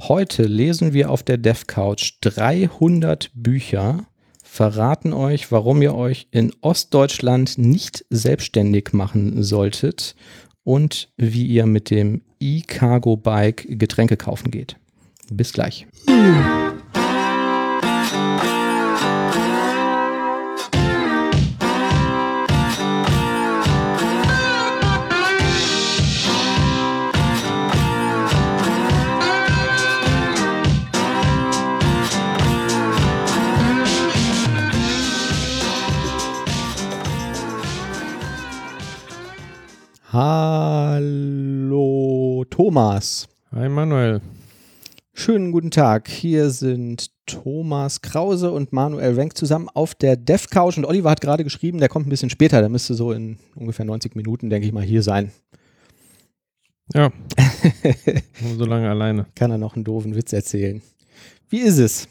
Heute lesen wir auf der DevCouch 300 Bücher, verraten euch, warum ihr euch in Ostdeutschland nicht selbstständig machen solltet und wie ihr mit dem E-Cargo Bike Getränke kaufen geht. Bis gleich. Hallo Thomas. Hi Manuel. Schönen guten Tag. Hier sind Thomas Krause und Manuel Wenk zusammen auf der DevCouch und Oliver hat gerade geschrieben, der kommt ein bisschen später, der müsste so in ungefähr 90 Minuten, denke ich mal, hier sein. Ja. so lange alleine. Kann er noch einen doofen Witz erzählen. Wie ist es?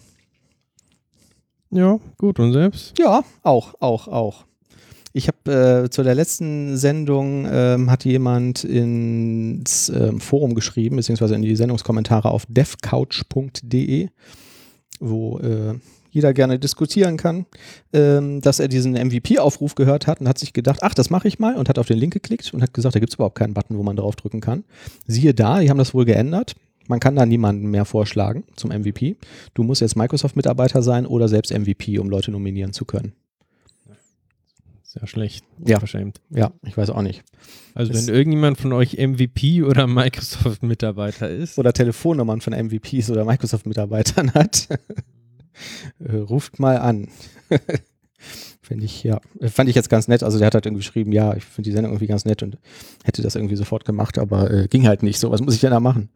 Ja, gut. Und selbst? Ja, auch, auch, auch. Ich habe äh, zu der letzten Sendung ähm, hat jemand ins ähm, Forum geschrieben, beziehungsweise in die Sendungskommentare auf devcouch.de, wo äh, jeder gerne diskutieren kann, ähm, dass er diesen MVP-Aufruf gehört hat und hat sich gedacht, ach, das mache ich mal und hat auf den Link geklickt und hat gesagt, da gibt es überhaupt keinen Button, wo man draufdrücken kann. Siehe da, die haben das wohl geändert. Man kann da niemanden mehr vorschlagen zum MVP. Du musst jetzt Microsoft-Mitarbeiter sein oder selbst MVP, um Leute nominieren zu können. Sehr schlecht. Ja. Verschämt. Ja, ich weiß auch nicht. Also Es- wenn irgendjemand von euch MVP oder Microsoft-Mitarbeiter ist, Oder Telefonnummern von MVPs oder Microsoft-Mitarbeitern hat, äh, ruft mal an. Finde ich, ja, äh, fand ich jetzt ganz nett. Also der hat halt irgendwie geschrieben, ja, ich finde die Sendung irgendwie ganz nett und hätte das irgendwie sofort gemacht, aber äh, ging halt nicht so. Was muss ich denn da machen?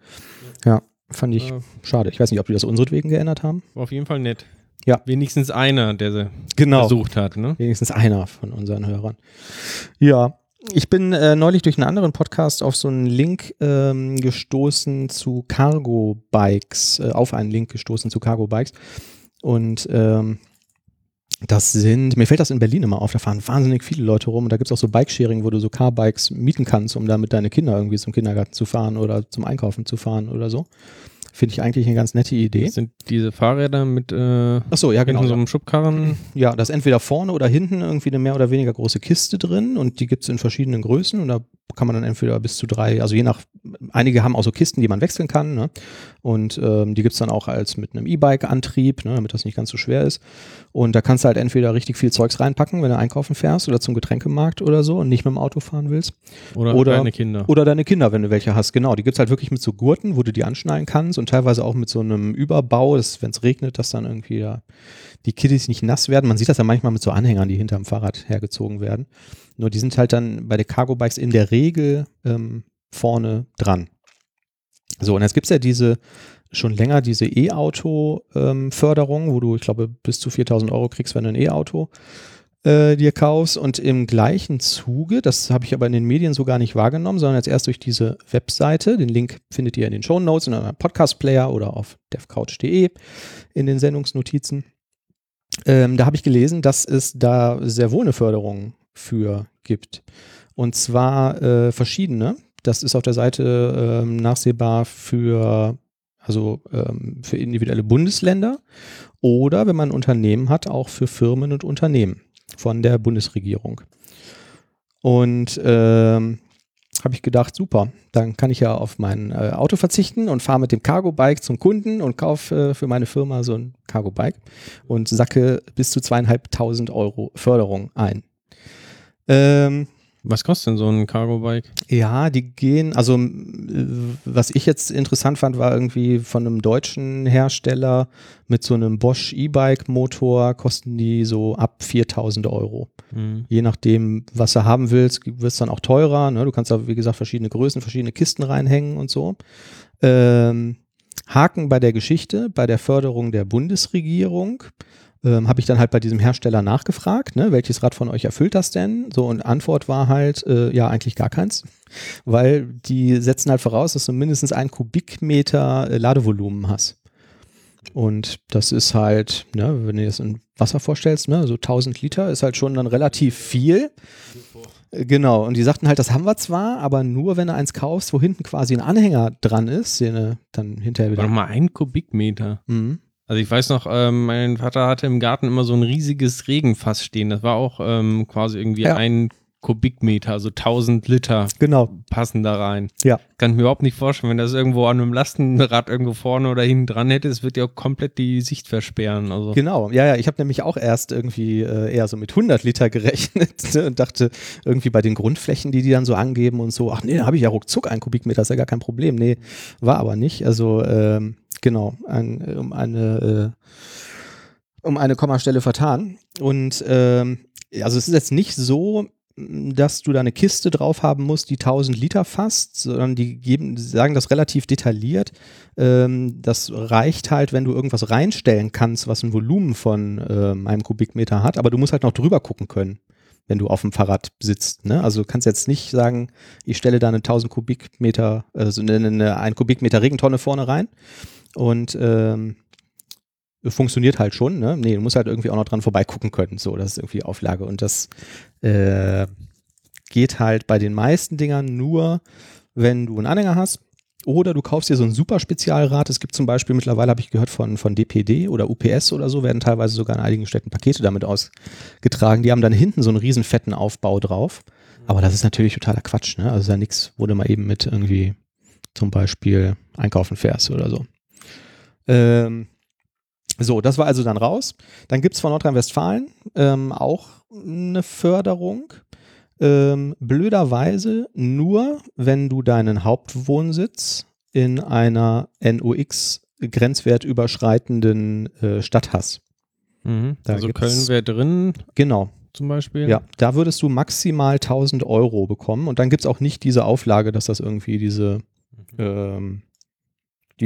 Ja, fand ich äh, schade. Ich weiß nicht, ob die das unseretwegen geändert haben. war auf jeden Fall nett. Ja. Wenigstens einer, der sie Genau. versucht hat, ne? Wenigstens einer von unseren Hörern. Ja, ich bin äh, neulich durch einen anderen Podcast auf so einen Link ähm, gestoßen zu Cargo Bikes, äh, auf einen Link gestoßen zu Cargo Bikes. Und ähm, das sind, mir fällt das in Berlin immer auf, da fahren wahnsinnig viele Leute rum und da gibt es auch so Bikesharing, wo du so Carbikes mieten kannst, um damit deine Kinder irgendwie zum Kindergarten zu fahren oder zum Einkaufen zu fahren oder so. Finde ich eigentlich eine ganz nette Idee. Das sind diese Fahrräder mit äh, Ach so, ja, genau. so einem Schubkarren. Ja, da ist entweder vorne oder hinten irgendwie eine mehr oder weniger große Kiste drin und die gibt es in verschiedenen Größen und da kann man dann entweder bis zu drei, also je nach, einige haben auch so Kisten, die man wechseln kann ne? und ähm, die gibt es dann auch als mit einem E-Bike-Antrieb, ne? damit das nicht ganz so schwer ist und da kannst du halt entweder richtig viel Zeugs reinpacken, wenn du einkaufen fährst oder zum Getränkemarkt oder so und nicht mit dem Auto fahren willst Oder, Oder- deine Kinder. oder deine Kinder, wenn du welche hast, genau. Die gibt es halt wirklich mit so Gurten, wo du die anschnallen kannst und teilweise auch mit so einem Überbau, wenn es regnet, dass dann irgendwie ja, die Kiddies nicht nass werden. Man sieht das ja manchmal mit so Anhängern, die hinterm Fahrrad hergezogen werden. Nur die sind halt dann bei den Cargo Bikes in der Regel ähm, vorne dran. So, und jetzt gibt es ja diese schon länger diese E-Auto-Förderung, wo du, ich glaube, bis zu 4000 Euro kriegst, wenn du ein E-Auto äh, dir kaufst. Und im gleichen Zuge, das habe ich aber in den Medien so gar nicht wahrgenommen, sondern jetzt erst durch diese Webseite, den Link findet ihr in den Show Notes, in eurem Podcast-Player oder auf devcouch.de in den Sendungsnotizen. Ähm, da habe ich gelesen, dass es da sehr wohl eine Förderung für gibt. Und zwar äh, verschiedene. Das ist auf der Seite ähm, nachsehbar für, also ähm, für individuelle Bundesländer oder wenn man ein Unternehmen hat, auch für Firmen und Unternehmen von der Bundesregierung. Und ähm, habe ich gedacht, super, dann kann ich ja auf mein äh, Auto verzichten und fahre mit dem Cargo-Bike zum Kunden und kaufe äh, für meine Firma so ein Cargo-Bike und sacke bis zu zweieinhalbtausend Euro Förderung ein. Ähm, Was kostet denn so ein Cargo-Bike? ja, die gehen, also äh, was ich jetzt interessant fand, war irgendwie von einem deutschen Hersteller mit so einem Bosch E-Bike-Motor kosten die so ab 4000 Euro. Hm. Je nachdem, was du haben willst, wird es dann auch teurer. Ne? Du kannst da, wie gesagt, verschiedene Größen, verschiedene Kisten reinhängen und so. Ähm, Haken bei der Geschichte, bei der Förderung der Bundesregierung. Ähm, habe ich dann halt bei diesem Hersteller nachgefragt, ne, welches Rad von euch erfüllt das denn? So, und Antwort war halt, äh, ja, eigentlich gar keins. Weil die setzen halt voraus, dass du mindestens ein Kubikmeter äh, Ladevolumen hast. Und das ist halt, ne, wenn du dir das in Wasser vorstellst, ne, so 1000 Liter ist halt schon dann relativ viel. Äh, Genau, und die sagten halt, das haben wir zwar, aber nur, wenn du eins kaufst, wo hinten quasi ein Anhänger dran ist, den du dann hinterher wieder. nochmal ein Kubikmeter. Mhm. Also ich weiß noch, ähm, mein Vater hatte im Garten immer so ein riesiges Regenfass stehen. Das war auch ähm, quasi irgendwie Ja. ein Kubikmeter, also 1000 Liter Genau, passen da rein. Ja. Kann ich mir überhaupt nicht vorstellen, wenn das irgendwo an einem Lastenrad irgendwo vorne oder hinten dran hätte, es wird ja komplett die Sicht versperren. Also genau. Ja, ja, ich habe nämlich auch erst irgendwie äh, eher so mit 100 Liter gerechnet ne, und dachte irgendwie bei den Grundflächen, die die dann so angeben und so, ach nee, da habe ich ja ruckzuck ein Kubikmeter, ist ja gar kein Problem. Nee, war aber nicht. Also ähm, genau, ein, um eine äh, um eine Kommastelle vertan. Und ähm, also es ist jetzt nicht so, m, dass du da eine Kiste drauf haben musst, die 1000 Liter fasst, sondern die geben, sagen das relativ detailliert. Ähm, das reicht halt, wenn du irgendwas reinstellen kannst, was ein Volumen von ähm, einem Kubikmeter hat, aber du musst halt noch drüber gucken können, wenn du auf dem Fahrrad sitzt. Ne? Also du kannst jetzt nicht sagen, ich stelle da eine 1000 Kubikmeter, also eine, eine, ein Kubikmeter Regentonne vorne rein und ähm, funktioniert halt schon, ne? Nee, du musst halt irgendwie auch noch dran vorbeigucken können. So, das ist irgendwie Auflage. Und das äh, geht halt bei den meisten Dingern nur, wenn du einen Anhänger hast. Oder du kaufst dir so ein super Spezialrad. Es gibt zum Beispiel mittlerweile, habe ich gehört, von, von DPD oder UPS oder so, werden teilweise sogar in einigen Städten Pakete damit ausgetragen. Die haben dann hinten so einen riesen fetten Aufbau drauf. Aber das ist natürlich totaler Quatsch, ne? Also ja nichts, du mal eben mit irgendwie zum Beispiel einkaufen fährst oder so. Ähm, so, das war also dann raus. Dann gibt es von Nordrhein-Westfalen ähm, auch eine Förderung. Ähm, blöderweise nur, wenn du deinen Hauptwohnsitz in einer NOx Grenzwert überschreitenden äh, Stadt hast. Mhm. Also Köln wäre drin Genau, zum Beispiel. ja. Da würdest du maximal 1000 Euro bekommen und dann gibt es auch nicht diese Auflage, dass das irgendwie diese, ähm,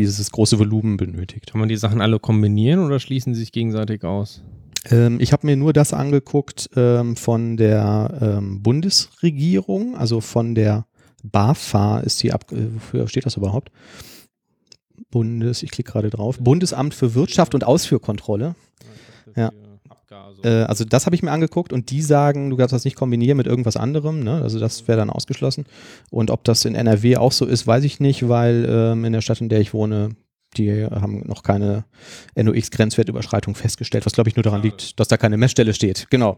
dieses große Volumen benötigt. Kann man die Sachen alle kombinieren oder schließen sie sich gegenseitig aus? Ähm, ich habe mir nur das angeguckt ähm, von der ähm, Bundesregierung, also von der BAFA ist die ab, äh, wofür steht das überhaupt? Bundes, ich klicke gerade drauf, Bundesamt für Wirtschaft und Ausführkontrolle. Ja. Äh, also das habe ich mir angeguckt und die sagen, du kannst das nicht kombinieren mit irgendwas anderem, ne? also das wäre dann ausgeschlossen. Und ob das in NRW auch so ist, weiß ich nicht, weil ähm, in der Stadt, in der ich wohne, die haben noch keine NOx-Grenzwertüberschreitung festgestellt, was glaube ich nur daran Schade. liegt, dass da keine Messstelle steht. Genau.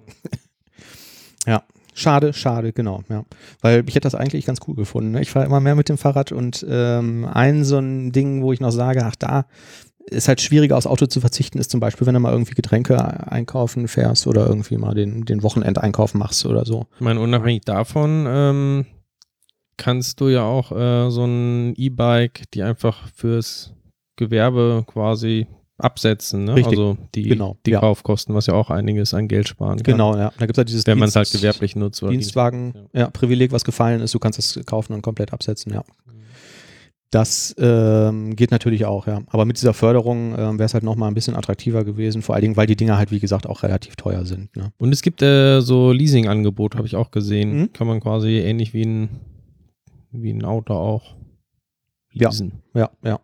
ja. Schade, schade, genau, ja. Weil ich hätte das eigentlich ganz cool gefunden. Ne? Ich fahre immer mehr mit dem Fahrrad und ähm, ein so ein Ding, wo ich noch sage, ach da ist halt schwieriger aufs Auto zu verzichten, ist zum Beispiel, wenn du mal irgendwie Getränke einkaufen fährst oder irgendwie mal den, den Wochenendeinkauf machst oder so. Ich meine, unabhängig davon ähm, kannst du ja auch äh, so ein E-Bike, die einfach fürs Gewerbe quasi absetzen. Ne? Richtig. Also die, Genau, die ja. Kaufkosten, was ja auch einiges an Geld sparen kann. Genau, ja. Da gibt es halt dieses Wenn man es halt Dienst- gewerblich nutzt. Dienstwagen, ja. Privileg, was gefallen ist, du kannst es kaufen und komplett absetzen, ja. Das ähm, geht natürlich auch, ja. Aber mit dieser Förderung ähm, wäre es halt nochmal ein bisschen attraktiver gewesen, vor allen Dingen, weil die Dinger halt, wie gesagt, auch relativ teuer sind. Ne? Und es gibt äh, so Leasing-Angebot, habe ich auch gesehen. Mhm. Kann man quasi ähnlich wie ein, wie ein Auto auch Ja. leasen. Ja, ja.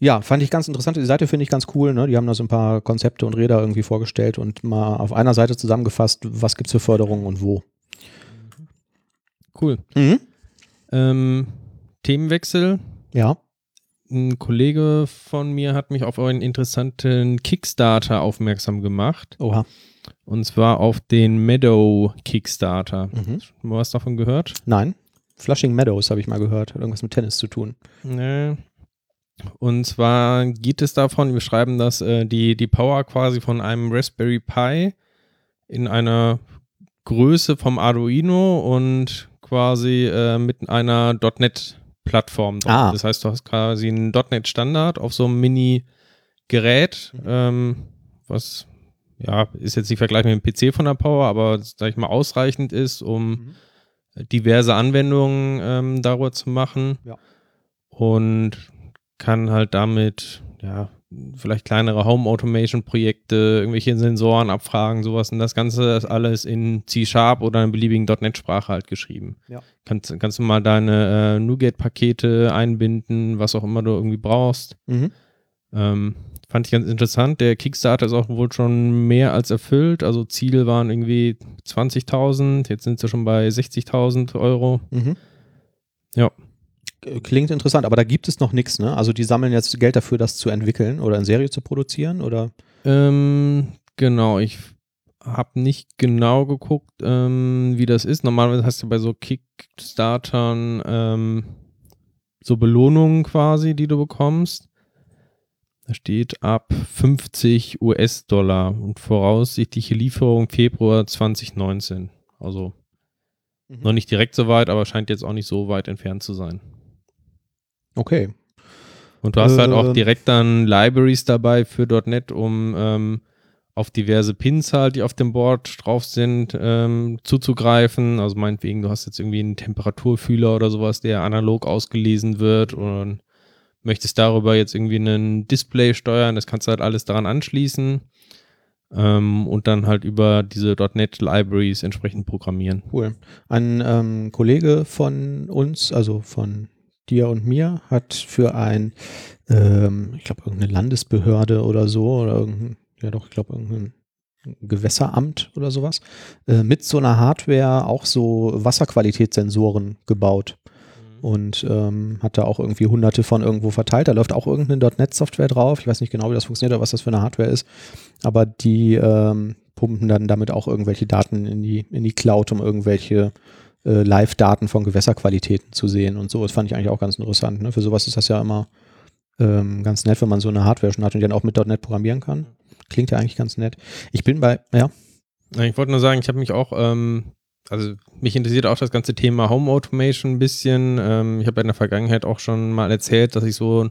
Ja, fand ich ganz interessant. Die Seite finde ich ganz cool. Ne? Die haben da so ein paar Konzepte und Räder irgendwie vorgestellt und mal auf einer Seite zusammengefasst, was gibt es für Förderungen und wo. Cool. Mhm. Ähm, Themenwechsel. Ja. Ein Kollege von mir hat mich auf einen interessanten Kickstarter aufmerksam gemacht. Oha. Und zwar auf den Meadow Kickstarter. Mhm. Mal was davon gehört? Nein. Flushing Meadows habe ich mal gehört. Hat irgendwas mit Tennis zu tun. Nee. Und zwar geht es davon, wir schreiben, dass äh, die, die Power quasi von einem Raspberry Pi in einer Größe vom Arduino und quasi äh, mit einer .NET-Plattform. drauf. Ah. Das heißt, du hast quasi einen .NET-Standard auf so einem Mini-Gerät, ähm, was ja, ist jetzt nicht vergleichbar mit dem PC von der Power, aber sag ich mal ausreichend ist, um Mhm. diverse Anwendungen ähm, darüber zu machen. Ja. Und kann halt damit, ja, vielleicht kleinere Home-Automation-Projekte, irgendwelche Sensoren abfragen, sowas. Und das Ganze ist alles in C-Sharp oder einer beliebigen .NET-Sprache halt geschrieben. Ja. Kannst, kannst du mal deine äh, NuGet-Pakete einbinden, was auch immer du irgendwie brauchst. Mhm. Ähm, Fand ich ganz interessant. Der Kickstarter ist auch wohl schon mehr als erfüllt. Also Ziel waren irgendwie 20.000, jetzt sind sie schon bei 60.000 Euro. Mhm. Ja. Klingt interessant, aber da gibt es noch nichts, ne? Also die sammeln jetzt Geld dafür, das zu entwickeln oder in Serie zu produzieren, oder? Ähm, genau, ich habe nicht genau geguckt, ähm, wie das ist. Normalerweise hast du bei so Kickstartern ähm, so Belohnungen quasi, die du bekommst. Da steht ab 50 US-Dollar und voraussichtliche Lieferung Februar 2019. Also Mhm. noch nicht direkt so weit, aber scheint jetzt auch nicht so weit entfernt zu sein. Okay. Und du hast halt auch Ähm. direkt dann Libraries dabei für .NET, um ähm, auf diverse Pins halt, die auf dem Board drauf sind, ähm, zuzugreifen. Also meinetwegen, du hast jetzt irgendwie einen Temperaturfühler oder sowas, der analog ausgelesen wird und möchtest darüber jetzt irgendwie ein Display steuern. Das kannst du halt alles daran anschließen ähm, und dann halt über diese .NET Libraries entsprechend programmieren. Cool. Ein ähm, Kollege von uns, also von dir und mir, hat für ein, ähm, ich glaube, irgendeine Landesbehörde oder so, oder irgendein, ja doch, ich glaube, irgendein Gewässeramt oder sowas, äh, mit so einer Hardware auch so Wasserqualitätssensoren gebaut. Und ähm, hat da auch irgendwie hunderte von irgendwo verteilt. Da läuft auch irgendeine .NET-Software drauf. Ich weiß nicht genau, wie das funktioniert oder was das für eine Hardware ist. Aber die ähm, pumpen dann damit auch irgendwelche Daten in die, in die Cloud, um irgendwelche äh, Live-Daten von Gewässerqualitäten zu sehen und so. Das fand ich eigentlich auch ganz interessant. Ne? Für sowas ist das ja immer ähm, ganz nett, wenn man so eine Hardware schon hat und die dann auch mit .NET programmieren kann. Klingt ja eigentlich ganz nett. Ich bin bei, ja, Ich wollte nur sagen, ich habe mich auch, ähm, also mich interessiert auch das ganze Thema Home Automation ein bisschen. Ähm, ich habe in der Vergangenheit auch schon mal erzählt, dass ich so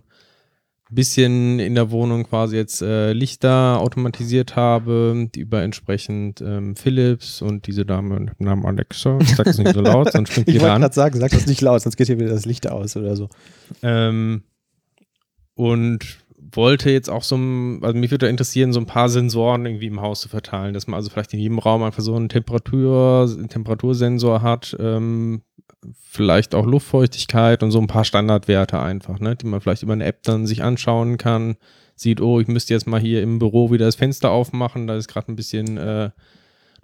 bisschen in der Wohnung quasi jetzt äh, Lichter automatisiert habe, die über entsprechend ähm, Philips und diese Dame mit dem Namen Alexa. Ich sag das nicht so laut, sonst springt ich wollte an. gerade sagen, sag das nicht laut, sonst geht hier wieder das Licht aus oder so. Ähm, und wollte jetzt auch so, ein, also mich würde interessieren, so ein paar Sensoren irgendwie im Haus zu verteilen, dass man also vielleicht in jedem Raum einfach so einen Temperatur, einen Temperatursensor hat, ähm, vielleicht auch Luftfeuchtigkeit und so ein paar Standardwerte einfach, ne, die man vielleicht über eine App dann sich anschauen kann, sieht, oh, ich müsste jetzt mal hier im Büro wieder das Fenster aufmachen, da ist gerade ein bisschen äh,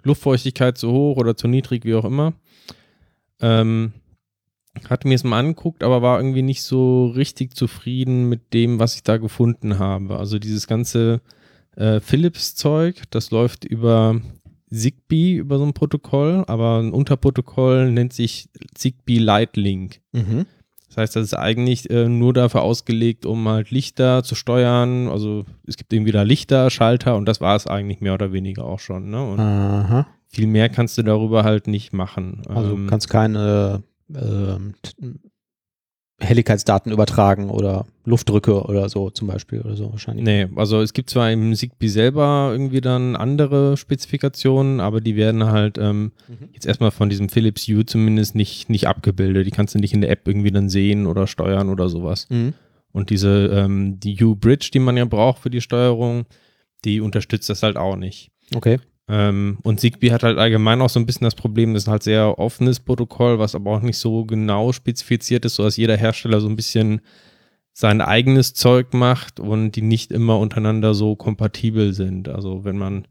Luftfeuchtigkeit zu hoch oder zu niedrig, wie auch immer. Ähm, hatte mir es mal angeguckt, aber war irgendwie nicht so richtig zufrieden mit dem, was ich da gefunden habe. Also dieses ganze äh, Philips-Zeug, das läuft über Zigbee, über so ein Protokoll, aber ein Unterprotokoll nennt sich Zigbee Lightlink. Mhm. Das heißt, das ist eigentlich äh, nur dafür ausgelegt, um halt Lichter zu steuern. Also es gibt irgendwie da Lichter, Schalter und das war es eigentlich mehr oder weniger auch schon. Ne? Aha. viel mehr kannst du darüber halt nicht machen. Also Ähm, kannst keine Helligkeitsdaten übertragen oder Luftdrücke oder so zum Beispiel oder so wahrscheinlich. Nee, also es gibt zwar im Zigbee selber irgendwie dann andere Spezifikationen, aber die werden halt ähm, Mhm. jetzt erstmal von diesem Philips Hue zumindest nicht, nicht abgebildet. Die kannst du nicht in der App irgendwie dann sehen oder steuern oder sowas. Mhm. Und diese, ähm, die Hue Bridge, die man ja braucht für die Steuerung, die unterstützt das halt auch nicht. Okay. Ähm, und Zigbee hat halt allgemein auch so ein bisschen das Problem, das ist halt sehr offenes Protokoll, was aber auch nicht so genau spezifiziert ist, sodass jeder Hersteller so ein bisschen sein eigenes Zeug macht und die nicht immer untereinander so kompatibel sind. Also wenn man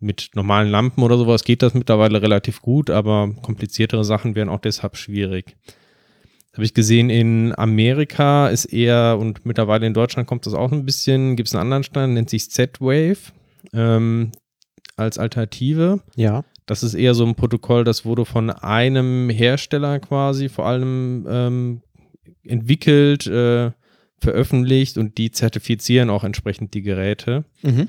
mit normalen Lampen oder sowas geht das mittlerweile relativ gut, aber kompliziertere Sachen wären auch deshalb schwierig. Habe ich gesehen, in Amerika ist eher, und mittlerweile in Deutschland kommt das auch ein bisschen, gibt es einen anderen Stand, nennt sich Z-Wave. Ähm, als Alternative. Ja. Das ist eher so ein Protokoll, das wurde von einem Hersteller quasi vor allem ähm, entwickelt, äh, veröffentlicht und die zertifizieren auch entsprechend die Geräte. Mhm.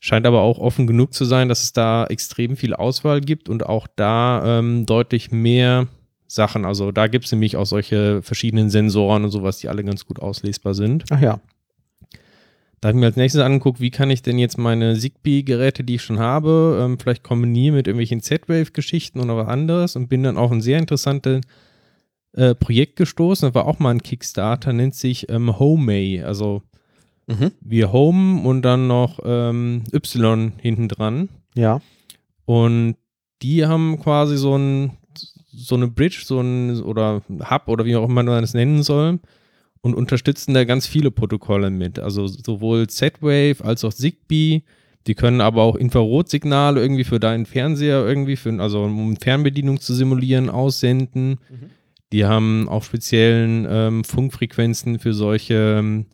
Scheint aber auch offen genug zu sein, dass es da extrem viel Auswahl gibt und auch da ähm, deutlich mehr Sachen. Also da gibt es nämlich auch solche verschiedenen Sensoren und sowas, die alle ganz gut auslesbar sind. Ach ja. Da habe ich mir als nächstes angeguckt, wie kann ich denn jetzt meine Zigbee-Geräte, die ich schon habe, ähm, vielleicht kombinieren mit irgendwelchen Z-Wave-Geschichten oder was anderes und bin dann auf ein sehr interessantes äh, Projekt gestoßen. Das war auch mal ein Kickstarter, nennt sich ähm, Homey, also Mhm. wie Home und dann noch ähm, Y hinten dran. Ja. Und die haben quasi so ein so eine Bridge, so ein oder Hub oder wie auch immer man das nennen soll. Und unterstützen da ganz viele Protokolle mit. Also sowohl Z-Wave als auch Zigbee. Die können aber auch Infrarotsignale irgendwie für deinen Fernseher irgendwie, für, also um Fernbedienung zu simulieren, aussenden. Mhm. Die haben auch speziellen ähm, Funkfrequenzen für solche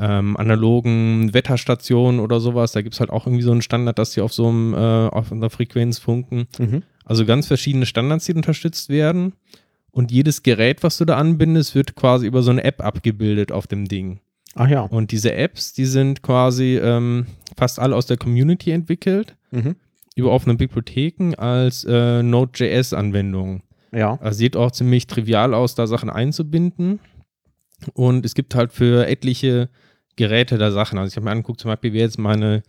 ähm, analogen Wetterstationen oder sowas. Da gibt es halt auch irgendwie so einen Standard, dass die auf so einem, äh, auf einer Frequenz funken. Mhm. Also ganz verschiedene Standards, die unterstützt werden. Und jedes Gerät, was du da anbindest, wird quasi über so eine App abgebildet auf dem Ding. Ach ja. Und diese Apps, die sind quasi ähm, fast alle aus der Community entwickelt, mhm. über offene Bibliotheken als äh, Node.js-Anwendung. Ja. Also sieht auch ziemlich trivial aus, da Sachen einzubinden. Und es gibt halt für etliche Geräte da Sachen. Also ich habe mir angeguckt, zum Beispiel wie jetzt meine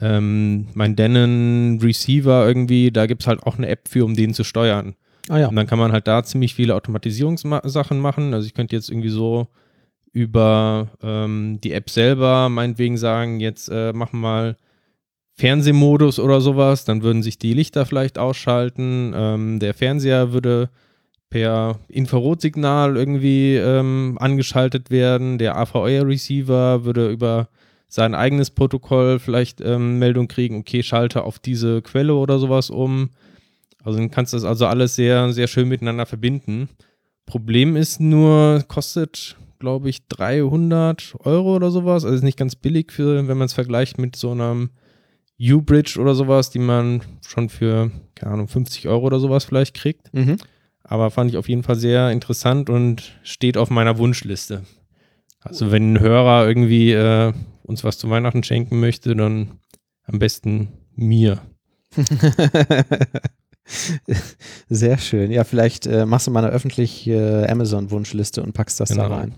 ähm, mein Denon Receiver irgendwie, da gibt es halt auch eine App für, um den zu steuern. Ah ja. Und dann kann man halt da ziemlich viele Automatisierungssachen machen. Also ich könnte jetzt irgendwie so über ähm, die App selber meinetwegen sagen, jetzt äh, machen wir mal Fernsehmodus oder sowas, dann würden sich die Lichter vielleicht ausschalten. Ähm, der Fernseher würde per Infrarotsignal irgendwie ähm, angeschaltet werden. Der AVR-Receiver würde über sein eigenes Protokoll vielleicht ähm, Meldung kriegen, okay, schalte auf diese Quelle oder sowas um. Also dann kannst du das also alles sehr, sehr schön miteinander verbinden. Problem ist nur, kostet, glaube ich, 300 Euro oder sowas. Also ist nicht ganz billig, für, wenn man es vergleicht mit so einem U-Bridge oder sowas, die man schon für, keine Ahnung, 50 Euro oder sowas vielleicht kriegt. Mhm. Aber fand ich auf jeden Fall sehr interessant und steht auf meiner Wunschliste. Also wenn ein Hörer irgendwie äh, uns was zu Weihnachten schenken möchte, dann am besten mir. Sehr schön. Ja, vielleicht äh, machst du mal eine öffentliche äh, Amazon-Wunschliste und packst das genau. da rein.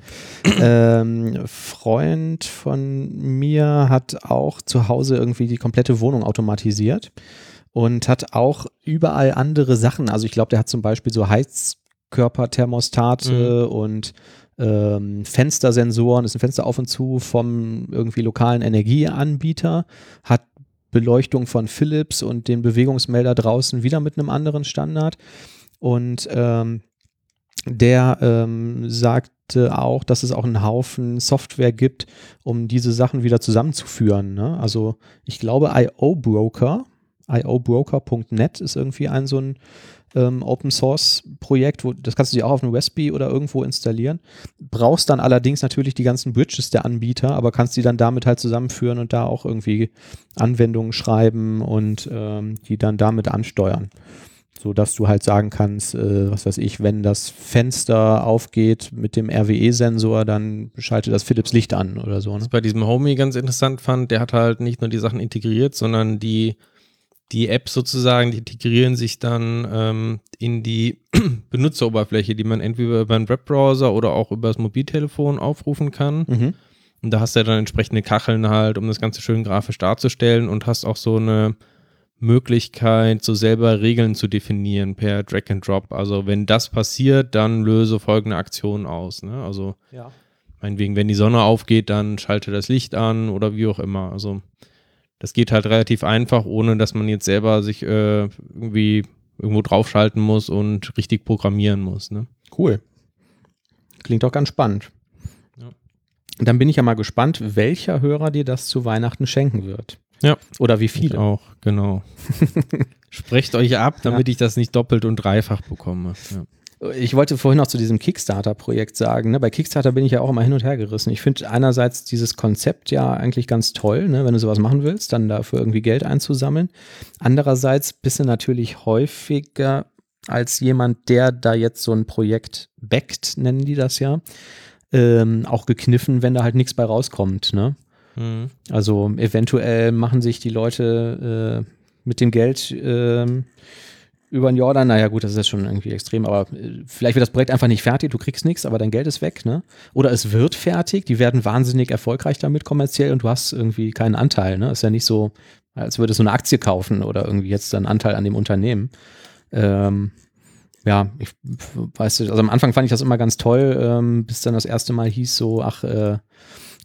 ähm, Freund von mir hat auch zu Hause irgendwie die komplette Wohnung automatisiert und hat auch überall andere Sachen. Also ich glaube, der hat zum Beispiel so Heizkörperthermostate mhm. und ähm, Fenstersensoren, ist ein Fenster auf und zu vom irgendwie lokalen Energieanbieter, hat Beleuchtung von Philips und den Bewegungsmelder draußen wieder mit einem anderen Standard. Und ähm, der ähm, sagte auch, dass es auch einen Haufen Software gibt, um diese Sachen wieder zusammenzuführen. Ne? Also ich glaube, IO Broker, iobroker.net ist irgendwie ein so ein ähm, Open Source Projekt, wo, das kannst du dir auch auf einem Raspberry oder irgendwo installieren. Brauchst dann allerdings natürlich die ganzen Bridges der Anbieter, aber kannst die dann damit halt zusammenführen und da auch irgendwie Anwendungen schreiben und ähm, die dann damit ansteuern. So dass du halt sagen kannst, äh, was weiß ich, wenn das Fenster aufgeht mit dem RWE-Sensor, dann schaltet das Philips Licht an oder so. Ne? Was ich bei diesem Homie ganz interessant fand, der hat halt nicht nur die Sachen integriert, sondern die die Apps sozusagen, die integrieren sich dann ähm, in die Benutzeroberfläche, die man entweder über einen Webbrowser oder auch über das Mobiltelefon aufrufen kann. Mhm. Und da hast du ja dann entsprechende Kacheln halt, um das Ganze schön grafisch darzustellen und hast auch so eine Möglichkeit, so selber Regeln zu definieren per Drag and Drop. Also wenn das passiert, dann löse folgende Aktion aus. Ne? Also ja. meinetwegen, wenn die Sonne aufgeht, dann schalte das Licht an oder wie auch immer. Also das geht halt relativ einfach, ohne dass man jetzt selber sich äh, irgendwie irgendwo draufschalten muss und richtig programmieren muss. Ne? Cool. Klingt doch ganz spannend. Ja. Dann bin ich ja mal gespannt, welcher Hörer dir das zu Weihnachten schenken wird. Ja. Oder wie viele. Ich auch, genau. Sprecht euch ab, damit ja. ich das nicht doppelt und dreifach bekomme. Ja. Ich wollte vorhin noch zu diesem Kickstarter-Projekt sagen. Ne? Bei Kickstarter bin ich ja auch immer hin und her gerissen. Ich finde einerseits dieses Konzept ja eigentlich ganz toll, ne? wenn du sowas machen willst, dann dafür irgendwie Geld einzusammeln. Andererseits bist du natürlich häufiger als jemand, der da jetzt so ein Projekt backt, nennen die das ja, ähm, auch gekniffen, wenn da halt nichts bei rauskommt. Ne? Mhm. Also eventuell machen sich die Leute äh, mit dem Geld äh, über den Jordan, naja gut, das ist schon irgendwie extrem, aber äh, vielleicht wird das Projekt einfach nicht fertig, du kriegst nichts, aber dein Geld ist weg, ne? Oder es wird fertig, die werden wahnsinnig erfolgreich damit kommerziell und du hast irgendwie keinen Anteil, ne? Ist ja nicht so, als würdest du eine Aktie kaufen oder irgendwie jetzt einen Anteil an dem Unternehmen. Ähm, ja, ich weiß, also am Anfang fand ich das immer ganz toll, ähm, bis dann das erste Mal hieß so, ach, äh,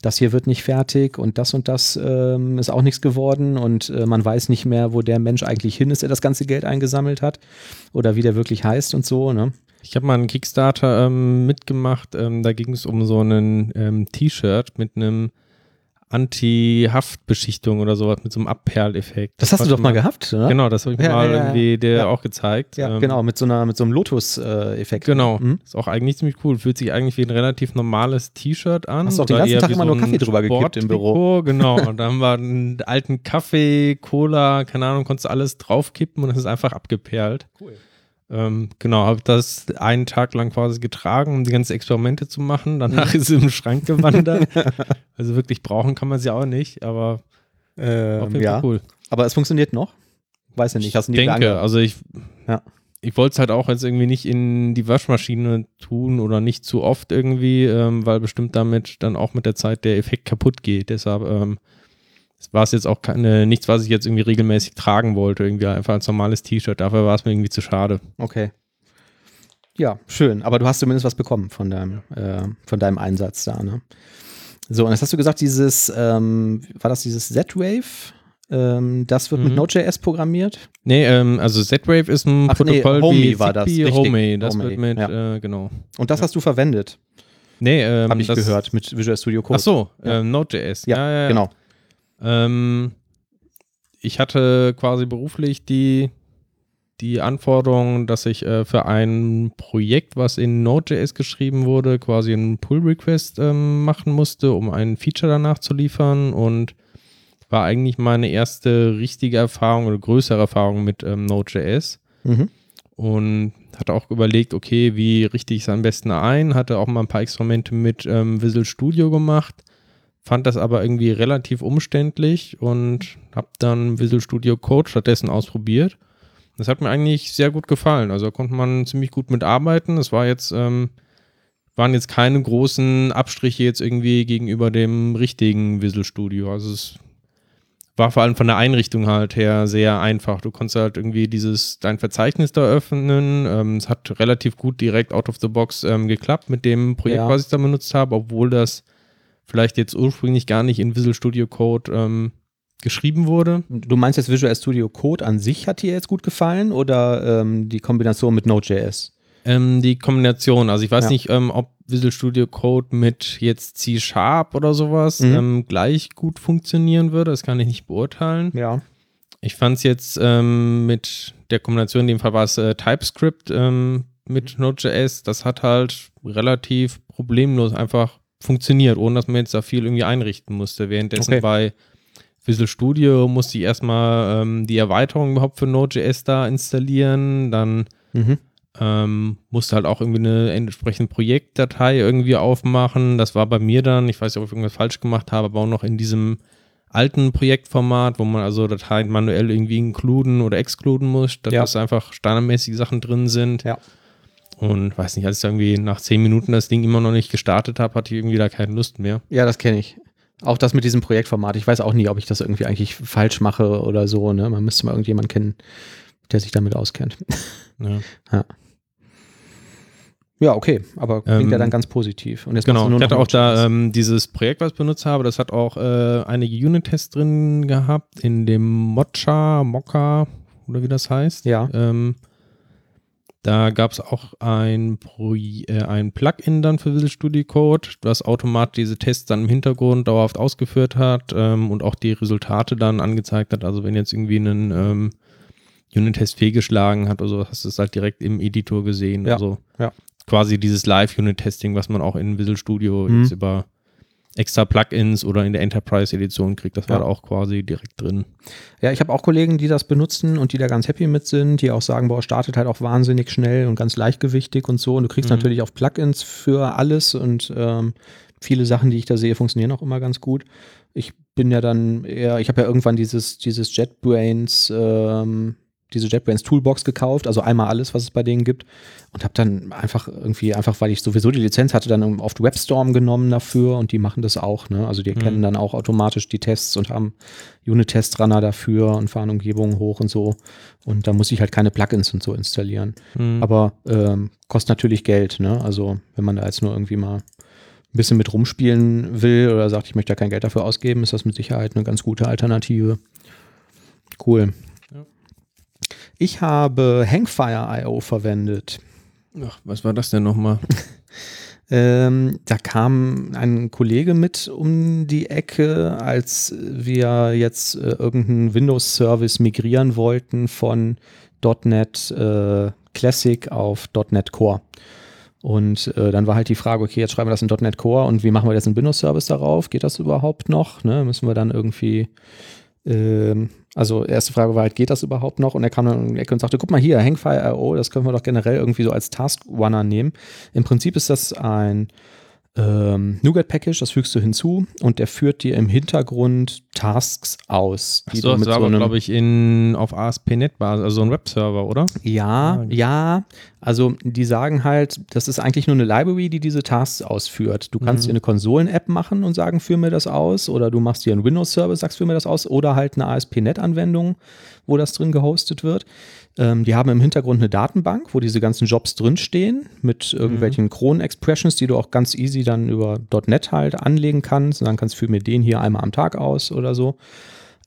das hier wird nicht fertig und das und das ähm, ist auch nichts geworden und äh, man weiß nicht mehr, wo der Mensch eigentlich hin ist, der das ganze Geld eingesammelt hat oder wie der wirklich heißt und so. Ne? Ich habe mal einen Kickstarter ähm, mitgemacht. Ähm, da ging es um so ein ähm, T-Shirt mit einem Anti-Haftbeschichtung oder sowas mit so einem Abperleffekt. Das, hast du doch mal gehabt, oder? Genau, das habe ich Ja, mal ja, ja, irgendwie dir ja. auch gezeigt. Ja, Ähm, genau, mit so, einer, mit so einem Lotus-Effekt. Genau, Mhm. ist auch eigentlich ziemlich cool. Fühlt sich eigentlich wie ein relativ normales T-Shirt an. Hast du auch den ganzen Tag immer so nur Kaffee drüber gekippt im Büro. Genau, und da haben wir einen alten Kaffee, Cola, keine Ahnung, konntest du alles draufkippen und es ist einfach abgeperlt. Cool. Ähm, genau, habe das einen Tag lang quasi getragen, um die ganzen Experimente zu machen. Danach ist sie im Schrank gewandert. also wirklich brauchen kann man sie auch nicht, aber auf Ähm, jeden ja, Fall cool. aber es funktioniert noch. Weiß ja nicht, hast du nie denke, lange- also ich, Ja. ich wollte es halt auch jetzt irgendwie nicht in die Waschmaschine tun oder nicht zu oft irgendwie, ähm, weil bestimmt damit dann auch mit der Zeit der Effekt kaputt geht. Deshalb ähm, war es jetzt auch keine, nichts, was ich jetzt irgendwie regelmäßig tragen wollte, irgendwie einfach als normales T-Shirt. Dafür war es mir irgendwie zu schade. Okay. Ja, schön. Aber du hast zumindest was bekommen von deinem, äh, von deinem Einsatz da, ne? So, und jetzt hast du gesagt, dieses, ähm, war das dieses Z-Wave? Ähm, das wird mit Mhm. Node.js programmiert. Nee, ähm, also Z-Wave ist ein Ach nee, Protokoll Homey wie war das, richtig. Homey, das Homey, wird mit, ja. äh, genau. Und das Ja. hast du verwendet, Nee, ähm, habe ich gehört, mit Visual Studio Code. Ach so, Ja. ähm, Node.js. Ja, ja, ja, genau. Ähm, ich hatte quasi beruflich die, die Anforderung, dass ich äh, für ein Projekt, was in Node.js geschrieben wurde, quasi einen Pull-Request ähm, machen musste, um ein Feature danach zu liefern und war eigentlich meine erste richtige Erfahrung oder größere Erfahrung mit ähm, Node.js Mhm. und hatte auch überlegt, okay, wie richte ich es am besten ein, hatte auch mal ein paar Experimente mit ähm, Visual Studio gemacht, fand das aber irgendwie relativ umständlich und habe dann Visual Studio Code stattdessen ausprobiert. Das hat mir eigentlich sehr gut gefallen, also da konnte man ziemlich gut mitarbeiten. Es war jetzt, ähm, waren jetzt keine großen Abstriche jetzt irgendwie gegenüber dem richtigen Visual Studio, also es war vor allem von der Einrichtung halt her sehr einfach. Du konntest halt irgendwie dieses, dein Verzeichnis da öffnen. Ähm, es hat relativ gut direkt out of the box ähm, geklappt mit dem Projekt, Ja. was ich da benutzt habe, obwohl das vielleicht jetzt ursprünglich gar nicht in Visual Studio Code ähm, geschrieben wurde. Du meinst jetzt Visual Studio Code an sich hat dir jetzt gut gefallen oder ähm, die Kombination mit Node.js? Ähm, die Kombination, also ich weiß Ja. nicht, ähm, ob Visual Studio Code mit jetzt C-Sharp oder sowas Mhm. ähm, gleich gut funktionieren würde. Das kann ich nicht beurteilen. Ja. Ich fand es jetzt ähm, mit der Kombination, in dem Fall war es äh, TypeScript ähm, mit Node.js, das hat halt relativ problemlos einfach funktioniert, ohne dass man jetzt da viel irgendwie einrichten musste. Währenddessen Okay. bei Visual Studio musste ich erstmal ähm, die Erweiterung überhaupt für Node.js da installieren, dann Mhm. ähm, musste halt auch irgendwie eine entsprechende Projektdatei irgendwie aufmachen. Das war bei mir dann, ich weiß nicht, ob ich irgendwas falsch gemacht habe, aber auch noch in diesem alten Projektformat, wo man also Dateien manuell irgendwie includen oder excluden muss, dass Ja. das einfach standardmäßig Sachen drin sind. Ja. Und weiß nicht, als ich irgendwie nach zehn Minuten das Ding immer noch nicht gestartet habe, hatte ich irgendwie da keine Lust mehr. Ja, das kenne ich. Auch das mit diesem Projektformat. Ich weiß auch nie, ob ich das irgendwie eigentlich falsch mache oder so. Ne? Man müsste mal irgendjemanden kennen, der sich damit auskennt. Ja. Ja, okay, aber klingt Ähm, ja dann ganz positiv. Und jetzt Genau, nur ich hatte auch da ähm, dieses Projekt, was ich benutzt habe, das hat auch äh, einige Unit-Tests drin gehabt in dem Mocha, Mokka oder wie das heißt. Ja. Ähm, da gab es auch ein, Pro äh, ein Plugin dann für Visual Studio Code, das automatisch diese Tests dann im Hintergrund dauerhaft ausgeführt hat ähm, und auch die Resultate dann angezeigt hat. Also wenn jetzt irgendwie ein ähm, Unit-Test fehlgeschlagen hat oder so, hast du es halt direkt im Editor gesehen. Ja, Also ja. quasi dieses Live-Unit-Testing, was man auch in Visual Studio Mhm. jetzt über extra Plugins oder in der Enterprise-Edition kriegt, das war Ja. da auch quasi direkt drin. Ja, ich habe auch Kollegen, die das benutzen und die da ganz happy mit sind, die auch sagen, boah, startet halt auch wahnsinnig schnell und ganz leichtgewichtig und so. Und du kriegst Mhm. natürlich auch Plugins für alles und ähm, viele Sachen, die ich da sehe, funktionieren auch immer ganz gut. Ich bin ja dann eher, ich habe ja irgendwann dieses, dieses JetBrains, ähm, diese JetBrains Toolbox gekauft, also einmal alles, was es bei denen gibt und habe dann einfach irgendwie, einfach weil ich sowieso die Lizenz hatte, dann oft WebStorm genommen dafür und die machen das auch, ne? Also die erkennen Mhm. dann auch automatisch die Tests und haben Unit-Test-Runner dafür und fahren Umgebungen hoch und so. Und da muss ich halt keine Plugins und so installieren. Mhm. Aber ähm, kostet natürlich Geld, ne? Also wenn man da jetzt nur irgendwie mal ein bisschen mit rumspielen will oder sagt, ich möchte da kein Geld dafür ausgeben, ist das mit Sicherheit eine ganz gute Alternative. Cool. Ich habe Hangfire.io verwendet. Ach, was war das denn nochmal? Ähm, da kam ein Kollege mit um die Ecke, als wir jetzt äh, irgendeinen Windows-Service migrieren wollten von .NET äh, Classic auf .NET Core. Und äh, dann war halt die Frage, okay, jetzt schreiben wir das in .NET Core und wie machen wir jetzt einen Windows-Service darauf? Geht das überhaupt noch? Ne? Müssen wir dann irgendwie also erste Frage war halt, geht das überhaupt noch? Und er kam dann um die Ecke und sagte, guck mal hier, Hangfire.io, das können wir doch generell irgendwie so als Task-Runner nehmen. Im Prinzip ist das ein ähm, NuGet-Package, das fügst du hinzu und der führt dir im Hintergrund Tasks aus. Die Achso, das war so aber, glaube ich, in, auf ASP.NET-Basis, also ein Webserver, oder? Ja, ja. Also die sagen halt, das ist eigentlich nur eine Library, die diese Tasks ausführt. Du kannst mhm. dir eine Konsolen-App machen und sagen, führ mir das aus. Oder du machst dir einen Windows-Server, sagst, führ mir das aus. Oder halt eine ASP.NET-Anwendung, wo das drin gehostet wird. Ähm, die haben im Hintergrund eine Datenbank, wo diese ganzen Jobs drinstehen mit irgendwelchen mhm. Cron-Expressions, die du auch ganz easy dann über .NET halt anlegen kannst. Und dann kannst du für mir den hier einmal am Tag aus oder so.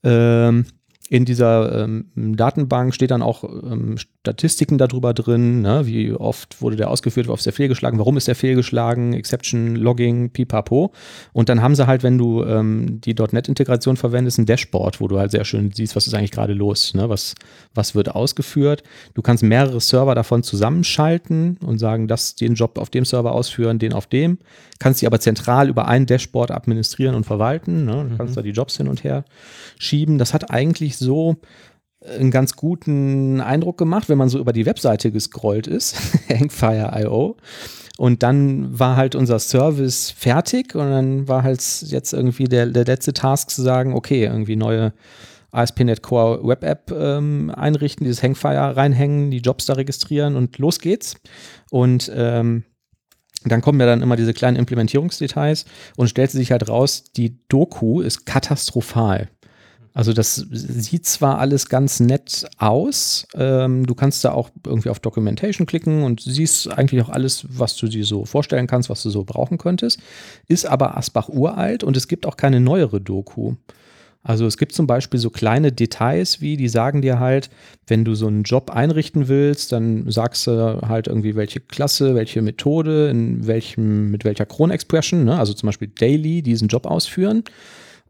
Ähm, in dieser ähm, Datenbank steht dann auch ähm, Statistiken darüber drin, ne? wie oft wurde der ausgeführt, wie oft ist der fehlgeschlagen, warum ist der fehlgeschlagen, Exception, Logging, pipapo. Und dann haben sie halt, wenn du ähm, die .NET-Integration verwendest, ein Dashboard, wo du halt sehr schön siehst, was ist eigentlich gerade los, ne? was, was wird ausgeführt. Du kannst mehrere Server davon zusammenschalten und sagen, dass den Job auf dem Server ausführen, den auf dem. Kannst die aber zentral über ein Dashboard administrieren und verwalten. Ne? Du kannst mhm. da die Jobs hin und her schieben. Das hat eigentlich so einen ganz guten Eindruck gemacht, wenn man so über die Webseite gescrollt ist, Hangfire.io. Und dann war halt unser Service fertig und dann war halt jetzt irgendwie der, der letzte Task zu sagen, okay, irgendwie neue ASP.NET Core Web App ähm, einrichten, dieses Hangfire reinhängen, die Jobs da registrieren und los geht's. Und ähm, dann kommen ja dann immer diese kleinen Implementierungsdetails und stellt sich halt raus, die Doku ist katastrophal. Also das sieht zwar alles ganz nett aus, ähm, du kannst da auch irgendwie auf Documentation klicken und siehst eigentlich auch alles, was du dir so vorstellen kannst, was du so brauchen könntest, ist aber Asbach uralt und es gibt auch keine neuere Doku. Also es gibt zum Beispiel so kleine Details, wie die sagen dir halt, wenn du so einen Job einrichten willst, dann sagst du halt irgendwie, welche Klasse, welche Methode, in welchem, mit welcher Cron-Expression, ne? also zum Beispiel Daily diesen Job ausführen.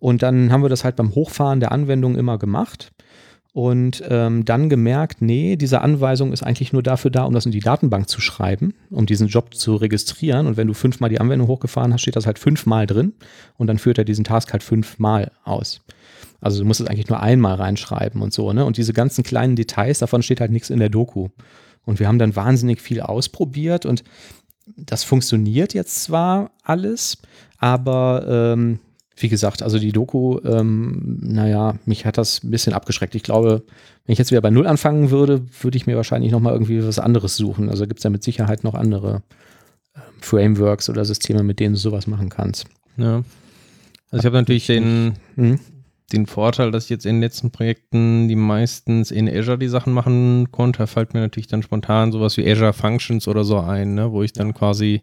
Und dann haben wir das halt beim Hochfahren der Anwendung immer gemacht und ähm, dann gemerkt, nee, diese Anweisung ist eigentlich nur dafür da, um das in die Datenbank zu schreiben, um diesen Job zu registrieren. Und wenn du fünfmal die Anwendung hochgefahren hast, steht das halt fünfmal drin und dann führt er diesen Task halt fünfmal aus. Also du musst es eigentlich nur einmal reinschreiben und so, ne? Und diese ganzen kleinen Details, davon steht halt nichts in der Doku. Und wir haben dann wahnsinnig viel ausprobiert und das funktioniert jetzt zwar alles, aber ähm, wie gesagt, also die Doku, ähm, naja, mich hat das ein bisschen abgeschreckt. Ich glaube, wenn ich jetzt wieder bei Null anfangen würde, würde ich mir wahrscheinlich nochmal irgendwie was anderes suchen. Also gibt es ja mit Sicherheit noch andere äh, Frameworks oder Systeme, mit denen du sowas machen kannst. Ja. Also ich habe natürlich den, mhm. den Vorteil, dass ich jetzt in den letzten Projekten die meistens in Azure die Sachen machen konnte. Da fällt mir natürlich dann spontan sowas wie Azure Functions oder so ein, ne, wo ich dann quasi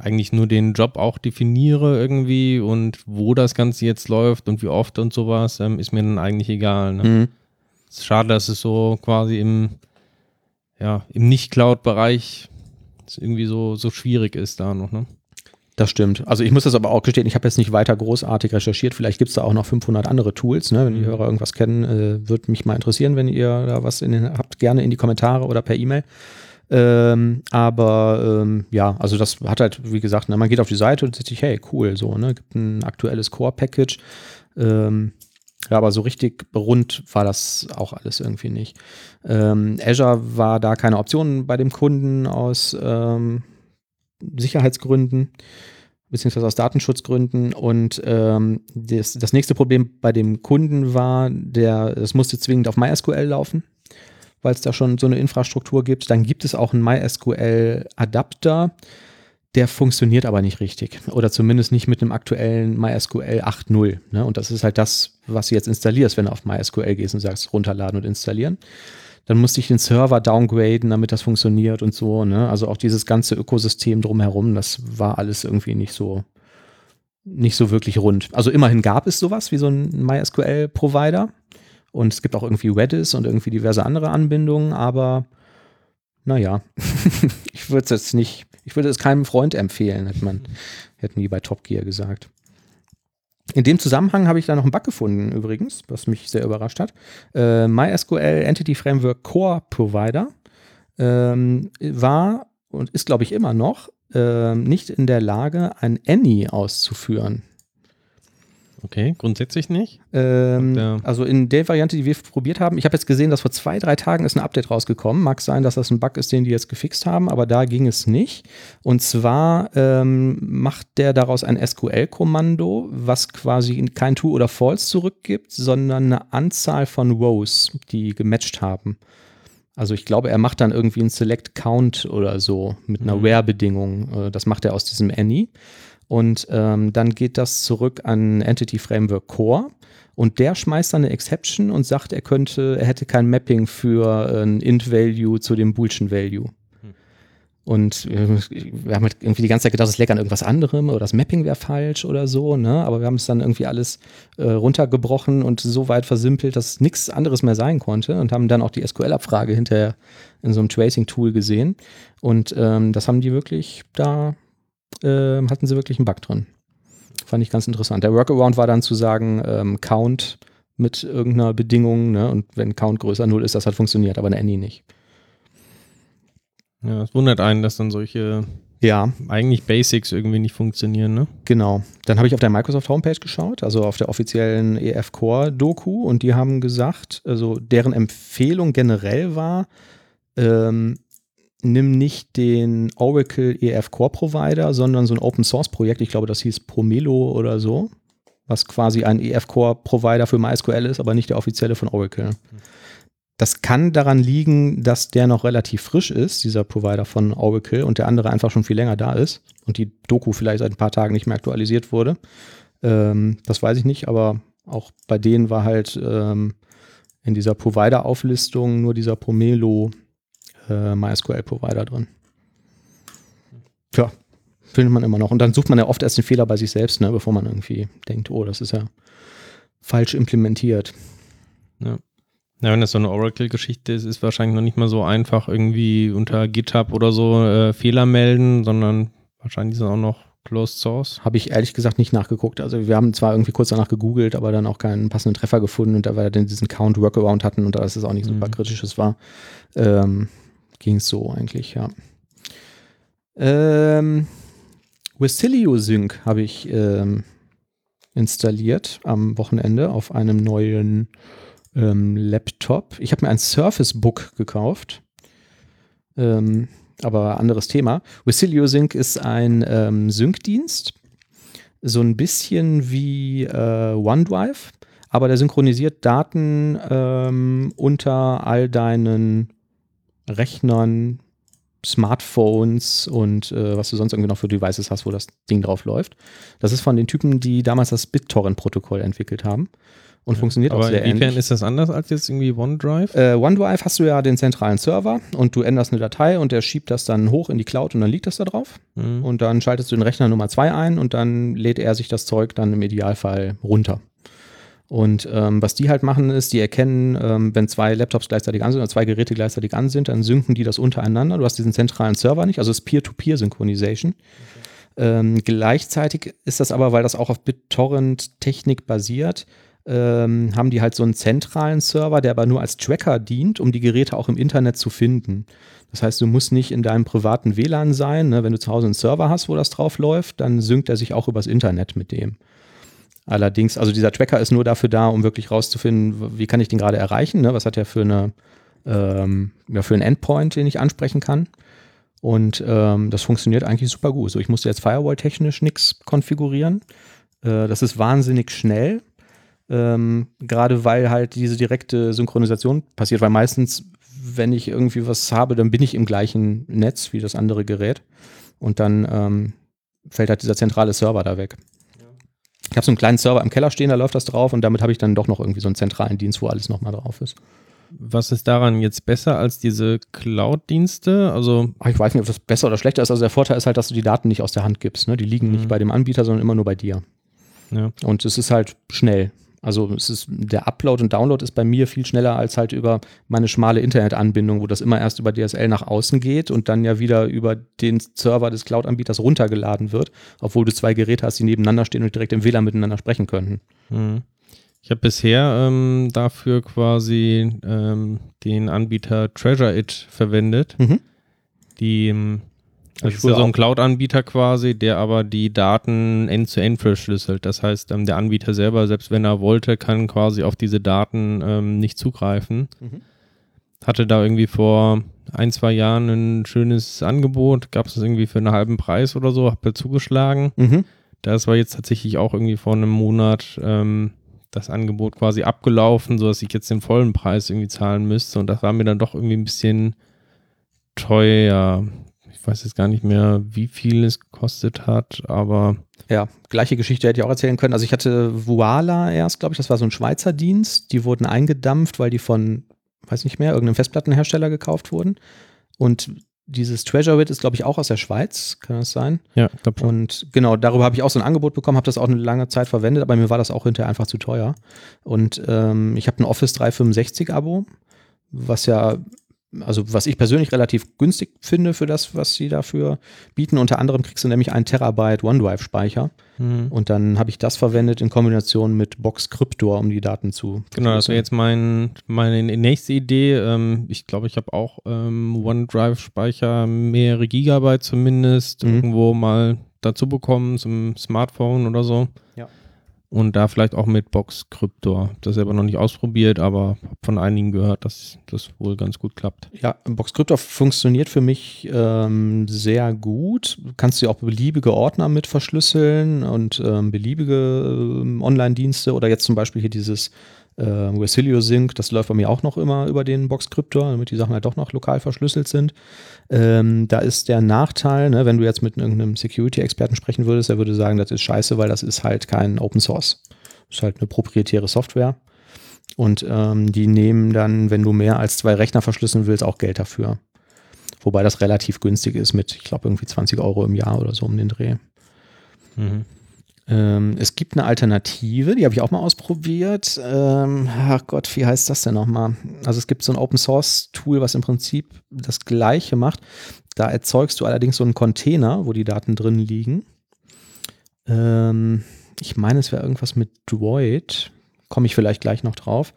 eigentlich nur den Job auch definiere irgendwie und wo das Ganze jetzt läuft und wie oft und sowas, ähm, ist mir dann eigentlich egal. Ne? Mhm. Es ist schade, dass es so quasi im, ja, im Nicht-Cloud-Bereich irgendwie so, so schwierig ist da noch, ne? Das stimmt. Also ich muss das aber auch gestehen, ich habe jetzt nicht weiter großartig recherchiert. Vielleicht gibt es da auch noch 500 andere Tools. Ne? Wenn die mhm. Hörer irgendwas kennen, äh, würde mich mal interessieren, wenn ihr da was in den, habt, gerne in die Kommentare oder per E-Mail. Ähm, aber ähm, ja, also das hat halt, wie gesagt, ne, man geht auf die Seite und sagt sich, hey, cool, so, ne, gibt ein aktuelles Core-Package. Ähm, ja, aber so richtig rund war das auch alles irgendwie nicht. Ähm, Azure war da keine Option bei dem Kunden aus ähm, Sicherheitsgründen beziehungsweise aus Datenschutzgründen. Und ähm, das, das nächste Problem bei dem Kunden war, der, es musste zwingend auf MySQL laufen weil es da schon so eine Infrastruktur gibt. Dann gibt es auch einen MySQL-Adapter, der funktioniert aber nicht richtig. Oder zumindest nicht mit einem aktuellen MySQL 8.0. Ne? Und das ist halt das, was du jetzt installierst, wenn du auf MySQL gehst und sagst, runterladen und installieren. Dann musste ich den Server downgraden, damit das funktioniert und so. Ne? Also auch dieses ganze Ökosystem drumherum, das war alles irgendwie nicht so, nicht so wirklich rund. Also immerhin gab es sowas wie so ein MySQL-Provider. Und es gibt auch irgendwie Redis und irgendwie diverse andere Anbindungen, aber naja, ich würde es jetzt nicht, ich würde es keinem Freund empfehlen, hätte man, hätten die bei Top Gear gesagt. In dem Zusammenhang habe ich da noch einen Bug gefunden, übrigens, was mich sehr überrascht hat. Äh, MySQL Entity Framework Core Provider ähm, war und ist, glaube ich, immer noch äh, nicht in der Lage, ein Any auszuführen. Okay, grundsätzlich nicht. Ähm, also in der Variante, die wir probiert haben, ich habe jetzt gesehen, dass vor zwei, drei Tagen ist ein Update rausgekommen. Mag sein, dass das ein Bug ist, den die jetzt gefixt haben, aber da ging es nicht. Und zwar ähm, macht der daraus ein SQL-Kommando, was quasi kein True oder False zurückgibt, sondern eine Anzahl von Rows, die gematcht haben. Also ich glaube, er macht dann irgendwie einen Select Count oder so mit einer mhm. Where-Bedingung. Äh, das macht er aus diesem Any. Und ähm, dann geht das zurück an Entity Framework Core. Und der schmeißt dann eine Exception und sagt, er könnte, er hätte kein Mapping für ein Int-Value zu dem Boolschen Value. Und äh, wir haben halt irgendwie die ganze Zeit gedacht, es leckt an irgendwas anderem oder das Mapping wäre falsch oder so, ne? Aber wir haben es dann irgendwie alles äh, runtergebrochen und so weit versimpelt, dass nichts anderes mehr sein konnte und haben dann auch die SQL-Abfrage hinterher in so einem Tracing-Tool gesehen. Und ähm, das haben die wirklich, da äh, hatten sie wirklich einen Bug drin. Fand ich ganz interessant. Der Workaround war dann zu sagen, ähm, Count mit irgendeiner Bedingung, ne? Und wenn Count größer 0 ist, das hat funktioniert, aber eine Any nicht. Ja, es wundert einen, dass dann solche ja. eigentlich Basics irgendwie nicht funktionieren, ne? Genau. Dann habe ich auf der Microsoft Homepage geschaut, also auf der offiziellen EF Core Doku und die haben gesagt, also deren Empfehlung generell war, ähm, nimm nicht den Oracle EF Core Provider, sondern so ein Open Source Projekt, ich glaube, das hieß Promelo oder so, was quasi ein EF Core Provider für MySQL ist, aber nicht der offizielle von Oracle. Das kann daran liegen, dass der noch relativ frisch ist, dieser Provider von Oracle, und der andere einfach schon viel länger da ist und die Doku vielleicht seit ein paar Tagen nicht mehr aktualisiert wurde. Ähm, das weiß ich nicht, aber auch bei denen war halt ähm, in dieser Provider-Auflistung nur dieser Pomelo äh, MySQL-Provider drin. Tja, findet man immer noch. Und dann sucht man ja oft erst den Fehler bei sich selbst, ne, bevor man irgendwie denkt, oh, das ist ja falsch implementiert. Ja. Ja, wenn das so eine Oracle-Geschichte ist, ist wahrscheinlich noch nicht mal so einfach irgendwie unter GitHub oder so äh, Fehler melden, sondern wahrscheinlich ist es auch noch Closed Source. Habe ich ehrlich gesagt nicht nachgeguckt. Also wir haben zwar irgendwie kurz danach gegoogelt, aber dann auch keinen passenden Treffer gefunden und da wir dann diesen Count Workaround hatten und da es auch nicht super mhm. kritisches war, ähm, ging es so eigentlich, ja. Ähm, Wesilio Sync habe ich ähm, installiert am Wochenende auf einem neuen ähm, Laptop. Ich habe mir ein Surface Book gekauft. Ähm, aber anderes Thema. Wesilio Sync ist ein ähm, Sync-Dienst. So ein bisschen wie äh, OneDrive, aber der synchronisiert Daten ähm, unter all deinen Rechnern, Smartphones und äh, was du sonst irgendwie noch für Devices hast, wo das Ding drauf läuft. Das ist von den Typen, die damals das BitTorrent-Protokoll entwickelt haben und ja, funktioniert auch sehr ähnlich. Aber ist das anders als jetzt irgendwie OneDrive? Äh, OneDrive hast du ja den zentralen Server und du änderst eine Datei und der schiebt das dann hoch in die Cloud und dann liegt das da drauf. Mhm. Und dann schaltest du den Rechner Nummer 2 ein und dann lädt er sich das Zeug dann im Idealfall runter. Und ähm, was die halt machen, ist, die erkennen, ähm, wenn zwei Laptops gleichzeitig an sind oder zwei Geräte gleichzeitig an sind, dann synken die das untereinander. Du hast diesen zentralen Server nicht, also es ist Peer-to-Peer-Synchronization. Okay. Ähm, gleichzeitig ist das aber, weil das auch auf BitTorrent-Technik basiert, ähm, haben die halt so einen zentralen Server, der aber nur als Tracker dient, um die Geräte auch im Internet zu finden. Das heißt, du musst nicht in deinem privaten WLAN sein. Ne? Wenn du zu Hause einen Server hast, wo das drauf läuft, dann synkt er sich auch übers Internet mit dem. Allerdings, also dieser Tracker ist nur dafür da, um wirklich rauszufinden, wie kann ich den gerade erreichen, ne? was hat er für eine ähm, ja, für einen Endpoint, den ich ansprechen kann. Und ähm, das funktioniert eigentlich super gut. So, ich musste jetzt Firewall-technisch nichts konfigurieren. Äh, das ist wahnsinnig schnell. Ähm, Gerade weil halt diese direkte Synchronisation passiert, weil meistens, wenn ich irgendwie was habe, dann bin ich im gleichen Netz wie das andere Gerät und dann ähm, fällt halt dieser zentrale Server da weg. Ich habe so einen kleinen Server im Keller stehen, da läuft das drauf und damit habe ich dann doch noch irgendwie so einen zentralen Dienst, wo alles nochmal drauf ist. Was ist daran jetzt besser als diese Cloud-Dienste? Also ich weiß nicht, ob das besser oder schlechter ist. Also der Vorteil ist halt, dass du die Daten nicht aus der Hand gibst. Ne? Die liegen mhm. nicht bei dem Anbieter, sondern immer nur bei dir. Ja. Und es ist halt schnell. Also es ist, der Upload und Download ist bei mir viel schneller als halt über meine schmale Internetanbindung, wo das immer erst über DSL nach außen geht und dann ja wieder über den Server des Cloud-Anbieters runtergeladen wird, obwohl du zwei Geräte hast, die nebeneinander stehen und direkt im WLAN miteinander sprechen könnten. Mhm. Ich habe bisher ähm, dafür quasi ähm, den Anbieter Treasure It verwendet, Mhm. die Hab ich so ein. Cloud-Anbieter quasi, der aber die Daten end-zu-end verschlüsselt. Das heißt, ähm, der Anbieter selber, selbst wenn er wollte, kann quasi auf diese Daten ähm, nicht zugreifen. Mhm. Hatte da irgendwie vor ein, zwei Jahren ein schönes Angebot, gab es das irgendwie für einen halben Preis oder so, hab da zugeschlagen. Mhm. Das war jetzt tatsächlich auch irgendwie vor einem Monat ähm, das Angebot quasi abgelaufen, sodass ich jetzt den vollen Preis irgendwie zahlen müsste. Und das war mir dann doch irgendwie ein bisschen teuer. Ich weiß jetzt gar nicht mehr, wie viel es gekostet hat, aber Ja, gleiche Geschichte hätte ich auch erzählen können. Also ich hatte Voila erst, glaube ich, das war so ein Schweizer Dienst. Die wurden eingedampft, weil die von, weiß nicht mehr, irgendeinem Festplattenhersteller gekauft wurden. Und dieses Treasurewitt ist, glaube ich, auch aus der Schweiz, kann das sein? ja, glaube. Und genau, darüber habe ich auch so ein Angebot bekommen, habe das auch eine lange Zeit verwendet, aber mir war das auch hinterher einfach zu teuer. Und ähm, ich habe ein Office 365 Abo, was ja, also was ich persönlich relativ günstig finde für das, was sie dafür bieten. Unter anderem kriegst du nämlich einen Terabyte OneDrive-Speicher. Mhm. Und dann habe ich das verwendet in Kombination mit Box Cryptor, um die Daten zu. Genau, das wäre jetzt mein, meine nächste Idee. Ähm, ich glaube, ich habe auch ähm, OneDrive-Speicher, mehrere Gigabyte zumindest, Mhm. irgendwo mal dazu bekommen zum Smartphone oder so. Ja. Und da vielleicht auch mit Box Cryptor. Das selber noch nicht ausprobiert, aber von einigen gehört, dass das wohl ganz gut klappt. Ja, Box Cryptor funktioniert für mich ähm, sehr gut. Du kannst dir auch beliebige Ordner mit verschlüsseln und ähm, beliebige ähm, Online-Dienste oder jetzt zum Beispiel hier dieses äh, Resilio Sync, das läuft bei mir auch noch immer über den Box Cryptor, damit die Sachen halt doch noch lokal verschlüsselt sind. Ähm, da ist der Nachteil, ne, wenn du jetzt mit irgendeinem Security-Experten sprechen würdest, der würde sagen, das ist scheiße, weil das ist halt kein Open Source. Das ist halt eine proprietäre Software. Und ähm, die nehmen dann, wenn du mehr als zwei Rechner verschlüsseln willst, auch Geld dafür. Wobei das relativ günstig ist mit, ich glaube, irgendwie 20 Euro im Jahr oder so um den Dreh. Mhm. Ähm, es gibt eine Alternative, die habe ich auch mal ausprobiert. Ähm, ach Gott, wie heißt das denn nochmal? Also es gibt so ein Open Source Tool, was im Prinzip das gleiche macht. Da erzeugst du allerdings so einen Container, wo die Daten drin liegen. Ähm, ich meine, es wäre irgendwas mit Droid. Komme ich vielleicht gleich noch drauf.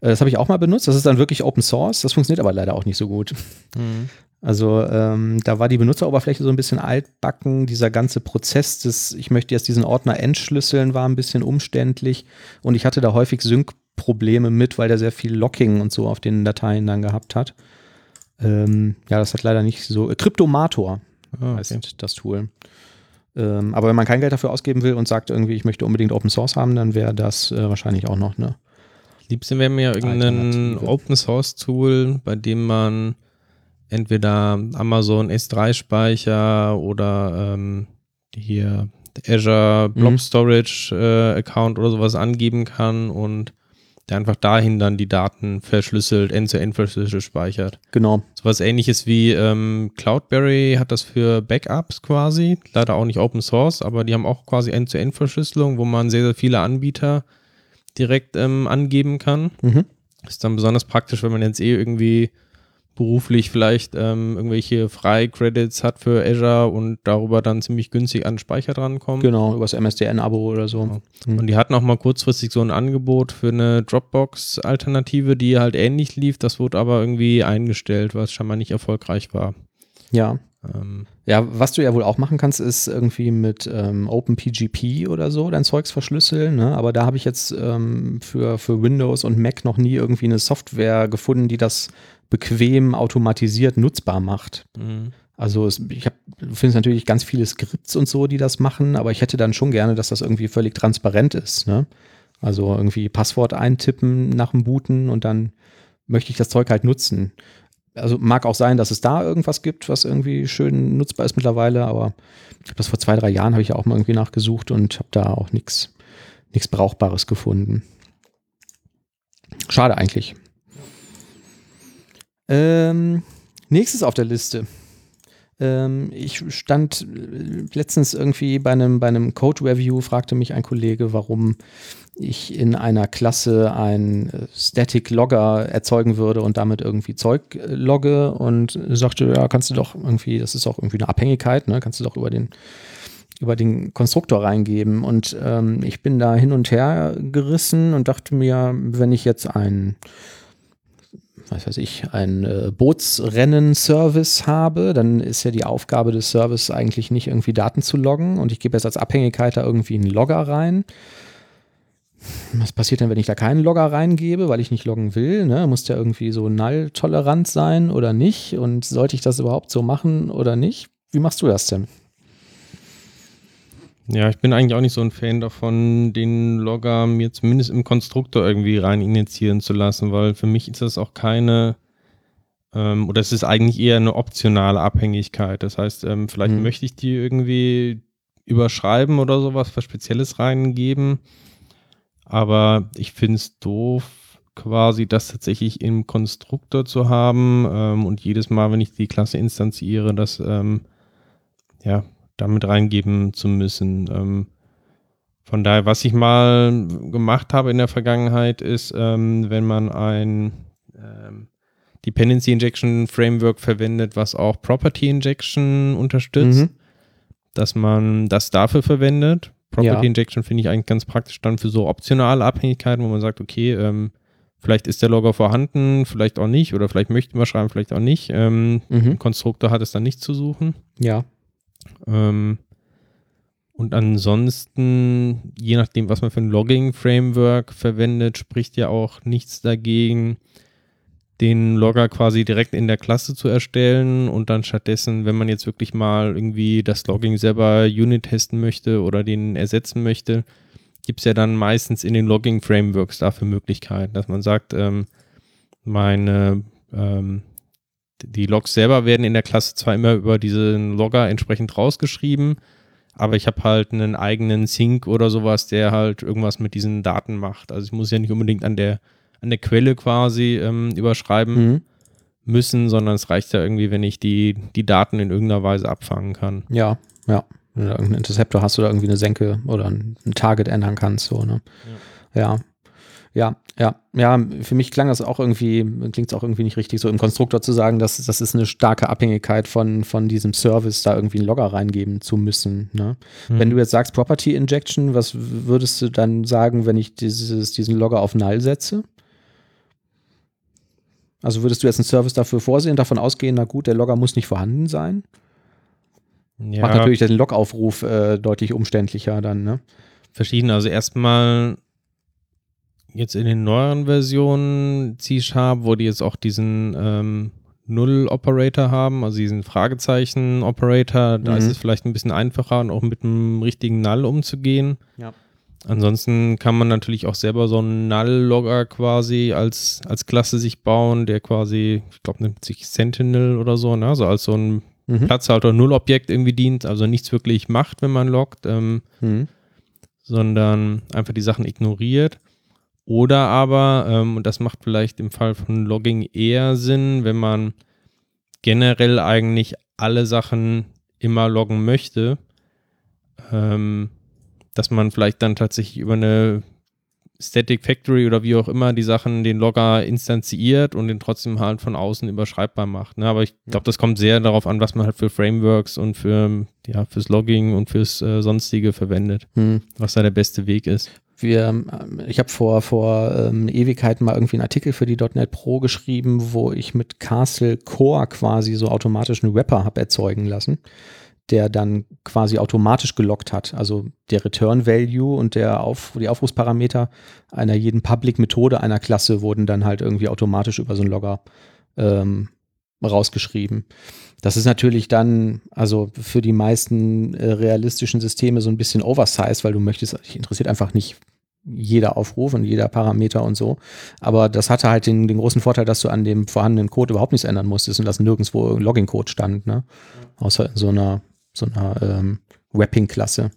Äh, Das habe ich auch mal benutzt. Das ist dann wirklich Open Source. Das funktioniert aber leider auch nicht so gut. Mhm. Also ähm, da war die Benutzeroberfläche so ein bisschen altbacken. Dieser ganze Prozess des, ich möchte jetzt diesen Ordner entschlüsseln, war ein bisschen umständlich. Und ich hatte da häufig Sync-Probleme mit, weil der sehr viel Locking und so auf den Dateien dann gehabt hat. Ähm, ja, das hat leider nicht so. Äh, Cryptomator Ah, heißt okay. das Tool. Ähm, aber wenn man kein Geld dafür ausgeben will und sagt irgendwie, ich möchte unbedingt Open Source haben, dann wäre das äh, wahrscheinlich auch noch eine. Liebsten wäre mir irgendein. Open Source Tool, bei dem man entweder Amazon S3-Speicher oder ähm, hier Azure Blob Mhm. Storage äh, Account oder sowas angeben kann und der einfach dahin dann die Daten verschlüsselt, end-zu-end verschlüsselt speichert. Genau. Sowas ähnliches wie ähm, Cloudberry hat das für Backups quasi. Leider auch nicht Open Source, aber die haben auch quasi End-zu-End-Verschlüsselung, wo man sehr, sehr viele Anbieter direkt ähm, angeben kann. Mhm. Ist dann besonders praktisch, wenn man jetzt eh irgendwie beruflich vielleicht ähm, irgendwelche Freicredits hat für Azure und darüber dann ziemlich günstig an Speicher drankommt. Genau, übers MSDN-Abo oder so. Genau. Mhm. Und die hatten auch mal kurzfristig so ein Angebot für eine Dropbox-Alternative, die halt ähnlich lief. Das wurde aber irgendwie eingestellt, was scheinbar nicht erfolgreich war. Ja. Ähm, Ja, was du ja wohl auch machen kannst, ist irgendwie mit ähm, OpenPGP oder so dein Zeugs verschlüsseln. Ne? Aber da habe ich jetzt ähm, für, für Windows und Mac noch nie irgendwie eine Software gefunden, die das bequem automatisiert nutzbar macht. mh. Also es, ich habe, du findest natürlich ganz viele Skripts und so, die das machen, aber ich hätte dann schon gerne, dass das irgendwie völlig transparent ist. Ne? Also irgendwie Passwort eintippen nach dem Booten und dann möchte ich das Zeug halt nutzen. Also mag auch sein, dass es da irgendwas gibt, was irgendwie schön nutzbar ist mittlerweile, aber ich habe das vor zwei, drei Jahren habe ich ja auch mal irgendwie nachgesucht und habe da auch nichts nichts Brauchbares gefunden. Schade eigentlich. Ähm, nächstes auf der Liste. Ähm, ich stand äh, letztens irgendwie bei einem, bei einem Code-Review, fragte mich ein Kollege, warum ich in einer Klasse ein äh, Static Logger erzeugen würde und damit irgendwie Zeug äh, logge und sagte, ja, kannst du doch irgendwie, das ist auch irgendwie eine Abhängigkeit, ne? kannst du doch über den über den Konstruktor reingeben. Und ähm, ich bin da hin und her gerissen und dachte mir, wenn ich jetzt ein was weiß ich, ein äh, Bootsrennen-Service habe, dann ist ja die Aufgabe des Service eigentlich nicht irgendwie Daten zu loggen und ich gebe jetzt als Abhängigkeit da irgendwie einen Logger rein. Was passiert denn, wenn ich da keinen Logger reingebe, weil ich nicht loggen will? Ne? Muss der irgendwie so null-tolerant sein oder nicht? Und sollte ich das überhaupt so machen oder nicht? Wie machst du das denn? Ja, ich bin eigentlich auch nicht so ein Fan davon, den Logger mir zumindest im Konstruktor irgendwie rein initiieren zu lassen, weil für mich ist das auch keine, ähm, oder es ist eigentlich eher eine optionale Abhängigkeit. Das heißt, ähm, vielleicht hm. möchte ich die irgendwie überschreiben oder sowas, was Spezielles reingeben, aber ich finde es doof, quasi das tatsächlich im Konstruktor zu haben ähm, und jedes Mal, wenn ich die Klasse instanziere, das ähm, ja, damit reingeben zu müssen. Ähm, von daher, was ich mal gemacht habe in der Vergangenheit, ist, ähm, wenn man ein ähm, Dependency Injection Framework verwendet, was auch Property Injection unterstützt, mhm. dass man das dafür verwendet. Property ja. Injection finde ich eigentlich ganz praktisch dann für so optionale Abhängigkeiten, wo man sagt, okay, ähm, vielleicht ist der Logger vorhanden, vielleicht auch nicht, oder vielleicht möchten wir schreiben, vielleicht auch nicht. Ähm, mhm. Konstruktor hat es dann nicht zu suchen. Ja. Ähm, und ansonsten, je nachdem, was man für ein Logging-Framework verwendet, spricht ja auch nichts dagegen, den Logger quasi direkt in der Klasse zu erstellen und dann stattdessen, wenn man jetzt wirklich mal irgendwie das Logging selber Unit testen möchte oder den ersetzen möchte, gibt es ja dann meistens in den Logging-Frameworks dafür Möglichkeiten, dass man sagt, ähm, meine ähm, die Logs selber werden in der Klasse zwar immer über diesen Logger entsprechend rausgeschrieben, aber ich habe halt einen eigenen Sync oder sowas, der halt irgendwas mit diesen Daten macht. Also ich muss ja nicht unbedingt an der, an der Quelle quasi ähm, überschreiben mhm. müssen, sondern es reicht ja irgendwie, wenn ich die, die Daten in irgendeiner Weise abfangen kann. Ja, ja. Wenn du irgendeinen Interceptor hast oder irgendwie eine Senke oder ein, Target ändern kannst, so, ne? Ja. ja. Ja, ja, ja, für mich klang das auch irgendwie, klingt es auch irgendwie nicht richtig, so im Konstruktor zu sagen, dass das ist eine starke Abhängigkeit von, von diesem Service, da irgendwie einen Logger reingeben zu müssen. Ne? Mhm. Wenn du jetzt sagst Property Injection, was würdest du dann sagen, wenn ich dieses, diesen Logger auf Null setze? Also würdest du jetzt einen Service dafür vorsehen, davon ausgehen, na gut, der Logger muss nicht vorhanden sein? Ja. Macht natürlich den Logaufruf äh, deutlich umständlicher dann, ne? Verschieden. Also erstmal jetzt in den neueren Versionen C-Sharp, wo die jetzt auch diesen ähm, Null-Operator haben, also diesen Fragezeichen-Operator, da mhm. ist es vielleicht ein bisschen einfacher und auch mit einem richtigen Null umzugehen. Ja. Ansonsten kann man natürlich auch selber so einen Null-Logger quasi als, als Klasse sich bauen, der quasi, ich glaube, nimmt sich Sentinel oder so, ne? also als so ein mhm. Platzhalter Null-Objekt irgendwie dient, also nichts wirklich macht, wenn man loggt, ähm, mhm. sondern einfach die Sachen ignoriert. Oder aber, ähm, und das macht vielleicht im Fall von Logging eher Sinn, wenn man generell eigentlich alle Sachen immer loggen möchte, ähm, dass man vielleicht dann tatsächlich über eine Static Factory oder wie auch immer die Sachen, den Logger instanziert und den trotzdem halt von außen überschreibbar macht. Ne? Aber ich glaube, das kommt sehr darauf an, was man halt für Frameworks und für, ja, fürs Logging und fürs äh, Sonstige verwendet, hm. was da der beste Weg ist wir, ähm, ich habe vor, vor ähm, Ewigkeiten mal irgendwie einen Artikel für die .NET Pro geschrieben, wo ich mit Castle Core quasi so automatisch einen Wrapper habe erzeugen lassen, der dann quasi automatisch gelockt hat. Also der Return Value und der Auf, die Aufrufsparameter einer jeden Public Methode einer Klasse wurden dann halt irgendwie automatisch über so einen Logger ähm, rausgeschrieben. Das ist natürlich dann, also für die meisten äh, realistischen Systeme so ein bisschen oversized, weil du möchtest, dich interessiert einfach nicht jeder Aufruf und jeder Parameter und so. Aber das hatte halt den, den großen Vorteil, dass du an dem vorhandenen Code überhaupt nichts ändern musstest und dass nirgendwo Login-Code stand, ne? Außer in so einer, so einer ähm, Wrapping-Klasse.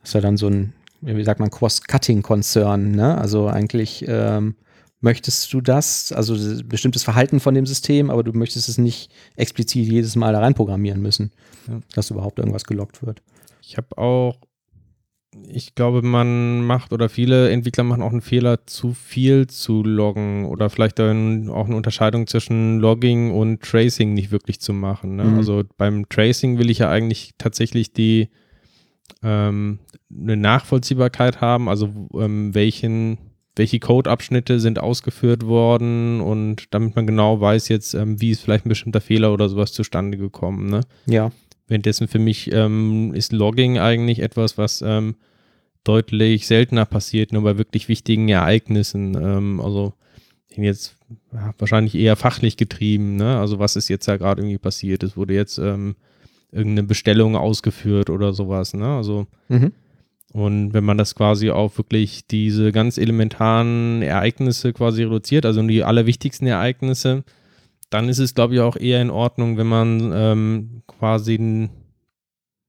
Das ist ja dann so ein, wie sagt man, Cross-Cutting-Konzern, ne? Also eigentlich ähm, möchtest du das, also bestimmtes Verhalten von dem System, aber du möchtest es nicht explizit jedes Mal da reinprogrammieren müssen, ja. dass überhaupt irgendwas gelockt wird. Ich habe auch ich glaube, man macht oder viele Entwickler machen auch einen Fehler, zu viel zu loggen oder vielleicht dann auch eine Unterscheidung zwischen Logging und Tracing nicht wirklich zu machen. Ne? Mhm. Also beim Tracing will ich ja eigentlich tatsächlich die ähm, eine Nachvollziehbarkeit haben, also ähm, welchen welche Codeabschnitte sind ausgeführt worden und damit man genau weiß jetzt, ähm, wie ist vielleicht ein bestimmter Fehler oder sowas zustande gekommen. Ne? Ja. Währenddessen für mich ähm, ist Logging eigentlich etwas, was ähm, deutlich seltener passiert, nur bei wirklich wichtigen Ereignissen. Ähm, also jetzt ja, wahrscheinlich eher fachlich getrieben. Ne? Also was ist jetzt da gerade irgendwie passiert? Es wurde jetzt ähm, irgendeine Bestellung ausgeführt oder sowas. Ne? Also mhm. und wenn man das quasi auf wirklich diese ganz elementaren Ereignisse quasi reduziert, also die allerwichtigsten Ereignisse, dann ist es, glaube ich, auch eher in Ordnung, wenn man ähm, quasi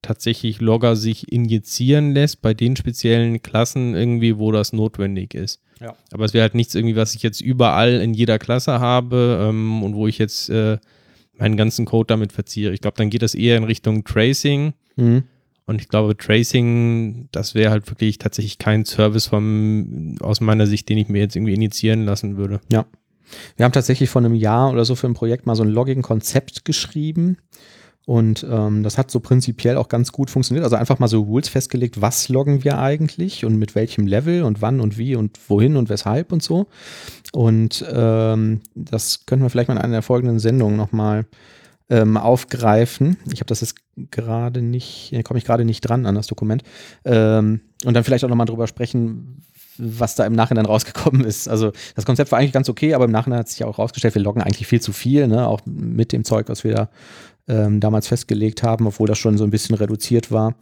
tatsächlich Logger sich injizieren lässt bei den speziellen Klassen irgendwie, wo das notwendig ist. Ja. Aber es wäre halt nichts irgendwie, was ich jetzt überall in jeder Klasse habe ähm, und wo ich jetzt äh, meinen ganzen Code damit verziehe. Ich glaube, dann geht das eher in Richtung Tracing. Mhm. Und ich glaube, Tracing, das wäre halt wirklich tatsächlich kein Service vom, aus meiner Sicht, den ich mir jetzt irgendwie initiieren lassen würde. Ja. Wir haben tatsächlich vor einem Jahr oder so für ein Projekt mal so ein Logging-Konzept geschrieben. Und ähm, das hat so prinzipiell auch ganz gut funktioniert. Also einfach mal so Rules festgelegt, was loggen wir eigentlich und mit welchem Level und wann und wie und wohin und weshalb und so. Und ähm, das könnten wir vielleicht mal in einer der folgenden Sendungen nochmal ähm, aufgreifen. Ich habe das jetzt gerade nicht, komme ich gerade nicht dran an das Dokument. Ähm, und dann vielleicht auch nochmal drüber sprechen, was da im Nachhinein rausgekommen ist. Also das Konzept war eigentlich ganz okay, aber im Nachhinein hat sich auch rausgestellt, wir loggen eigentlich viel zu viel, ne? auch mit dem Zeug, was wir da ähm, damals festgelegt haben, obwohl das schon so ein bisschen reduziert war.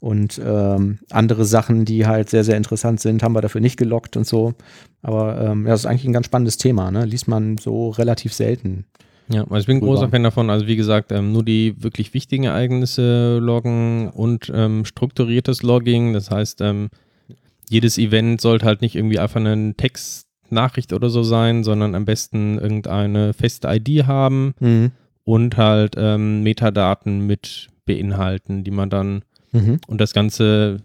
Und ähm, andere Sachen, die halt sehr, sehr interessant sind, haben wir dafür nicht gelockt und so. Aber ähm, ja, das ist eigentlich ein ganz spannendes Thema, ne? Liest man so relativ selten. Ja, also ich bin ein großer Fan davon. Also wie gesagt, ähm, nur die wirklich wichtigen Ereignisse loggen und ähm, strukturiertes Logging. Das heißt, ähm, jedes Event sollte halt nicht irgendwie einfach eine Textnachricht oder so sein, sondern am besten irgendeine feste ID haben mhm. und halt ähm, Metadaten mit beinhalten, die man dann mhm. und das Ganze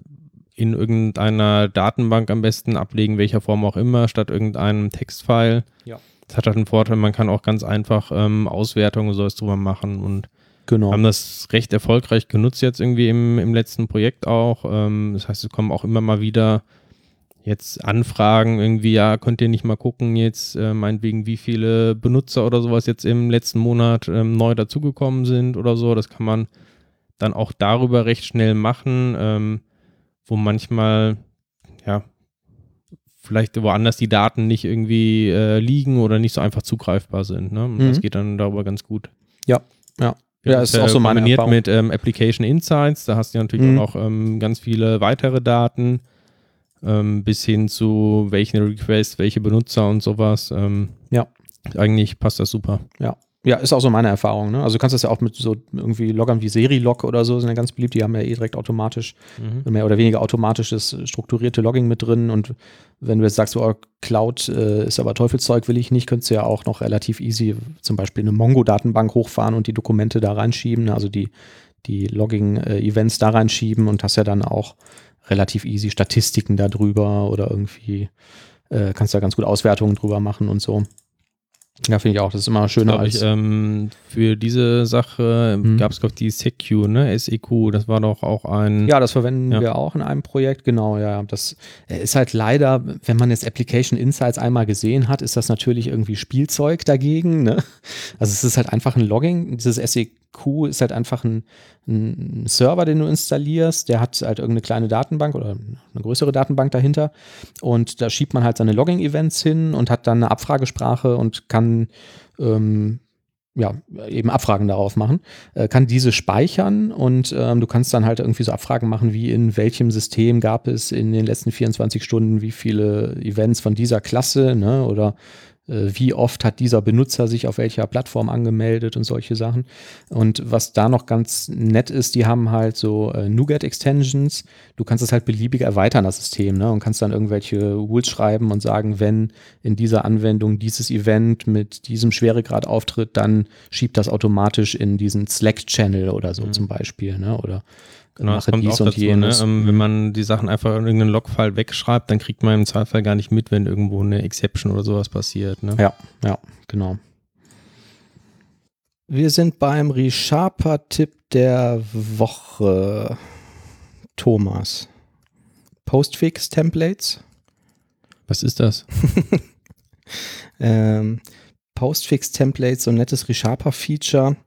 in irgendeiner Datenbank am besten ablegen, welcher Form auch immer, statt irgendeinem Textfile. Ja. Das hat halt einen Vorteil, man kann auch ganz einfach ähm, Auswertungen und sowas drüber machen und Genau. Haben das recht erfolgreich genutzt jetzt irgendwie im, im letzten Projekt auch. Ähm, das heißt, es kommen auch immer mal wieder jetzt Anfragen irgendwie, ja, könnt ihr nicht mal gucken jetzt, äh, meinetwegen, wie viele Benutzer oder sowas jetzt im letzten Monat ähm, neu dazugekommen sind oder so. Das kann man dann auch darüber recht schnell machen, ähm, wo manchmal, ja, vielleicht woanders die Daten nicht irgendwie äh, liegen oder nicht so einfach zugreifbar sind. Ne? Mhm. Das geht dann darüber ganz gut. Ja, ja. Ja, ist auch so meine Erfahrung. mit ähm, Application Insights, da hast du natürlich mhm. auch ähm, ganz viele weitere Daten, ähm, bis hin zu welchen Requests, welche Benutzer und sowas. Ähm, ja. Eigentlich passt das super. Ja. Ja, ist auch so meine Erfahrung. Ne? Also du kannst das ja auch mit so irgendwie Loggern wie Serilog oder so, sind ja ganz beliebt. Die haben ja eh direkt automatisch, mhm. mehr oder weniger automatisches strukturierte Logging mit drin. Und wenn du jetzt sagst, oh, Cloud äh, ist aber Teufelszeug, will ich nicht, könntest du ja auch noch relativ easy zum Beispiel eine Mongo-Datenbank hochfahren und die Dokumente da reinschieben, also die, die Logging-Events da reinschieben und hast ja dann auch relativ easy Statistiken darüber oder irgendwie äh, kannst da ganz gut Auswertungen drüber machen und so. Ja, finde ich auch. Das ist immer schöner als. Ich, ähm, für diese Sache hm. gab es, glaube ich, die SEQ, ne? SEQ, das war doch auch ein. Ja, das verwenden ja. wir auch in einem Projekt, genau, ja. Das äh, ist halt leider, wenn man jetzt Application Insights einmal gesehen hat, ist das natürlich irgendwie Spielzeug dagegen, ne? Also es ist halt einfach ein Logging. Dieses SEQ ist halt einfach ein, ein Server, den du installierst, der hat halt irgendeine kleine Datenbank oder eine größere Datenbank dahinter. Und da schiebt man halt seine Logging-Events hin und hat dann eine Abfragesprache und kann ähm, ja, eben Abfragen darauf machen, äh, kann diese speichern und ähm, du kannst dann halt irgendwie so Abfragen machen, wie in welchem System gab es in den letzten 24 Stunden wie viele Events von dieser Klasse, ne, oder wie oft hat dieser Benutzer sich auf welcher Plattform angemeldet und solche Sachen. Und was da noch ganz nett ist, die haben halt so äh, NuGet-Extensions. Du kannst es halt beliebig erweitern, das System, ne? und kannst dann irgendwelche Rules schreiben und sagen, wenn in dieser Anwendung dieses Event mit diesem Schweregrad auftritt, dann schiebt das automatisch in diesen Slack-Channel oder so mhm. zum Beispiel, ne? oder Genau, mache dies und dazu, ne? jenes. Ne? Ähm, wenn man die Sachen einfach in irgendeinen Logfile wegschreibt, dann kriegt man im Zweifel gar nicht mit, wenn irgendwo eine Exception oder sowas passiert. Ne? Ja, ja, genau. Wir sind beim Resharper-Tipp der Woche. Thomas. Postfix-Templates. Was ist das? ähm, Postfix-Templates, so ein nettes Resharper-Feature,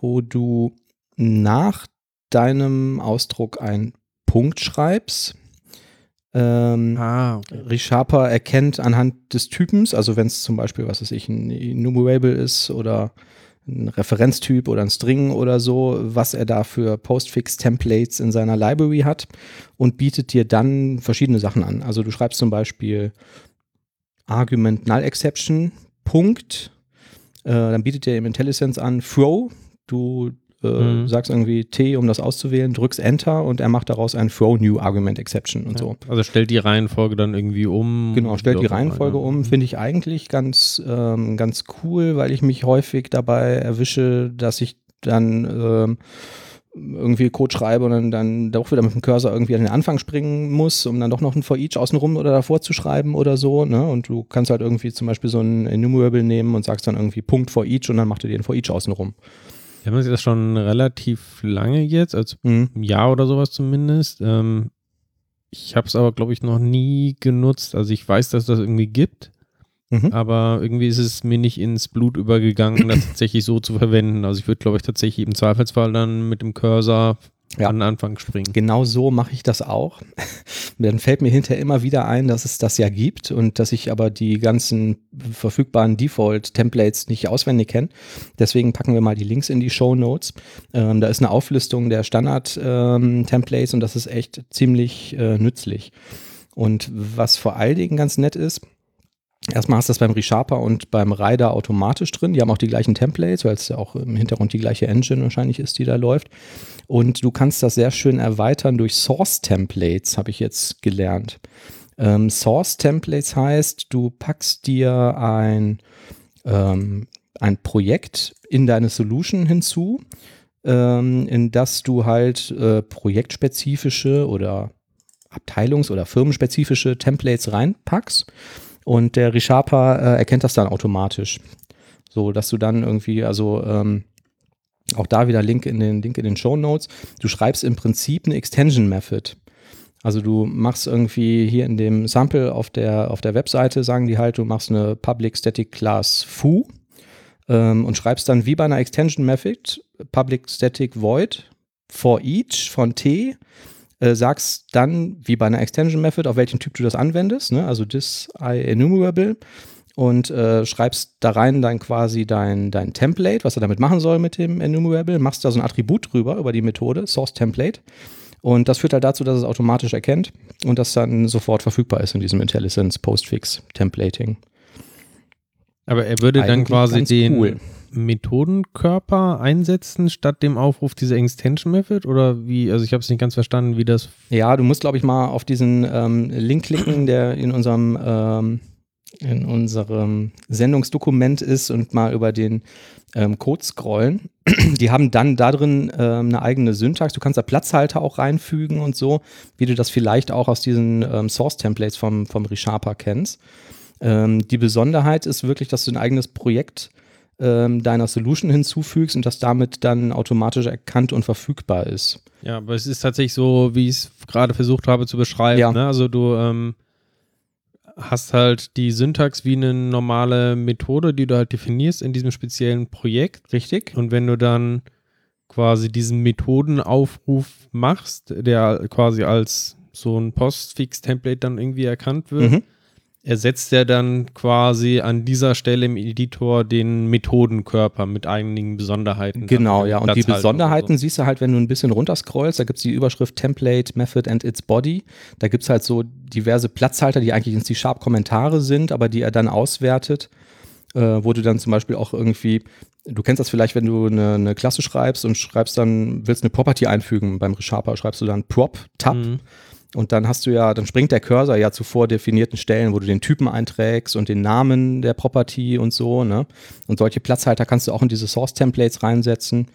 wo du nach deinem Ausdruck einen Punkt schreibst. Ähm, ah, okay. ReSharper erkennt anhand des Typens, also wenn es zum Beispiel, was weiß ich, ein Enumerable ist oder ein Referenztyp oder ein String oder so, was er da für Postfix-Templates in seiner Library hat und bietet dir dann verschiedene Sachen an. Also du schreibst zum Beispiel Argument Null Exception, Punkt, äh, dann bietet dir im IntelliSense an Throw, du äh, mhm. sagst irgendwie T, um das auszuwählen, drückst Enter und er macht daraus ein Throw New Argument Exception und ja. so. Also stellt die Reihenfolge dann irgendwie um. Genau, stellt die Reihenfolge um. Mhm. Finde ich eigentlich ganz, ähm, ganz cool, weil ich mich häufig dabei erwische, dass ich dann ähm, irgendwie Code schreibe und dann, dann doch wieder mit dem Cursor irgendwie an den Anfang springen muss, um dann doch noch ein for each außenrum oder davor zu schreiben oder so. Ne? Und du kannst halt irgendwie zum Beispiel so ein Enumerable nehmen und sagst dann irgendwie Punkt for each und dann macht er den for each außenrum. Wir haben das schon relativ lange jetzt, also mhm. ein Jahr oder sowas zumindest. Ähm, ich habe es aber, glaube ich, noch nie genutzt. Also ich weiß, dass das irgendwie gibt, mhm. aber irgendwie ist es mir nicht ins Blut übergegangen, das tatsächlich so zu verwenden. Also ich würde, glaube ich, tatsächlich im Zweifelsfall dann mit dem Cursor ja. an den Anfang springen. Genau so mache ich das auch. Dann fällt mir hinterher immer wieder ein, dass es das ja gibt und dass ich aber die ganzen verfügbaren Default-Templates nicht auswendig kenne. Deswegen packen wir mal die Links in die Show Notes. Ähm, da ist eine Auflistung der Standard-Templates ähm, und das ist echt ziemlich äh, nützlich. Und was vor allen Dingen ganz nett ist, Erstmal hast du das beim ReSharper und beim Rider automatisch drin. Die haben auch die gleichen Templates, weil es ja auch im Hintergrund die gleiche Engine wahrscheinlich ist, die da läuft. Und du kannst das sehr schön erweitern durch Source-Templates, habe ich jetzt gelernt. Ähm, Source-Templates heißt, du packst dir ein, ähm, ein Projekt in deine Solution hinzu, ähm, in das du halt äh, projektspezifische oder abteilungs- oder firmenspezifische Templates reinpackst. Und der ReSharper äh, erkennt das dann automatisch. So, dass du dann irgendwie, also ähm, auch da wieder Link in den Link in den Show Notes. Du schreibst im Prinzip eine Extension Method. Also du machst irgendwie hier in dem Sample auf der, auf der Webseite, sagen die halt, du machst eine Public Static Class foo ähm, und schreibst dann wie bei einer Extension Method Public Static Void for each von T äh, sagst dann, wie bei einer Extension Method, auf welchen Typ du das anwendest, ne? also this I enumerable und äh, schreibst da rein dann quasi dein, dein Template, was er damit machen soll mit dem enumerable, machst da so ein Attribut drüber über die Methode, Source Template und das führt halt dazu, dass es automatisch erkennt und das dann sofort verfügbar ist in diesem IntelliSense Postfix Templating. Aber er würde Eigentlich dann quasi den, cool. Methodenkörper einsetzen statt dem Aufruf dieser Extension Method? Oder wie? Also ich habe es nicht ganz verstanden, wie das. Ja, du musst, glaube ich, mal auf diesen ähm, Link klicken, der in unserem, ähm, in unserem Sendungsdokument ist und mal über den ähm, Code scrollen. Die haben dann da drin ähm, eine eigene Syntax. Du kannst da Platzhalter auch reinfügen und so, wie du das vielleicht auch aus diesen ähm, Source-Templates vom, vom ReSharper kennst. Ähm, die Besonderheit ist wirklich, dass du ein eigenes Projekt ähm, deiner Solution hinzufügst und das damit dann automatisch erkannt und verfügbar ist. Ja, aber es ist tatsächlich so, wie ich es gerade versucht habe zu beschreiben. Ja. Ne? Also du ähm, hast halt die Syntax wie eine normale Methode, die du halt definierst in diesem speziellen Projekt. Richtig. Und wenn du dann quasi diesen Methodenaufruf machst, der quasi als so ein Postfix-Template dann irgendwie erkannt wird, mhm ersetzt er dann quasi an dieser Stelle im Editor den Methodenkörper mit einigen Besonderheiten. Genau, ja. Und die Besonderheiten so. siehst du halt, wenn du ein bisschen runterscrollst. Da gibt es die Überschrift Template, Method and its Body. Da gibt es halt so diverse Platzhalter, die eigentlich in C-Sharp-Kommentare sind, aber die er dann auswertet, äh, wo du dann zum Beispiel auch irgendwie Du kennst das vielleicht, wenn du eine, eine, Klasse schreibst und schreibst dann, willst eine Property einfügen. Beim Resharper schreibst du dann Prop, Tab. Mhm. Und dann hast du ja, dann springt der Cursor ja zu vordefinierten Stellen, wo du den Typen einträgst und den Namen der Property und so, ne? Und solche Platzhalter kannst du auch in diese Source-Templates reinsetzen.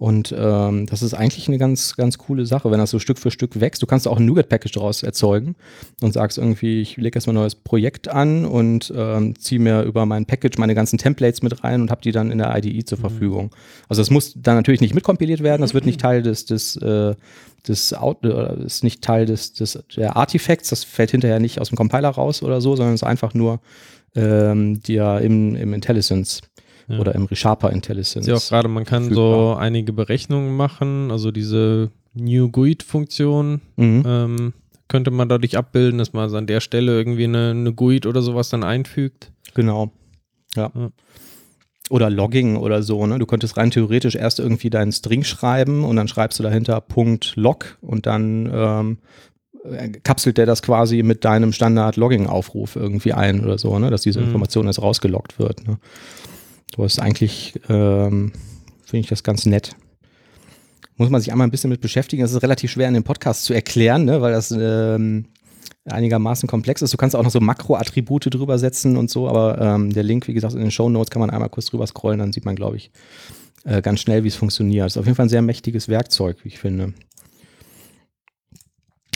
Und ähm, das ist eigentlich eine ganz, ganz coole Sache, wenn das so Stück für Stück wächst. Du kannst auch ein Nougat-Package daraus erzeugen und sagst irgendwie, ich lege erstmal ein neues Projekt an und ähm, ziehe mir über mein Package meine ganzen Templates mit rein und habe die dann in der IDE zur mhm. Verfügung. Also das muss dann natürlich nicht mitkompiliert werden, das wird nicht Teil des, des, äh, des Out, äh, ist nicht Teil des, des der Artifacts, das fällt hinterher nicht aus dem Compiler raus oder so, sondern ist einfach nur ähm, dir im, im IntelliSense ja. oder im ReSharper IntelliSense. Ja, auch gerade, man kann verfügbar. so einige Berechnungen machen, also diese New GUID-Funktion mhm. ähm, könnte man dadurch abbilden, dass man an der Stelle irgendwie eine, eine GUID oder sowas dann einfügt. Genau. ja. ja oder Logging oder so. Ne? Du könntest rein theoretisch erst irgendwie deinen String schreiben und dann schreibst du dahinter Punkt .log und dann ähm, kapselt der das quasi mit deinem Standard-Logging-Aufruf irgendwie ein oder so, ne? dass diese mhm. Information jetzt rausgeloggt wird. Ne? Das ist eigentlich, ähm, finde ich das ganz nett. Muss man sich einmal ein bisschen mit beschäftigen. Das ist relativ schwer in dem Podcast zu erklären, ne? weil das ähm, einigermaßen komplex ist. Du kannst auch noch so Makroattribute drüber setzen und so, aber ähm, der Link, wie gesagt, in den Show Notes kann man einmal kurz drüber scrollen, dann sieht man, glaube ich, äh, ganz schnell, wie es funktioniert. Das ist auf jeden Fall ein sehr mächtiges Werkzeug, wie ich finde.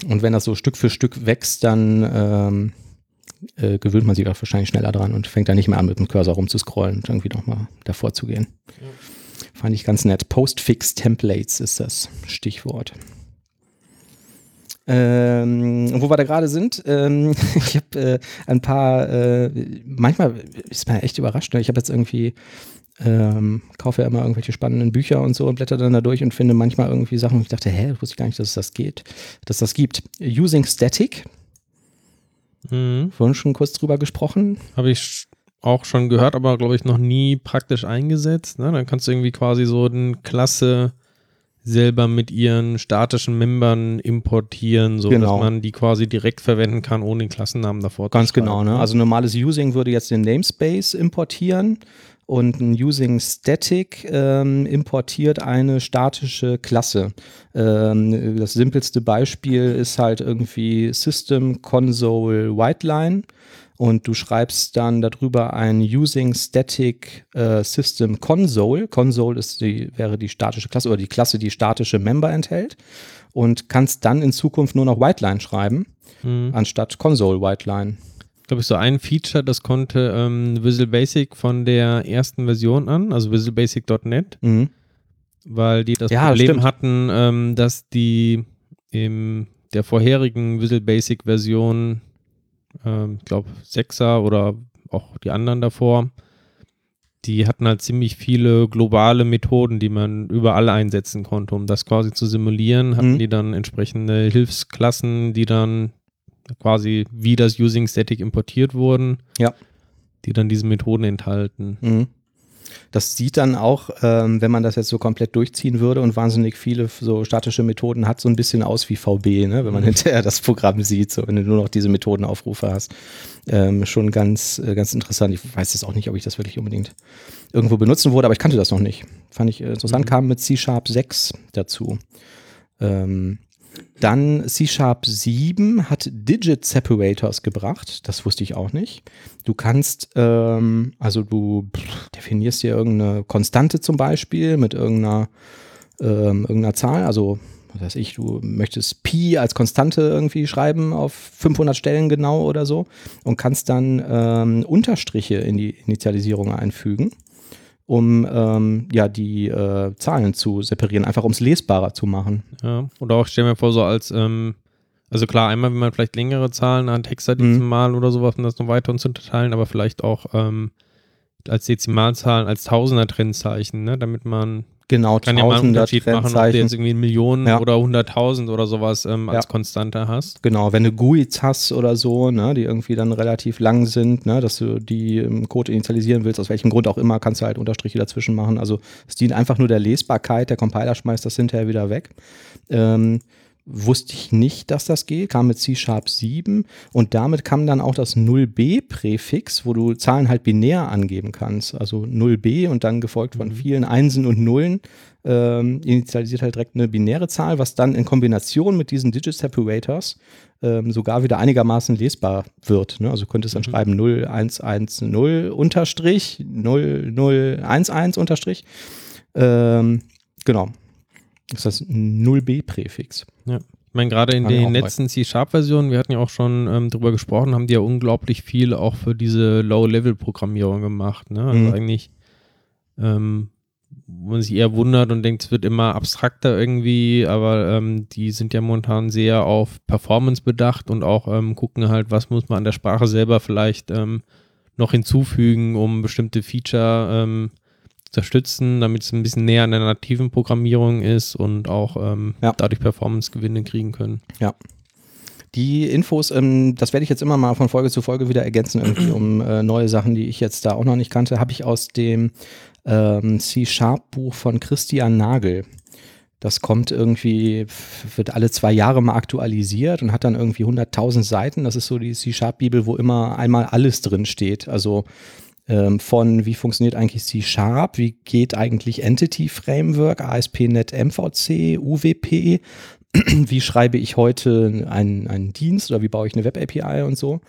Und wenn das so Stück für Stück wächst, dann ähm, äh, gewöhnt man sich auch wahrscheinlich schneller dran und fängt dann nicht mehr an, mit dem Cursor rumzuscrollen und irgendwie nochmal davor zu gehen. Ja. Fand ich ganz nett. Postfix Templates ist das Stichwort. Ähm, wo wir da gerade sind, ähm, ich habe äh, ein paar, äh, manchmal ist man echt überrascht. Ne? Ich habe jetzt irgendwie, ähm, kaufe ja immer irgendwelche spannenden Bücher und so und blätter dann da durch und finde manchmal irgendwie Sachen, wo ich dachte, hä, wusste ich gar nicht, dass es das geht, dass das gibt. Using Static. Mhm. Vorhin schon kurz drüber gesprochen. Habe ich auch schon gehört, aber glaube ich noch nie praktisch eingesetzt. Ne? Dann kannst du irgendwie quasi so eine Klasse selber mit ihren statischen Membern importieren, so genau. dass man die quasi direkt verwenden kann, ohne den Klassennamen davor Ganz zu Ganz genau, ne? Also normales Using würde jetzt den Namespace importieren und ein Using Static ähm, importiert eine statische Klasse. Ähm, das simpelste Beispiel ist halt irgendwie System Console Whiteline und du schreibst dann darüber ein Using Static äh, System Console. Console ist die, wäre die statische Klasse oder die Klasse, die statische Member enthält und kannst dann in Zukunft nur noch Whiteline schreiben, mhm. anstatt Console Whiteline. Glaube ich, so ein Feature, das konnte ähm, Visual Basic von der ersten Version an, also Visualbasic.net, mhm. weil die das ja, Problem das hatten, ähm, dass die in der vorherigen Visual Basic Version ähm, ich glaube Sechser oder auch die anderen davor, die hatten halt ziemlich viele globale Methoden, die man überall einsetzen konnte, um das quasi zu simulieren. Hatten mhm. die dann entsprechende Hilfsklassen, die dann quasi wie das Using Static importiert wurden, ja. die dann diese Methoden enthalten. Mhm. Das sieht dann auch, ähm, wenn man das jetzt so komplett durchziehen würde und wahnsinnig viele so statische Methoden hat, so ein bisschen aus wie VB, ne? wenn man mhm. hinterher das Programm sieht, so wenn du nur noch diese Methodenaufrufe hast. Ähm, schon ganz, äh, ganz interessant. Ich weiß jetzt auch nicht, ob ich das wirklich unbedingt irgendwo benutzen würde, aber ich kannte das noch nicht. Fand ich äh, interessant, mhm. kam mit C-Sharp 6 dazu. Ähm, dann C-Sharp 7 hat Digit Separators gebracht. Das wusste ich auch nicht. Du kannst, ähm, also du definierst hier irgendeine Konstante zum Beispiel mit irgendeiner, ähm, irgendeiner Zahl. Also, was weiß ich, du möchtest Pi als Konstante irgendwie schreiben auf 500 Stellen genau oder so und kannst dann ähm, Unterstriche in die Initialisierung einfügen um ähm, ja die äh, Zahlen zu separieren, einfach um es lesbarer zu machen. Ja, oder auch stell mir vor, so als, ähm, also klar, einmal, wenn man vielleicht längere Zahlen an Hexadezimal mhm. oder sowas, um das noch weiter zu unterteilen, aber vielleicht auch ähm, als Dezimalzahlen, als Tausender-Trennzeichen, ne, damit man Genau, Kann ja mal einen Unterschied machen, ob du jetzt irgendwie Millionen Ja. oder hunderttausend oder sowas ähm, als Ja. Konstante hast. Genau, wenn du GUIs hast oder so, ne, die irgendwie dann relativ lang sind, ne, dass du die im Code initialisieren willst, aus welchem Grund auch immer, kannst du halt Unterstriche dazwischen machen. Also es dient einfach nur der Lesbarkeit, der Compiler schmeißt das hinterher wieder weg. Ähm, wusste ich nicht, dass das geht, kam mit C-Sharp 7 und damit kam dann auch das 0b-Präfix, wo du Zahlen halt binär angeben kannst. Also 0b und dann gefolgt von vielen Einsen und Nullen ähm, initialisiert halt direkt eine binäre Zahl, was dann in Kombination mit diesen Digit Separators ähm, sogar wieder einigermaßen lesbar wird. Ne? Also du könntest dann Mhm. schreiben 0110 unterstrich 0011 unterstrich. Ähm, genau. Das ist das 0b-Präfix. Ich meine, gerade in Kann den letzten C-Sharp-Versionen, wir hatten ja auch schon ähm, drüber gesprochen, haben die ja unglaublich viel auch für diese Low-Level-Programmierung gemacht. Ne? Also Mhm. eigentlich, ähm, wo man sich eher wundert und denkt, es wird immer abstrakter irgendwie, aber ähm, die sind ja momentan sehr auf Performance bedacht und auch ähm, gucken halt, was muss man an der Sprache selber vielleicht ähm, noch hinzufügen, um bestimmte Feature ähm, unterstützen, damit es ein bisschen näher an der nativen Programmierung ist und auch ähm, Ja. dadurch Performance-Gewinne kriegen können. Die Infos, ähm, das werde ich jetzt immer mal von Folge zu Folge wieder ergänzen, irgendwie um äh, neue Sachen, die ich jetzt da auch noch nicht kannte, habe ich aus dem ähm, C-Sharp-Buch von Christian Nagel. Das kommt irgendwie, wird alle zwei Jahre mal aktualisiert und hat dann irgendwie 100.000 Seiten. Das ist so die C-Sharp-Bibel, wo immer einmal alles drin steht. Also von wie funktioniert eigentlich C-Sharp, wie geht eigentlich Entity Framework, ASP.NET MVC, UWP, wie schreibe ich heute einen, einen Dienst oder wie baue ich eine Web-API und so.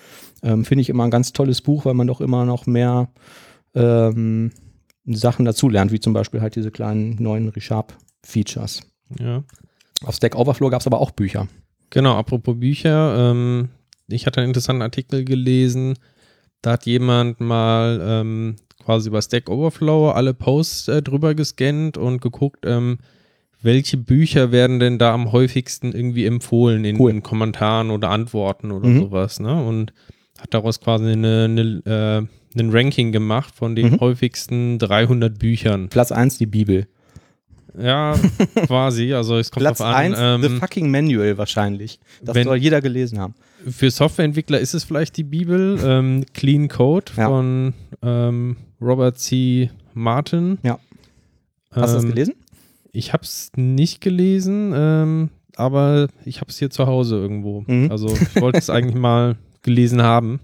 Ähm, Finde ich immer ein ganz tolles Buch, weil man doch immer noch mehr ähm, Sachen dazulernt, wie zum Beispiel halt diese kleinen neuen ReSharp-Features. Ja. Auf Stack Overflow gab es aber auch Bücher. Genau, apropos Bücher, ähm, ich hatte einen interessanten Artikel gelesen, da hat jemand mal ähm, quasi über Stack Overflow alle Posts äh, drüber gescannt und geguckt, ähm, welche Bücher werden denn da am häufigsten irgendwie empfohlen in, Cool. in Kommentaren oder Antworten oder Mhm. sowas, ne? Und hat daraus quasi eine, eine, äh, ein Ranking gemacht von den Mhm. häufigsten 300 Büchern. Platz 1 die Bibel. Ja, quasi, also es kommt Platz drauf an. 1 ähm, The Fucking Manual wahrscheinlich. Das wenn- soll jeder gelesen haben. Für Softwareentwickler ist es vielleicht die Bibel, ähm, Clean Code Ja. von ähm, Robert C. Martin. Ja. Hast du das Ähm, gelesen? Ich habe es nicht gelesen, ähm, aber ich habe es hier zu Hause irgendwo. Mhm. Also ich wollte es eigentlich mal gelesen haben.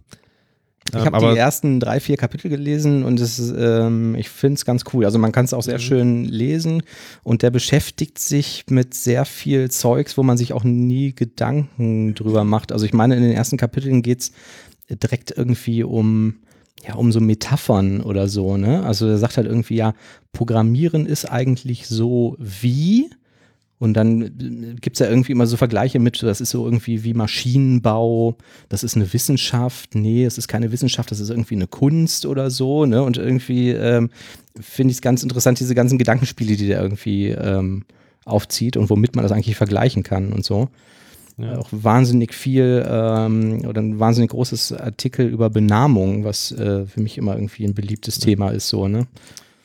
Ich Ähm, habe die ersten drei, vier Kapitel gelesen und es, ähm, ich finde es ganz cool. Also man kann es auch sehr Mhm. schön lesen und der beschäftigt sich mit sehr viel Zeugs, wo man sich auch nie Gedanken drüber macht. Also ich meine, in den ersten Kapiteln geht es direkt irgendwie um, ja, um so Metaphern oder so, ne? Also er sagt halt irgendwie, ja, Programmieren ist eigentlich so wie und dann gibt es ja irgendwie immer so Vergleiche mit, das ist so irgendwie wie Maschinenbau, das ist eine Wissenschaft, nee, es ist keine Wissenschaft, das ist irgendwie eine Kunst oder so, ne? Und irgendwie ähm, finde ich es ganz interessant, diese ganzen Gedankenspiele, die der irgendwie ähm, aufzieht und womit man das eigentlich vergleichen kann und so. Ja. Auch wahnsinnig viel ähm, oder ein wahnsinnig großes Artikel über Benamung, was äh, für mich immer irgendwie ein beliebtes Thema ist, so, ne?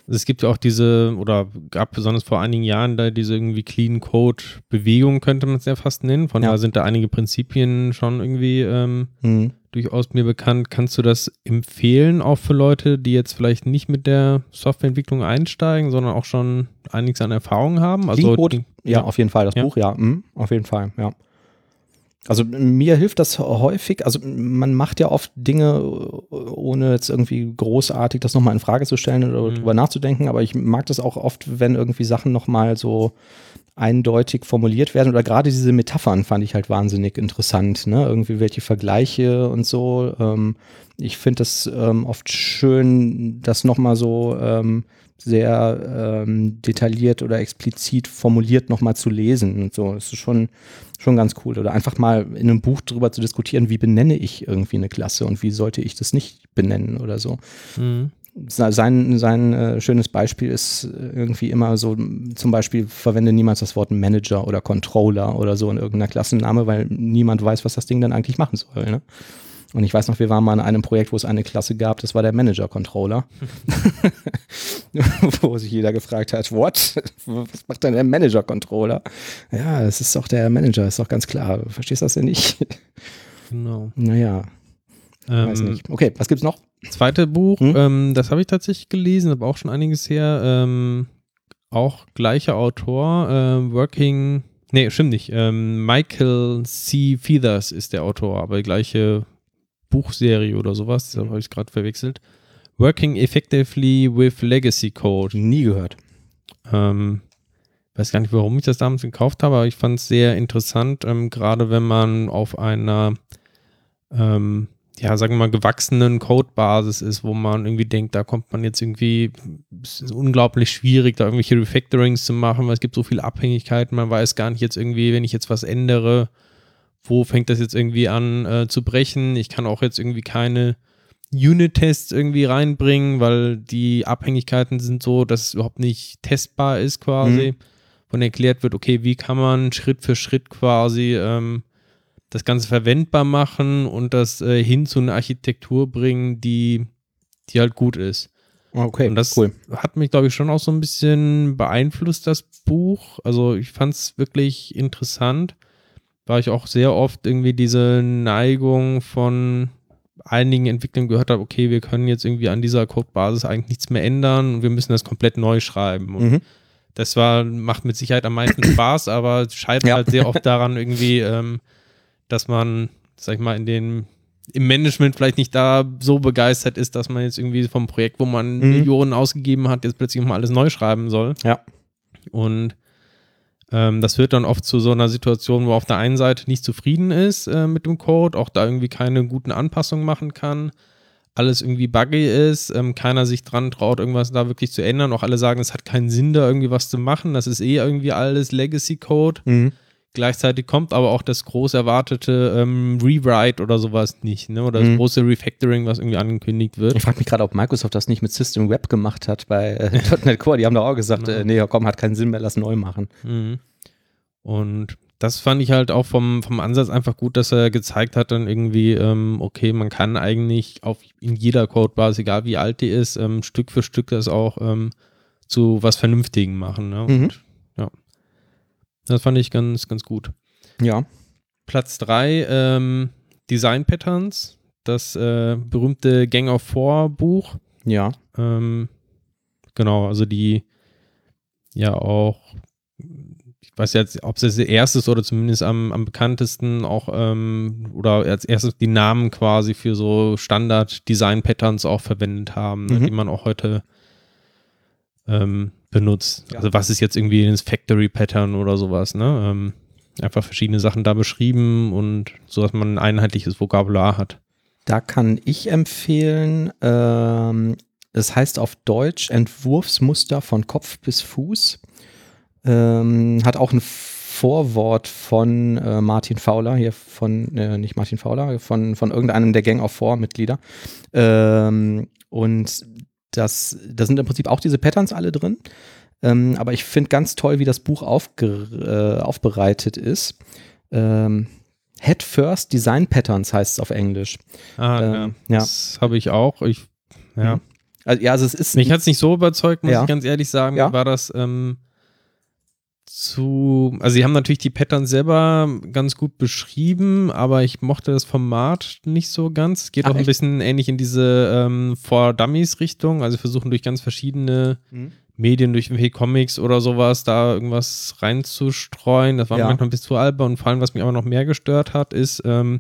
Es gibt ja auch diese, oder gab besonders vor einigen Jahren da diese irgendwie Clean Code Bewegung, könnte man es ja fast nennen. Von Ja. da sind da einige Prinzipien schon irgendwie ähm, Hm. durchaus mir bekannt. Kannst du das empfehlen, auch für Leute, die jetzt vielleicht nicht mit der Softwareentwicklung einsteigen, sondern auch schon einiges an Erfahrung haben? Also Clean Code, die- Ja, auf jeden Fall, das Ja. Buch, ja, mhm, auf jeden Fall, ja. Also mir hilft das häufig, also man macht ja oft Dinge, ohne jetzt irgendwie großartig das nochmal in Frage zu stellen oder Mhm. drüber nachzudenken, aber ich mag das auch oft, wenn irgendwie Sachen nochmal so eindeutig formuliert werden oder gerade diese Metaphern fand ich halt wahnsinnig interessant, ne? Irgendwie welche Vergleiche und so. Ähm, ich finde das ähm, oft schön, das nochmal so ähm, sehr ähm, detailliert oder explizit formuliert nochmal zu lesen und so. Das ist schon, schon ganz cool. Oder einfach mal in einem Buch drüber zu diskutieren, wie benenne ich irgendwie eine Klasse und wie sollte ich das nicht benennen oder so. Mhm. Sein, sein äh, schönes Beispiel ist irgendwie immer so, zum Beispiel verwende niemals das Wort Manager oder Controller oder so in irgendeiner Klassenname, weil niemand weiß, was das Ding dann eigentlich machen soll. Ne? Und ich weiß noch, wir waren mal in einem Projekt, wo es eine Klasse gab, das war der Manager-Controller. wo sich jeder gefragt hat, what? Was macht denn der Manager-Controller? Ja, das ist doch der Manager, ist doch ganz klar. Verstehst du das denn nicht? Genau. Naja, Ähm, weiß nicht. Okay, was gibt's noch? Zweite Buch, Hm? ähm, das habe ich tatsächlich gelesen, aber auch schon einiges her. Ähm, auch gleicher Autor, äh, Working, nee, stimmt nicht. Ähm, Michael C. Feathers ist der Autor, aber gleiche Buchserie oder sowas, da habe ich gerade verwechselt. Working Effectively with Legacy Code. Nie gehört. Ähm, weiß gar nicht, warum ich das damals gekauft habe, aber ich fand es sehr interessant, ähm, gerade wenn man auf einer, ähm, ja, sagen wir mal, gewachsenen Codebasis ist, wo man irgendwie denkt, da kommt man jetzt irgendwie, es ist unglaublich schwierig, da irgendwelche Refactorings zu machen, weil es gibt so viele Abhängigkeiten, man weiß gar nicht jetzt irgendwie, wenn ich jetzt was ändere, wo fängt das jetzt irgendwie an äh, zu brechen? Ich kann auch jetzt irgendwie keine Unit-Tests irgendwie reinbringen, weil die Abhängigkeiten sind so, dass es überhaupt nicht testbar ist quasi. Von erklärt wird, okay, wie kann man Schritt für Schritt quasi ähm, das Ganze verwendbar machen und das äh, hin zu einer Architektur bringen, die, die halt gut ist. Okay, Und das cool. hat mich, glaube ich, schon auch so ein bisschen beeinflusst, das Buch. Also ich fand es wirklich interessant, weil ich auch sehr oft irgendwie diese Neigung von einigen Entwicklern gehört habe, okay, wir können jetzt irgendwie an dieser Codebasis eigentlich nichts mehr ändern und wir müssen das komplett neu schreiben. Und Mhm. das war, macht mit Sicherheit am meisten Spaß, aber es scheitert Ja. halt sehr oft daran irgendwie, ähm, dass man, sag ich mal, in den im Management vielleicht nicht da so begeistert ist, dass man jetzt irgendwie vom Projekt, wo man Mhm. Millionen ausgegeben hat, jetzt plötzlich mal alles neu schreiben soll. Ja. Und ähm, das führt dann oft zu so einer Situation, wo auf der einen Seite nicht zufrieden ist äh, mit dem Code, auch da irgendwie keine guten Anpassungen machen kann, alles irgendwie buggy ist, ähm, keiner sich dran traut, irgendwas da wirklich zu ändern. Auch alle sagen, es hat keinen Sinn, da irgendwie was zu machen. Das ist eh irgendwie alles Legacy-Code. Mhm. Gleichzeitig kommt aber auch das groß erwartete ähm, Rewrite oder sowas nicht, ne? Oder das Mhm. große Refactoring, was irgendwie angekündigt wird. Ich frage mich gerade, ob Microsoft das nicht mit System Web gemacht hat bei äh, .NET Core. Die haben doch auch gesagt, äh, nee, komm, hat keinen Sinn mehr, lass neu machen. Mhm. Und das fand ich halt auch vom, vom Ansatz einfach gut, dass er gezeigt hat, dann irgendwie, ähm, okay, man kann eigentlich auf in jeder Codebasis, egal wie alt die ist, ähm, Stück für Stück das auch ähm, zu was Vernünftigem machen. Ne? Mhm. Und ja, das fand ich ganz, ganz gut. Ja. Platz 3, ähm, Design Patterns, das äh, berühmte Gang of Four Buch. Ja. Ähm, genau, also die ja auch, ich weiß jetzt, ob es das erste oder zumindest am, am bekanntesten auch ähm, oder als erstes die Namen quasi für so Standard-Design-Patterns auch verwendet haben, Mhm. die man auch heute ähm, benutzt. Ja. Also was ist jetzt irgendwie das Factory-Pattern oder sowas, ne? Ähm, einfach verschiedene Sachen da beschrieben und so, dass man ein einheitliches Vokabular hat. Da kann ich empfehlen, ähm, es heißt auf Deutsch Entwurfsmuster von Kopf bis Fuß. Ähm, hat auch ein Vorwort von äh, Martin Fowler, hier von, äh, nicht Martin Fowler, von, von irgendeinem der Gang of Four Mitglieder. Ähm, und das, da sind im Prinzip auch diese Patterns alle drin. Ähm, aber ich finde ganz toll, wie das Buch aufge, äh, aufbereitet ist. Ähm, Head First Design Patterns heißt es auf Englisch. Ah, Ähm, ja. Das habe ich auch. Ich, ja. Mhm. Also, ja, also es ist. Mich hat es nicht so überzeugt, muss Ja. ich ganz ehrlich sagen. Ja. War das ähm, zu. Also, sie haben natürlich die Patterns selber ganz gut beschrieben, aber ich mochte das Format nicht so ganz. Es geht Ach, auch ein echt? bisschen ähnlich in diese ähm, For Dummies-Richtung. Also, versuchen durch ganz verschiedene Mhm. Medien, durch irgendwelche Comics oder sowas, da irgendwas reinzustreuen. Das war Ja. manchmal ein bisschen zu albern. Und vor allem, was mich aber noch mehr gestört hat, ist, ähm,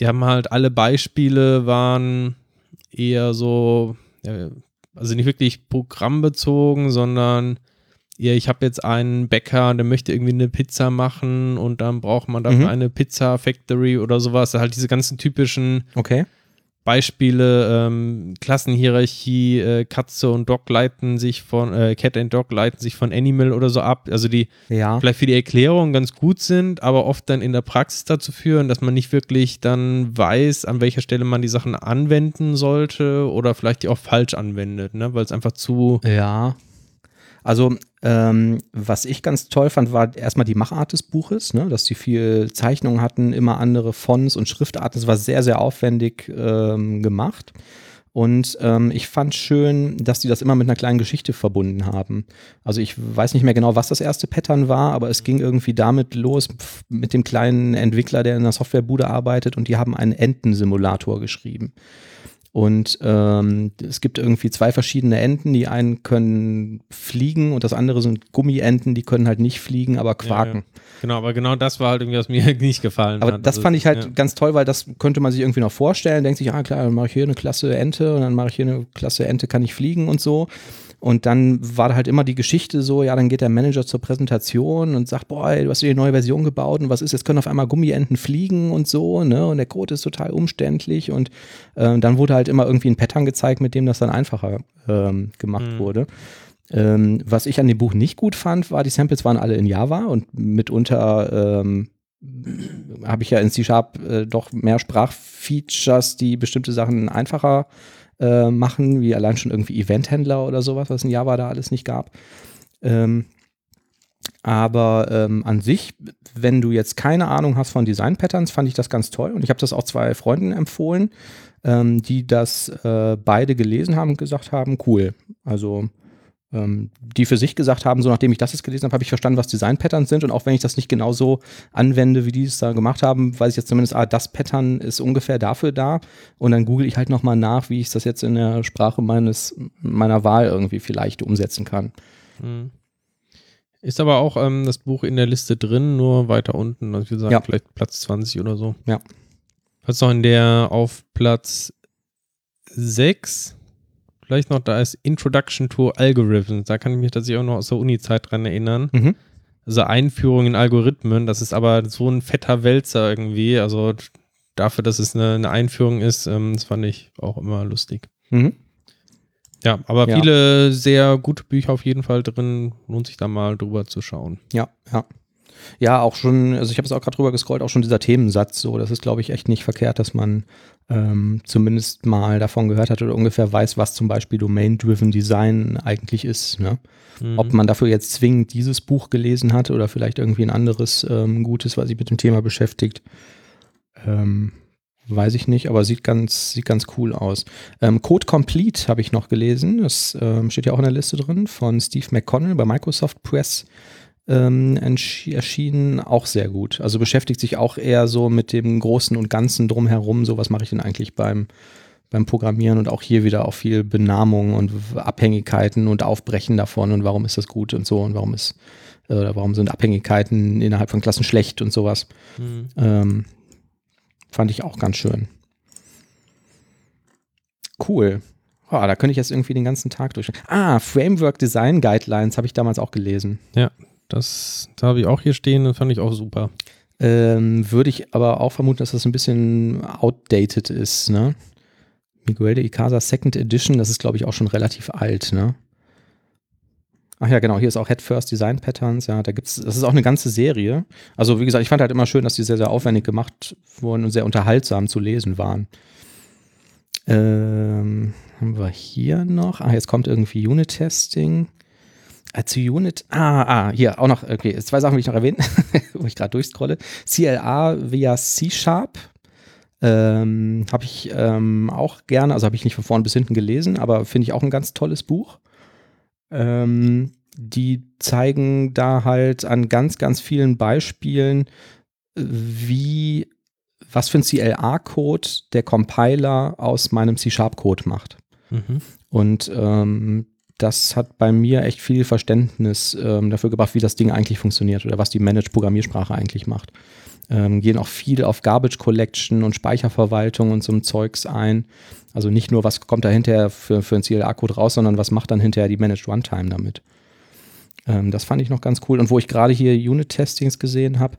die haben halt alle Beispiele waren eher so, ja, also nicht wirklich programmbezogen, sondern eher, ich habe jetzt einen Bäcker, der möchte irgendwie eine Pizza machen und dann braucht man dafür Mhm. eine Pizza Factory oder sowas. Halt diese ganzen typischen Okay. Beispiele, ähm, Klassenhierarchie, äh, Katze und Dog leiten sich von, äh, Cat and Dog leiten sich von Animal oder so ab. Also die Ja. vielleicht für die Erklärung ganz gut sind, aber oft dann in der Praxis dazu führen, dass man nicht wirklich dann weiß, an welcher Stelle man die Sachen anwenden sollte oder vielleicht die auch falsch anwendet, ne? weil es einfach zu, Ja. Also, ähm, was ich ganz toll fand, war erstmal die Machart des Buches, ne? dass die viel Zeichnungen hatten, immer andere Fonts und Schriftarten. Es war sehr, sehr aufwendig ähm, gemacht. Und ähm, ich fand schön, dass die das immer mit einer kleinen Geschichte verbunden haben. Also ich weiß nicht mehr genau, was das erste Pattern war, aber es ging irgendwie damit los mit dem kleinen Entwickler, der in der Softwarebude arbeitet und die haben einen Entensimulator geschrieben. Und ähm, es gibt irgendwie zwei verschiedene Enten. Die einen können fliegen und das andere sind Gummienten, die können halt nicht fliegen, aber quaken. Ja, ja. Genau, aber genau das war halt irgendwie, was mir nicht gefallen aber hat. Aber das also, fand ich halt ja. ganz toll, weil das könnte man sich irgendwie noch vorstellen. Denkt sich, ah klar, dann mache ich hier eine klasse Ente und dann mache ich hier eine klasse Ente, kann ich fliegen und so. Und dann war halt immer die Geschichte so, ja, dann geht der Manager zur Präsentation und sagt, boah, du hast hier eine neue Version gebaut und was ist, jetzt können auf einmal Gummienten fliegen und so, ne? Und der Code ist total umständlich und äh, dann wurde halt immer irgendwie ein Pattern gezeigt, mit dem das dann einfacher ähm, gemacht mhm. wurde. Ähm, was ich an dem Buch nicht gut fand, war, die Samples waren alle in Java und mitunter ähm, habe ich ja in C-Sharp äh, doch mehr Sprachfeatures, die bestimmte Sachen einfacher äh, machen, wie allein schon irgendwie Eventhändler oder sowas, was in Java da alles nicht gab. Ähm, aber ähm, an sich, wenn du jetzt keine Ahnung hast von Design Patterns, fand ich das ganz toll. Und ich habe das auch zwei Freunden empfohlen, ähm, die das äh, beide gelesen haben und gesagt haben, cool. Also die für sich gesagt haben, so nachdem ich das jetzt gelesen habe, habe ich verstanden, was Design-Patterns sind. Und auch wenn ich das nicht genau so anwende, wie die es da gemacht haben, weiß ich jetzt zumindest, ah, das Pattern ist ungefähr dafür da. Und dann google ich halt nochmal nach, wie ich das jetzt in der Sprache meines, meiner Wahl irgendwie vielleicht umsetzen kann. Hm. Ist aber auch ähm, das Buch in der Liste drin, nur weiter unten. Also wie gesagt, ja. vielleicht Platz 20 oder so. Ja. Was noch in der auf Platz 6 vielleicht noch, da ist Introduction to Algorithms. Da kann ich mich tatsächlich auch noch aus der Uni-Zeit dran erinnern. Mhm. Also Einführung in Algorithmen, das ist aber so ein fetter Wälzer irgendwie. Also dafür, dass es eine, eine Einführung ist, ähm, das fand ich auch immer lustig. Mhm. Ja, aber ja. viele sehr gute Bücher auf jeden Fall drin. Lohnt sich da mal drüber zu schauen. Ja, ja. Ja, auch schon, also ich habe es auch gerade drüber gescrollt, auch schon dieser Themensatz so. Das ist, glaube ich, echt nicht verkehrt, dass man ähm, zumindest mal davon gehört hat oder ungefähr weiß, was zum Beispiel Domain-Driven Design eigentlich ist. Ne? Mhm. Ob man dafür jetzt zwingend dieses Buch gelesen hat oder vielleicht irgendwie ein anderes ähm, gutes, was sich mit dem Thema beschäftigt. Ähm, weiß ich nicht, aber sieht ganz, sieht ganz cool aus. Ähm, Code Complete habe ich noch gelesen. Das ähm, steht ja auch in der Liste drin von Steve McConnell bei Microsoft Press ähm, erschienen, auch sehr gut. Also beschäftigt sich auch eher so mit dem Großen und Ganzen drumherum. So, was mache ich denn eigentlich beim, beim Programmieren und auch hier wieder auch viel Benamung und Abhängigkeiten und Aufbrechen davon und warum ist das gut und so und warum ist äh, warum sind Abhängigkeiten innerhalb von Klassen schlecht und sowas. Mhm. Ähm, fand ich auch ganz schön. Cool. Oh, da könnte ich jetzt irgendwie den ganzen Tag durch. Ah, Framework Design Guidelines habe ich damals auch gelesen. Ja, das, da habe ich auch hier stehen, das fand ich auch super. Ähm, würde ich aber auch vermuten, dass das ein bisschen outdated ist, ne? Miguel de Icaza Second Edition, das ist, glaube ich, auch schon relativ alt, ne? Ach ja, genau, hier ist auch Head First Design Patterns, ja, da gibt's, das ist auch eine ganze Serie. Also, wie gesagt, ich fand halt immer schön, dass die sehr, sehr aufwendig gemacht wurden und sehr unterhaltsam zu lesen waren. Ähm, haben wir hier noch? Ah, jetzt kommt irgendwie Unit Testing. Äh, zu Unit, ah, ah, hier auch noch, okay, zwei Sachen will ich noch erwähnen, wo ich gerade durchscrolle. CLA via C-Sharp ähm, habe ich ähm, auch gerne, also habe ich nicht von vorn bis hinten gelesen, aber finde ich auch ein ganz tolles Buch. Ähm, die zeigen da halt an ganz, ganz vielen Beispielen, wie, was für ein CLA-Code der Compiler aus meinem C-Sharp-Code macht. Mhm. Und ähm, das hat bei mir echt viel Verständnis ähm, dafür gebracht, wie das Ding eigentlich funktioniert oder was die Managed-Programmiersprache eigentlich macht. Ähm, gehen auch viel auf Garbage Collection und Speicherverwaltung und so ein Zeugs ein. Also nicht nur, was kommt da hinterher für, für ein CLA-Code raus, sondern was macht dann hinterher die Managed Runtime damit. Ähm, das fand ich noch ganz cool. Und wo ich gerade hier Unit-Testings gesehen habe,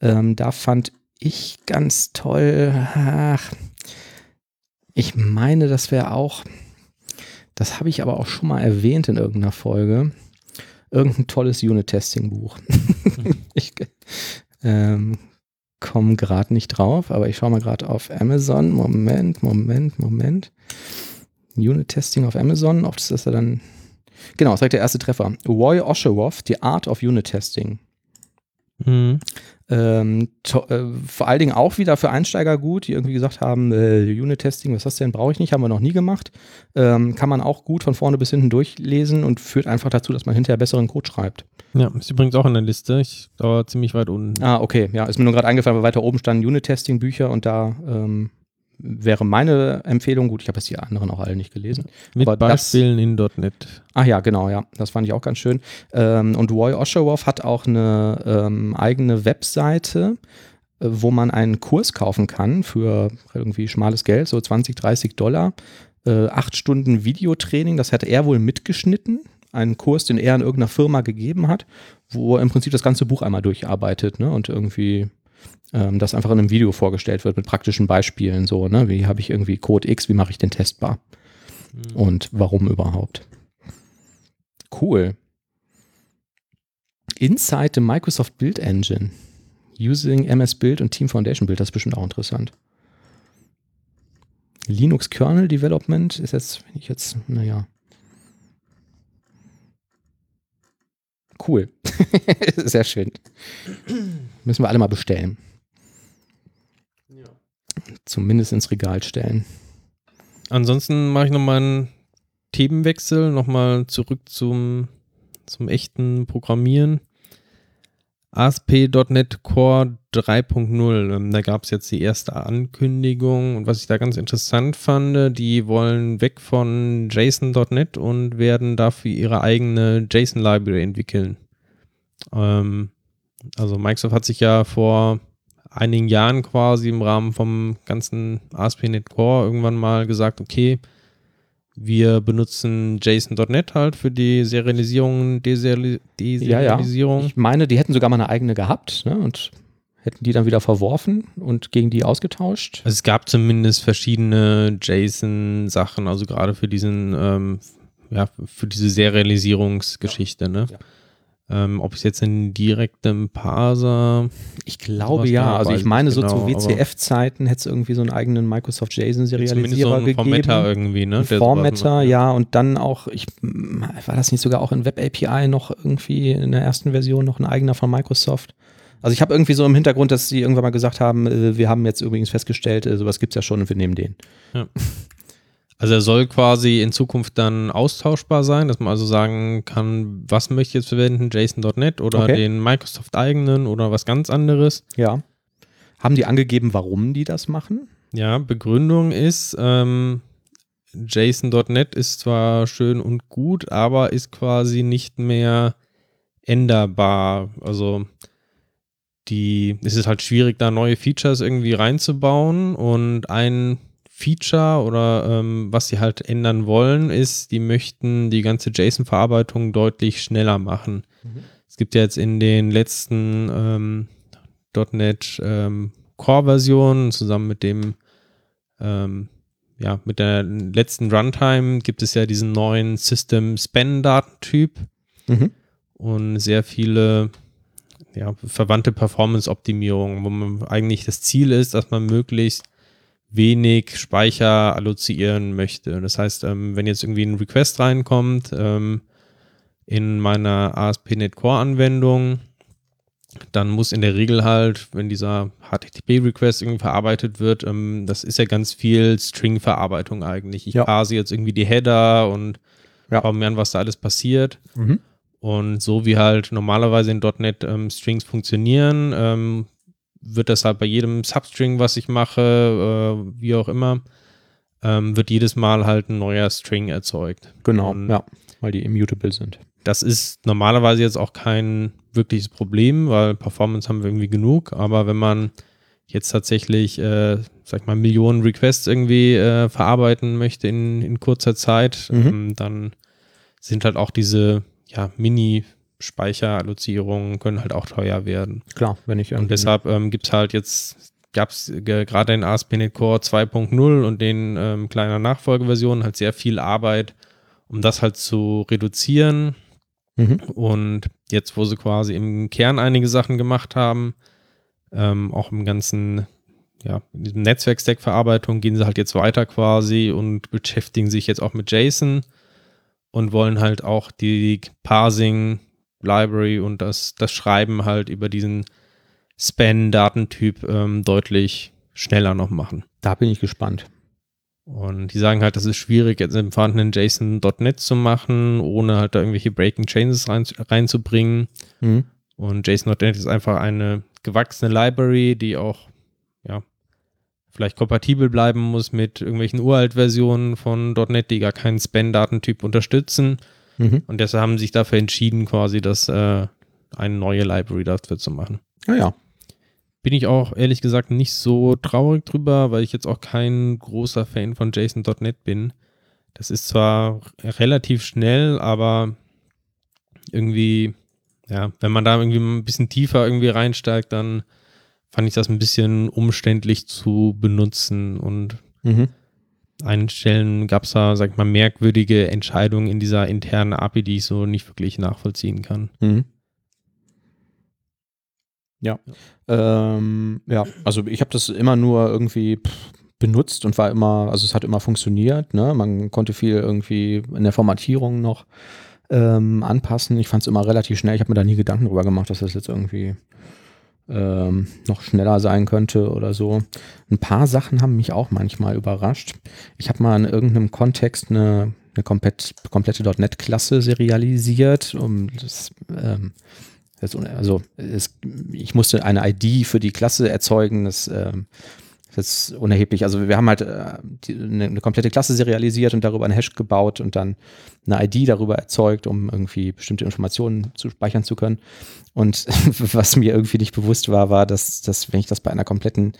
ähm, da fand ich ganz toll, ach, ich meine, das wäre auch, das habe ich aber auch schon mal erwähnt in irgendeiner Folge. Irgendein tolles Unit-Testing-Buch. ich ähm, komme gerade nicht drauf, aber ich schaue mal gerade auf Amazon. Moment, Moment, Moment. Unit-Testing auf Amazon. Oft ist das ja dann. Genau, das ist direkt der erste Treffer. Roy Osheroff, The Art of Unit Testing. Mhm. Ähm, äh, vor allen Dingen auch wieder für Einsteiger gut, die irgendwie gesagt haben, äh, Unit-Testing, was ist das denn, brauche ich nicht, haben wir noch nie gemacht. Ähm, kann man auch gut von vorne bis hinten durchlesen und führt einfach dazu, dass man hinterher besseren Code schreibt. Ja, ist übrigens auch in der Liste. Ich dauere ziemlich weit unten. Ah, okay, ja, ist mir nur gerade eingefallen, weil weiter oben standen Unit-Testing-Bücher und da ähm, wäre meine Empfehlung, gut, ich habe jetzt die anderen auch alle nicht gelesen. Mit aber das- Beispielen in .NET. Ach ja, genau, ja. Das fand ich auch ganz schön. Ähm, und Roy Osheroff hat auch eine ähm, eigene Webseite, äh, wo man einen Kurs kaufen kann für irgendwie schmales Geld, so 20, 30 Dollar. Äh, acht Stunden Videotraining, das hat er wohl mitgeschnitten. Einen Kurs, den er in irgendeiner Firma gegeben hat, wo er im Prinzip das ganze Buch einmal durcharbeitet ne? und irgendwie ähm, das einfach in einem Video vorgestellt wird mit praktischen Beispielen. So, ne? Wie habe ich irgendwie Code X, wie mache ich den testbar? und warum überhaupt. Cool. Inside the Microsoft Build Engine. Using MS Build und Team Foundation Build, das ist bestimmt auch interessant. Linux Kernel Development ist jetzt, wenn ich jetzt, naja. Cool. Sehr schön. Müssen wir alle mal bestellen. Zumindest ins Regal stellen. Ansonsten mache ich nochmal einen Themenwechsel, nochmal zurück zum, zum echten Programmieren. ASP.NET Core 3.0, ähm, da gab es jetzt die erste Ankündigung und was ich da ganz interessant fand, die wollen weg von JSON.NET und werden dafür ihre eigene JSON-Library entwickeln. Ähm, also Microsoft hat sich ja vor einigen Jahren quasi im Rahmen vom ganzen ASP.NET Core irgendwann mal gesagt, okay, wir benutzen JSON.NET halt für die Serialisierung, Deseri Ja, ja. Deserialisierung. Ich meine, die hätten sogar mal eine eigene gehabt ne? und hätten die dann wieder verworfen und gegen die ausgetauscht. Also es gab zumindest verschiedene JSON-Sachen, also gerade für diesen, ähm, ja, für diese Serialisierungsgeschichte, ne? Ja. Ähm, ob es jetzt in direktem Parser, Ich glaube ja. genau, Also ich meine, nicht so genau, zu WCF-Zeiten hätte es irgendwie so einen eigenen Microsoft zumindest so JSON-Serialisierer ein gegeben. Formatter irgendwie, ne? Ein Formatter, ja, und dann auch, ich, war das nicht sogar auch in Web API noch irgendwie in der ersten Version noch ein eigener von Microsoft? Also ich habe irgendwie so im Hintergrund, dass sie irgendwann mal gesagt haben, äh, wir haben jetzt übrigens festgestellt, äh, sowas gibt es ja schon und wir nehmen den. Also er soll quasi in Zukunft dann austauschbar sein, dass man also sagen kann, was möchte ich jetzt verwenden, JSON.NET oder Okay. den Microsoft eigenen oder was ganz anderes. Ja. Haben die angegeben, warum die das machen? Ja, Begründung ist, ähm, JSON.NET ist zwar schön und gut, aber ist quasi nicht mehr änderbar. Also die, es ist halt schwierig, da neue Features irgendwie reinzubauen und ein Feature oder ähm, was sie halt ändern wollen, ist, die möchten die ganze JSON-Verarbeitung deutlich schneller machen. Es gibt ja jetzt in den letzten ähm, .NET ähm, Core-Versionen zusammen mit dem ähm, ja, mit der letzten Runtime gibt es ja diesen neuen System-Span-Datentyp Mhm. und sehr viele ja, verwandte Performance-Optimierungen, wo man eigentlich das Ziel ist, dass man möglichst wenig Speicher allozieren möchte. Das heißt, ähm, wenn jetzt irgendwie ein Request reinkommt ähm, in meiner ASP.NET Core-Anwendung, dann muss in der Regel halt, wenn dieser HTTP-Request irgendwie verarbeitet wird, ähm, das ist ja ganz viel String-Verarbeitung eigentlich. Ich Ja. parse jetzt irgendwie die Header und Ja. schaue mir an, was da alles passiert. Mhm. Und so wie halt normalerweise in .NET ähm, Strings funktionieren, ähm, wird das halt bei jedem Substring, was ich mache, äh, wie auch immer, ähm, wird jedes Mal halt ein neuer String erzeugt. Genau, Und ja, weil die immutable sind. Das ist normalerweise jetzt auch kein wirkliches Problem, weil Performance haben wir irgendwie genug. Aber wenn man jetzt tatsächlich, äh, sag ich mal, Millionen Requests irgendwie äh, verarbeiten möchte in, in kurzer Zeit, Mhm. ähm, dann sind halt auch diese ja, Mini-Speicherallozierungen können halt auch teuer werden. Klar, wenn ich Und deshalb ähm, gibt es halt jetzt, gab es gerade in ASP.NET Core 2.0 und den ähm, kleiner Nachfolgeversionen halt sehr viel Arbeit, um das halt zu reduzieren. Mhm. Und jetzt, wo sie quasi im Kern einige Sachen gemacht haben, ähm, auch im ganzen, ja, in diesem Netzwerk-Stack-Verarbeitung, gehen sie halt jetzt weiter quasi und beschäftigen sich jetzt auch mit JSON. und wollen halt auch die Parsing Library und das, das Schreiben halt über diesen Span-Datentyp ähm, deutlich schneller noch machen. Da bin ich gespannt. Und die sagen halt, das ist schwierig, jetzt im vorhandenen JSON.NET zu machen, ohne halt da irgendwelche Breaking Changes rein, reinzubringen. Mhm. Und JSON.NET ist einfach eine gewachsene Library, die auch, ja, vielleicht kompatibel bleiben muss mit irgendwelchen Uralt-Versionen von .NET, die gar keinen Span-Datentyp unterstützen. Mhm. Und deshalb haben sie sich dafür entschieden, quasi das äh, eine neue Library dafür zu machen. Naja. Ah Bin ich auch ehrlich gesagt nicht so traurig drüber, weil ich jetzt auch kein großer Fan von JSON.NET bin. Das ist zwar relativ schnell, aber irgendwie, ja, wenn man da irgendwie ein bisschen tiefer irgendwie reinsteigt, dann fand ich das ein bisschen umständlich zu benutzen und mhm. Einen Stellen gab es da, sag ich mal, merkwürdige Entscheidungen in dieser internen API, die ich so nicht wirklich nachvollziehen kann. Mhm. Ja. Ja, ähm, ja. also ich habe das immer nur irgendwie benutzt und war immer, also es hat immer funktioniert. Ne? Man konnte viel irgendwie in der Formatierung noch ähm, anpassen. Ich fand es immer relativ schnell. Ich habe mir da nie Gedanken drüber gemacht, dass das jetzt irgendwie ähm, noch schneller sein könnte oder so. Ein paar Sachen haben mich auch manchmal überrascht. Ich habe mal in irgendeinem Kontext eine, eine komplett, komplette .NET-Klasse serialisiert, um das, ähm, das also es, ich musste eine ID für die Klasse erzeugen, das ähm, das ist unerheblich. Also wir haben halt äh, die, eine, eine, komplette Klasse serialisiert und darüber einen Hash gebaut und dann eine ID darüber erzeugt, um irgendwie bestimmte Informationen zu speichern zu können. Und was mir irgendwie nicht bewusst war, war, dass, dass wenn ich das bei einer kompletten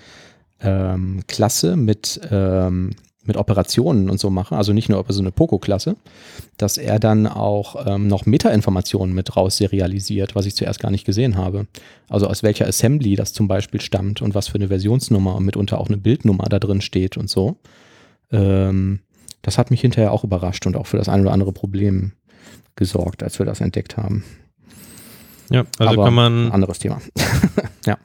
ähm, Klasse mit ähm, mit Operationen und so mache, also nicht nur über so eine Poco-Klasse, dass er dann auch ähm, noch Meta-Informationen mit raus serialisiert, was ich zuerst gar nicht gesehen habe. Also aus welcher Assembly das zum Beispiel stammt und was für eine Versionsnummer und mitunter auch eine Bildnummer da drin steht und so. Ähm, das hat mich hinterher auch überrascht und auch für das ein oder andere Problem gesorgt, als wir das entdeckt haben. Ja, also aber kann man. Anderes Thema. ja.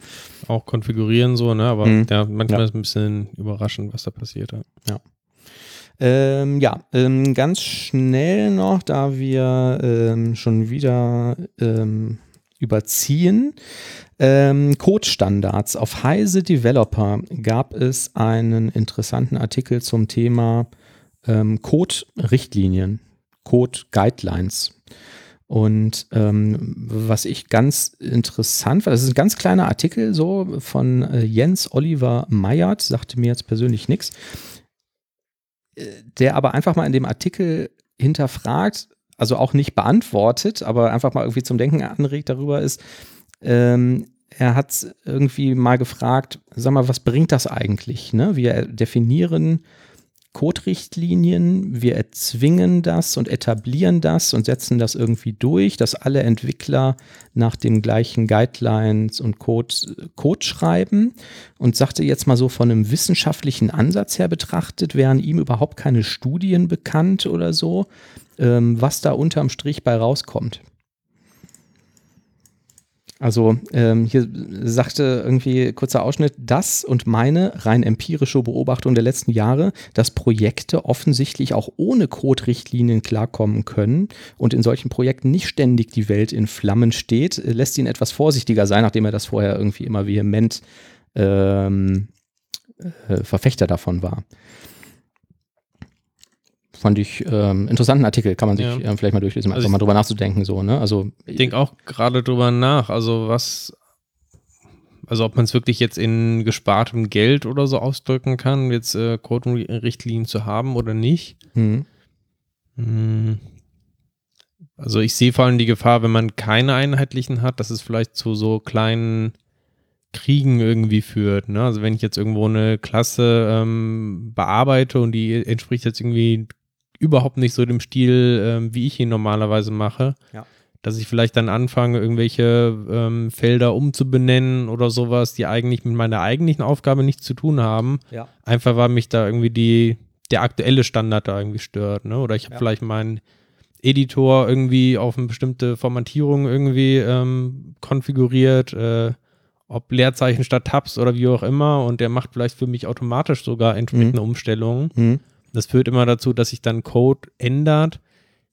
Auch konfigurieren so, ne? Aber mhm. ja, manchmal ja. ist es ein bisschen überraschend, was da passiert. Ja. Ähm, ja, ähm, ganz schnell noch, da wir ähm, schon wieder ähm, überziehen. Ähm, Code-Standards. Auf Heise Developer gab es einen interessanten Artikel zum Thema ähm, Code-Richtlinien, Code-Guidelines. Und ähm, was ich ganz interessant war, das ist ein ganz kleiner Artikel so von äh, Jens Oliver Meyert, sagte mir jetzt persönlich nichts, der aber einfach mal in dem Artikel hinterfragt, also auch nicht beantwortet, aber einfach mal irgendwie zum Denken anregt darüber ist, ähm, er hat irgendwie mal gefragt, sag mal, was bringt das eigentlich? Ne? Wir definieren Code-Richtlinien, wir erzwingen das und etablieren das und setzen das irgendwie durch, dass alle Entwickler nach den gleichen Guidelines und Code, Code schreiben und sagte jetzt mal so von einem wissenschaftlichen Ansatz her betrachtet, wären ihm überhaupt keine Studien bekannt oder so, ähm, was da unterm Strich bei rauskommt. Also ähm, hier sagte irgendwie kurzer Ausschnitt, das und meine rein empirische Beobachtung der letzten Jahre, dass Projekte offensichtlich auch ohne Code-Richtlinien klarkommen können und in solchen Projekten nicht ständig die Welt in Flammen steht, lässt ihn etwas vorsichtiger sein, nachdem er das vorher irgendwie immer vehement ähm, äh, Verfechter davon war fand ich ähm, interessanten Artikel, kann man sich ja. äh, vielleicht mal durchlesen, also einfach mal drüber nachzudenken. So, ne? also, ich denke auch gerade drüber nach, also was, also ob man es wirklich jetzt in gespartem Geld oder so ausdrücken kann, jetzt äh, Quotenrichtlinien zu haben oder nicht. Mhm. Hm. Also ich sehe vor allem die Gefahr, wenn man keine einheitlichen hat, dass es vielleicht zu so kleinen Kriegen irgendwie führt. Ne? Also wenn ich jetzt irgendwo eine Klasse ähm, bearbeite und die entspricht jetzt irgendwie überhaupt nicht so dem Stil, ähm, wie ich ihn normalerweise mache. Ja. Dass ich vielleicht dann anfange, irgendwelche ähm, Felder umzubenennen oder sowas, die eigentlich mit meiner eigentlichen Aufgabe nichts zu tun haben. Ja. Einfach weil mich da irgendwie die, der aktuelle Standard da irgendwie stört. Ne? Oder ich habe ja. vielleicht meinen Editor irgendwie auf eine bestimmte Formatierung irgendwie ähm, konfiguriert. Äh, ob Leerzeichen statt Tabs oder wie auch immer und der macht vielleicht für mich automatisch sogar entsprechende mhm. Umstellungen. Mhm. Das führt immer dazu, dass sich dann Code ändert,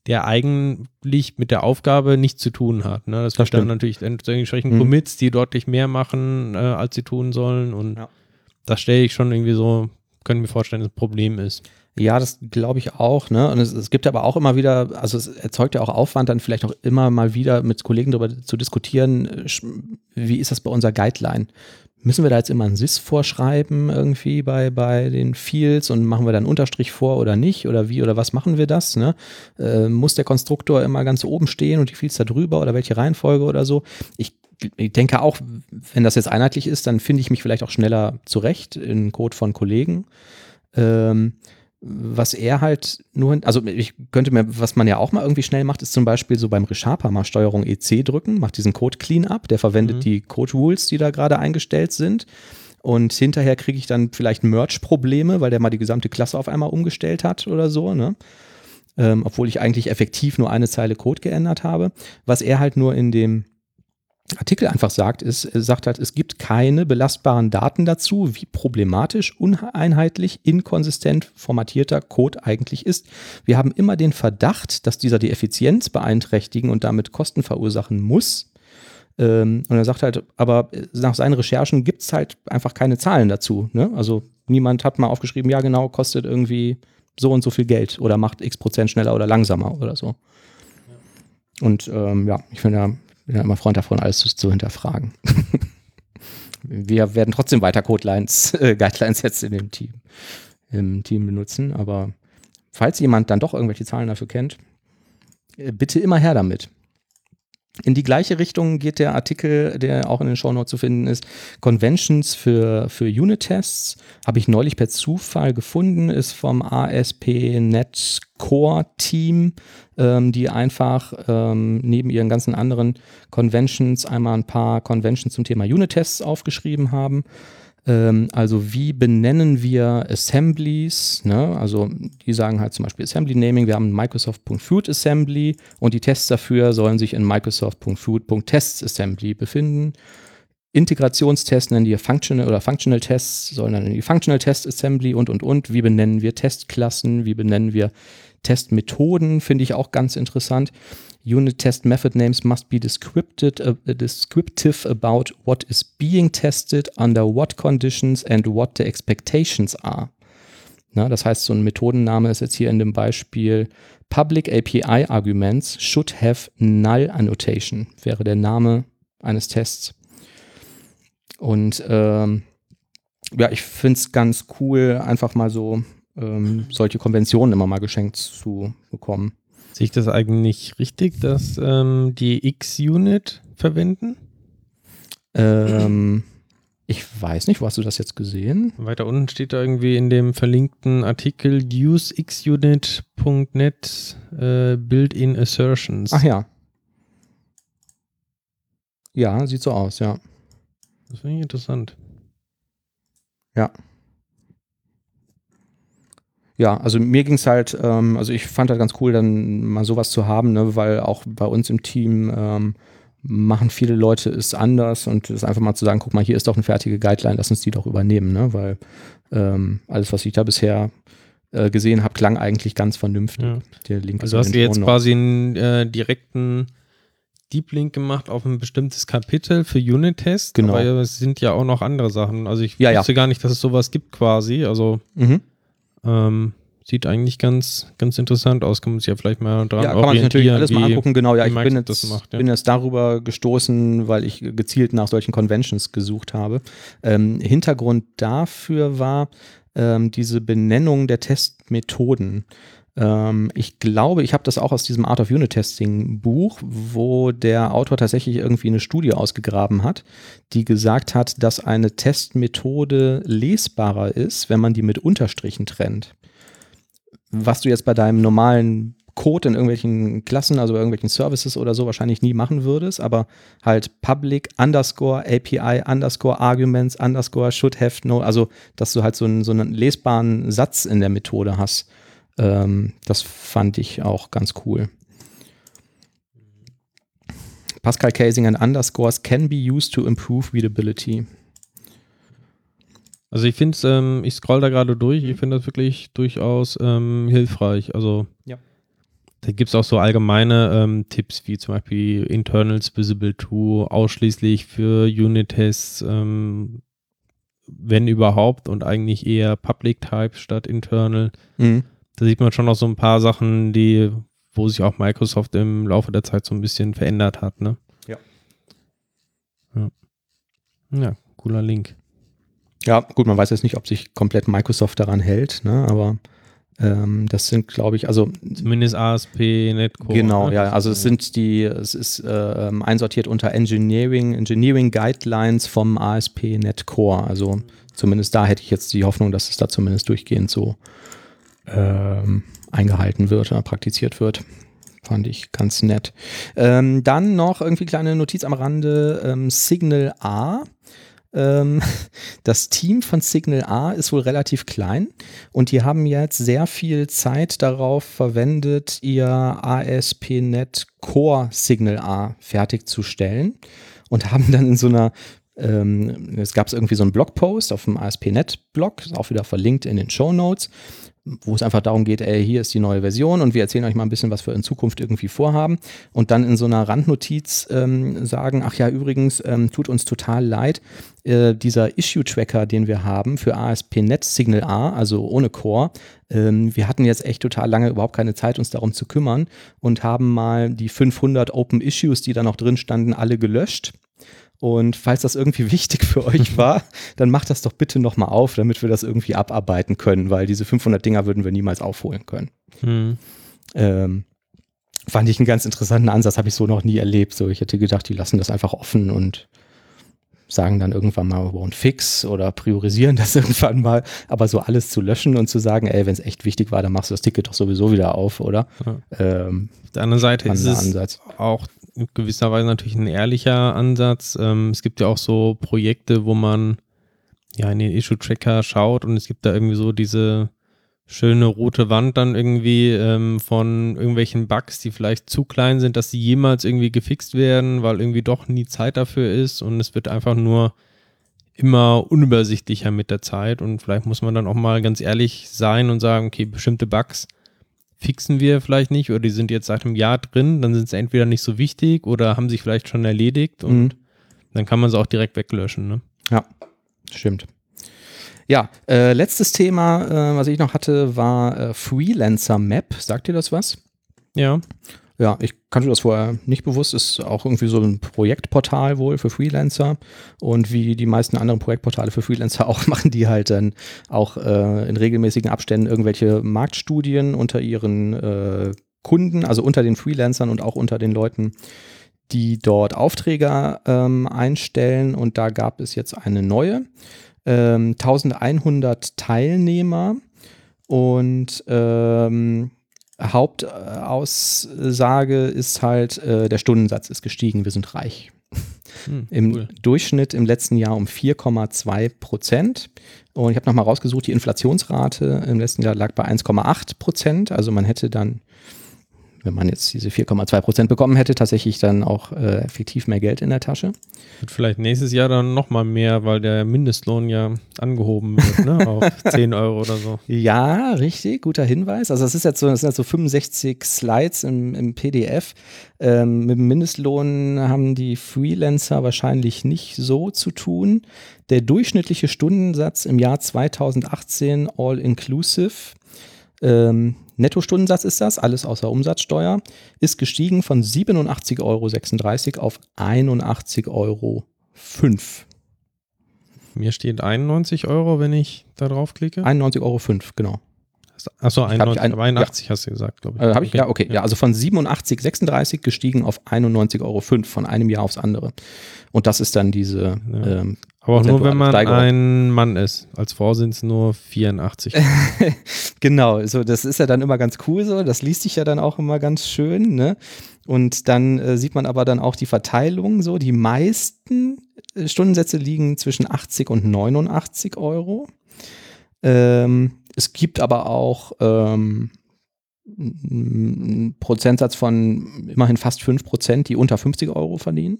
der eigentlich mit der Aufgabe nichts zu tun hat. Ne? Das, Das gibt dann natürlich entsprechend Mhm. Commits, die deutlich mehr machen, äh, als sie tun sollen. Und Ja. das stelle ich schon irgendwie so, können wir vorstellen, dass ein Problem ist. Ja, das glaube ich auch. Ne? Und es, es gibt aber auch immer wieder, also es erzeugt ja auch Aufwand, dann vielleicht auch immer mal wieder mit Kollegen darüber zu diskutieren, wie ist das bei unserer Guideline? Müssen wir da jetzt immer ein SIS vorschreiben irgendwie bei, bei den Fields und machen wir dann Unterstrich vor oder nicht? Oder wie oder was machen wir das? Ne? Äh, muss der Konstruktor immer ganz oben stehen und die Fields da drüber oder welche Reihenfolge oder so? Ich, ich denke auch, wenn das jetzt einheitlich ist, dann finde ich mich vielleicht auch schneller zurecht in Code von Kollegen. Ähm, was er halt nur, also ich könnte mir, was man ja auch mal irgendwie schnell macht, ist zum Beispiel so beim Resharper mal Steuerung EC drücken, macht diesen Code Cleanup, der verwendet Mhm. die Code Rules, die da gerade eingestellt sind. Und hinterher kriege ich dann vielleicht Merge-Probleme, weil der mal die gesamte Klasse auf einmal umgestellt hat oder so, ne? Ähm, obwohl ich eigentlich effektiv nur eine Zeile Code geändert habe. Was er halt nur in dem Artikel einfach sagt, ist, er sagt halt, es gibt keine belastbaren Daten dazu, wie problematisch, uneinheitlich, inkonsistent formatierter Code eigentlich ist. Wir haben immer den Verdacht, dass dieser die Effizienz beeinträchtigen und damit Kosten verursachen muss. Ähm, und er sagt halt, aber nach seinen Recherchen gibt es halt einfach keine Zahlen dazu. Ne? Also niemand hat mal aufgeschrieben, ja genau, kostet irgendwie so und so viel Geld oder macht x Prozent schneller oder langsamer oder so. Und ähm, ja, ich ja, bin ja immer Freund davon, alles zu, zu hinterfragen. Wir werden trotzdem weiter Codelines, äh, Guidelines jetzt in dem Team, im Team benutzen, aber falls jemand dann doch irgendwelche Zahlen dafür kennt, äh, bitte immer her damit. In die gleiche Richtung geht der Artikel, der auch in den Shownotes zu finden ist. Conventions für, für Unit-Tests habe ich neulich per Zufall gefunden, ist vom ASP.NET Core Team, ähm, die einfach ähm, neben ihren ganzen anderen Conventions einmal ein paar Conventions zum Thema Unit-Tests aufgeschrieben haben. Ähm, also wie benennen wir Assemblies? Ne? Also die sagen halt zum Beispiel Assembly Naming, wir haben Microsoft.food Assembly und die Tests dafür sollen sich in Microsoft.food.tests Assembly befinden. Integrationstests nennen die Functional oder Functional Tests, sollen dann in die Functional Test Assembly und und und. Wie benennen wir Testklassen? Wie benennen wir Testmethoden? Finde ich auch ganz interessant. Unit test method names must be descripted, uh, descriptive about what is being tested, under what conditions and what the expectations are. Na, das heißt, so ein Methodenname ist jetzt hier in dem Beispiel Public API Arguments should have null annotation, wäre der Name eines Tests. Und ähm, ja, ich finde es ganz cool, einfach mal so ähm, solche Konventionen immer mal geschenkt zu bekommen. Sehe ich das eigentlich richtig, dass ähm, die X-Unit verwenden? Ähm, ich weiß nicht, wo hast du das jetzt gesehen? Weiter unten steht da irgendwie in dem verlinkten Artikel usexunit.net äh, Build-in Assertions. Ach ja. Ja, sieht so aus, ja. Das finde ich interessant. Ja, also mir ging es halt, ähm, also ich fand halt ganz cool, dann mal sowas zu haben, ne, weil auch bei uns im Team ähm, machen viele Leute es anders und es einfach mal zu sagen, guck mal, hier ist doch eine fertige Guideline, lass uns die doch übernehmen, ne, weil ähm, alles, was ich da bisher äh, gesehen habe, klang eigentlich ganz vernünftig. Ja. Der Link Also hast du jetzt quasi einen äh, direkten Deep Link gemacht auf ein bestimmtes Kapitel für Unit-Tests. Genau. Aber es sind ja auch noch andere Sachen. Also ich Ja, ja. wusste gar nicht, dass es sowas gibt quasi. Also Mhm. Ähm, sieht eigentlich ganz, ganz interessant aus. Kann man sich ja vielleicht mal dran Ja, kann man sich natürlich alles mal angucken. Genau, ja, ich bin jetzt, macht, ja. bin jetzt darüber gestoßen, weil ich gezielt nach solchen Conventions gesucht habe. Ähm, Hintergrund dafür war ähm, diese Benennung der Testmethoden. Ähm, ich glaube, ich habe das auch aus diesem Art of Unit Testing Buch, wo der Autor tatsächlich irgendwie eine Studie ausgegraben hat, die gesagt hat, dass eine Testmethode lesbarer ist, wenn man die mit Unterstrichen trennt was du jetzt bei deinem normalen Code in irgendwelchen Klassen, also bei irgendwelchen Services oder so wahrscheinlich nie machen würdest, aber halt public underscore API underscore arguments underscore should have no, also dass du halt so einen, so einen lesbaren Satz in der Methode hast. Ähm, das fand ich auch ganz cool. Pascal Casing and underscores can be used to improve readability. Also ich finde es, ähm, ich scroll da gerade durch, ich finde das wirklich durchaus ähm, hilfreich. Also Ja. Da gibt es auch so allgemeine ähm, Tipps wie zum Beispiel Internals Visible to ausschließlich für Unit-Tests, ähm, wenn überhaupt und eigentlich eher Public Type statt Internal. Mhm. Da sieht man schon noch so ein paar Sachen, die, wo sich auch Microsoft im Laufe der Zeit so ein bisschen verändert hat, ne? Ja. Ja, ja cooler Link. Ja, gut, man weiß jetzt nicht, ob sich komplett Microsoft daran hält, ne? aber ähm, das sind, glaube ich, also Zumindest ASP, Netcore. Genau, ne? ja, also es sind die, es ist äh, einsortiert unter Engineering, Engineering Guidelines vom ASP Netcore. Also zumindest da hätte ich jetzt die Hoffnung, dass es da zumindest durchgehend so ähm, eingehalten wird oder praktiziert wird. Fand ich ganz nett. Ähm, dann noch irgendwie kleine Notiz am Rande, ähm, Signal A. Ähm, das Team von Signal A ist wohl relativ klein und die haben jetzt sehr viel Zeit darauf verwendet, ihr ASP.NET Core Signal A fertigzustellen und haben dann in so einer ähm, es gab irgendwie so einen Blogpost auf dem ASP.NET-Blog, auch wieder verlinkt in den Show Notes, wo es einfach darum geht, ey, hier ist die neue Version und wir erzählen euch mal ein bisschen, was wir in Zukunft irgendwie vorhaben. Und dann in so einer Randnotiz ähm, sagen, ach ja, übrigens, ähm, tut uns total leid, äh, dieser Issue-Tracker, den wir haben für ASP.NET Signal A, also ohne Core, ähm, wir hatten jetzt echt total lange überhaupt keine Zeit, uns darum zu kümmern und haben mal die 500 Open Issues, die da noch drin standen, alle gelöscht und falls das irgendwie wichtig für euch war, dann macht das doch bitte nochmal auf, damit wir das irgendwie abarbeiten können, weil diese 500 Dinger würden wir niemals aufholen können. Hm. Ähm, fand ich einen ganz interessanten Ansatz, habe ich so noch nie erlebt. So, ich hätte gedacht, die lassen das einfach offen und sagen dann irgendwann mal won't fix oder priorisieren das irgendwann mal. Aber so alles zu löschen und zu sagen, ey, wenn es echt wichtig war, dann machst du das Ticket doch sowieso wieder auf, oder? Ja. Ähm, Auf der anderen Seite ist es Ansatz. auch gewisser Weise natürlich ein ehrlicher Ansatz. Ähm, es gibt ja auch so Projekte, wo man ja in den Issue-Tracker schaut und es gibt da irgendwie so diese schöne rote Wand dann irgendwie ähm, von irgendwelchen Bugs, die vielleicht zu klein sind, dass sie jemals irgendwie gefixt werden, weil irgendwie doch nie Zeit dafür ist und es wird einfach nur immer unübersichtlicher mit der Zeit und vielleicht muss man dann auch mal ganz ehrlich sein und sagen, okay, bestimmte Bugs fixen wir vielleicht nicht oder die sind jetzt seit einem Jahr drin, dann sind sie entweder nicht so wichtig oder haben sich vielleicht schon erledigt und Mhm. dann kann man sie auch direkt weglöschen. Ne? Ja, stimmt. Ja, äh, letztes Thema, äh, was ich noch hatte, war äh, Freelancer Map. Sagt ihr das was? Ja, Ja, ich kannte das vorher nicht bewusst. Ist auch irgendwie so ein Projektportal wohl für Freelancer. Und wie die meisten anderen Projektportale für Freelancer auch, machen die halt dann auch äh, in regelmäßigen Abständen irgendwelche Marktstudien unter ihren äh, Kunden, also unter den Freelancern und auch unter den Leuten, die dort Aufträge ähm, einstellen. Und da gab es jetzt eine neue. Ähm, 1100 Teilnehmer und ähm, Hauptaussage ist halt, äh, der Stundensatz ist gestiegen, wir sind reich. hm, Im cool. Durchschnitt im letzten Jahr um 4,2 Prozent. Und ich habe nochmal rausgesucht, die Inflationsrate im letzten Jahr lag bei 1,8 Prozent. Also man hätte dann, wenn man jetzt diese 4,2 Prozent bekommen hätte, tatsächlich dann auch äh, effektiv mehr Geld in der Tasche. Wird vielleicht nächstes Jahr dann nochmal mehr, weil der Mindestlohn ja angehoben wird, ne? auf 10 Euro oder so. Ja, richtig, guter Hinweis. Also das ist jetzt so, das sind jetzt so 65 Slides im, im PDF. Ähm, mit dem Mindestlohn haben die Freelancer wahrscheinlich nicht so zu tun. Der durchschnittliche Stundensatz im Jahr 2018 all inclusive, ähm, Nettostundensatz ist das, alles außer Umsatzsteuer, ist gestiegen von 87,36 Euro auf 81,05 Euro. Mir steht 91 Euro, wenn ich da draufklicke. 91,05 Euro, genau. Achso, ich 91, ein- aber 81 hast du gesagt, glaube ich. Äh, Habe ich, ja, okay. Ja, also von 87,36 gestiegen auf 91,05 Euro von einem Jahr aufs andere. Und das ist dann diese, Ja. ähm, aber auch nur, wenn man Steigerung. ein Mann ist. Als Frau sind es nur 84. genau, so, das ist ja dann immer ganz cool so, das liest sich ja dann auch immer ganz schön, ne? Und dann äh, sieht man aber dann auch die Verteilung so, die meisten äh, Stundensätze liegen zwischen 80 und 89 Euro. Ähm, es gibt aber auch ähm, einen Prozentsatz von immerhin fast 5 Prozent, die unter 50 Euro verdienen.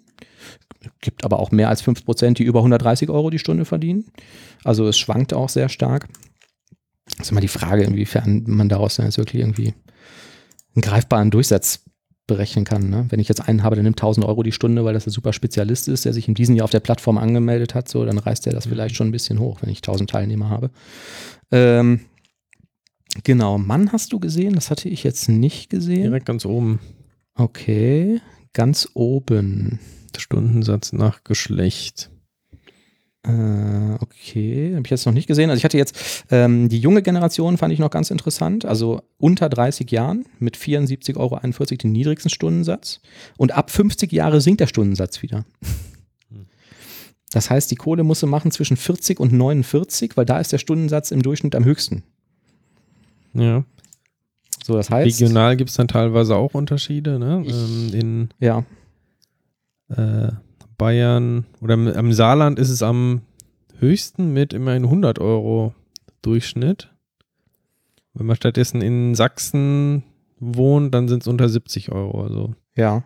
Gibt aber auch mehr als 5 Prozent, die über 130 Euro die Stunde verdienen. Also es schwankt auch sehr stark. Das ist immer die Frage, inwiefern man daraus dann jetzt wirklich irgendwie einen greifbaren Durchsatz berechnen kann. Ne? Wenn ich jetzt einen habe, der nimmt 1000 Euro die Stunde, weil das ein super Spezialist ist, der sich in diesem Jahr auf der Plattform angemeldet hat, so, dann reißt der das vielleicht schon ein bisschen hoch, wenn ich 1000 Teilnehmer habe. Ähm, genau, Mann hast du gesehen, das hatte ich jetzt nicht gesehen. Direkt ganz oben. Okay, ganz oben. Stundensatz nach Geschlecht. Äh, okay, habe ich jetzt noch nicht gesehen. Also ich hatte jetzt ähm, die junge Generation fand ich noch ganz interessant. Also unter 30 Jahren mit 74,41 Euro den niedrigsten Stundensatz. Und ab 50 Jahre sinkt der Stundensatz wieder. Das heißt, die Kohle musste machen zwischen 40 und 49, weil da ist der Stundensatz im Durchschnitt am höchsten. Ja. So, das heißt. Regional gibt es dann teilweise auch Unterschiede, ne? Ähm, in Ja, äh, Bayern oder im, Saarland ist es am höchsten mit immerhin 100 Euro Durchschnitt. Wenn man stattdessen in Sachsen wohnt, dann sind es unter 70 Euro. Also ja.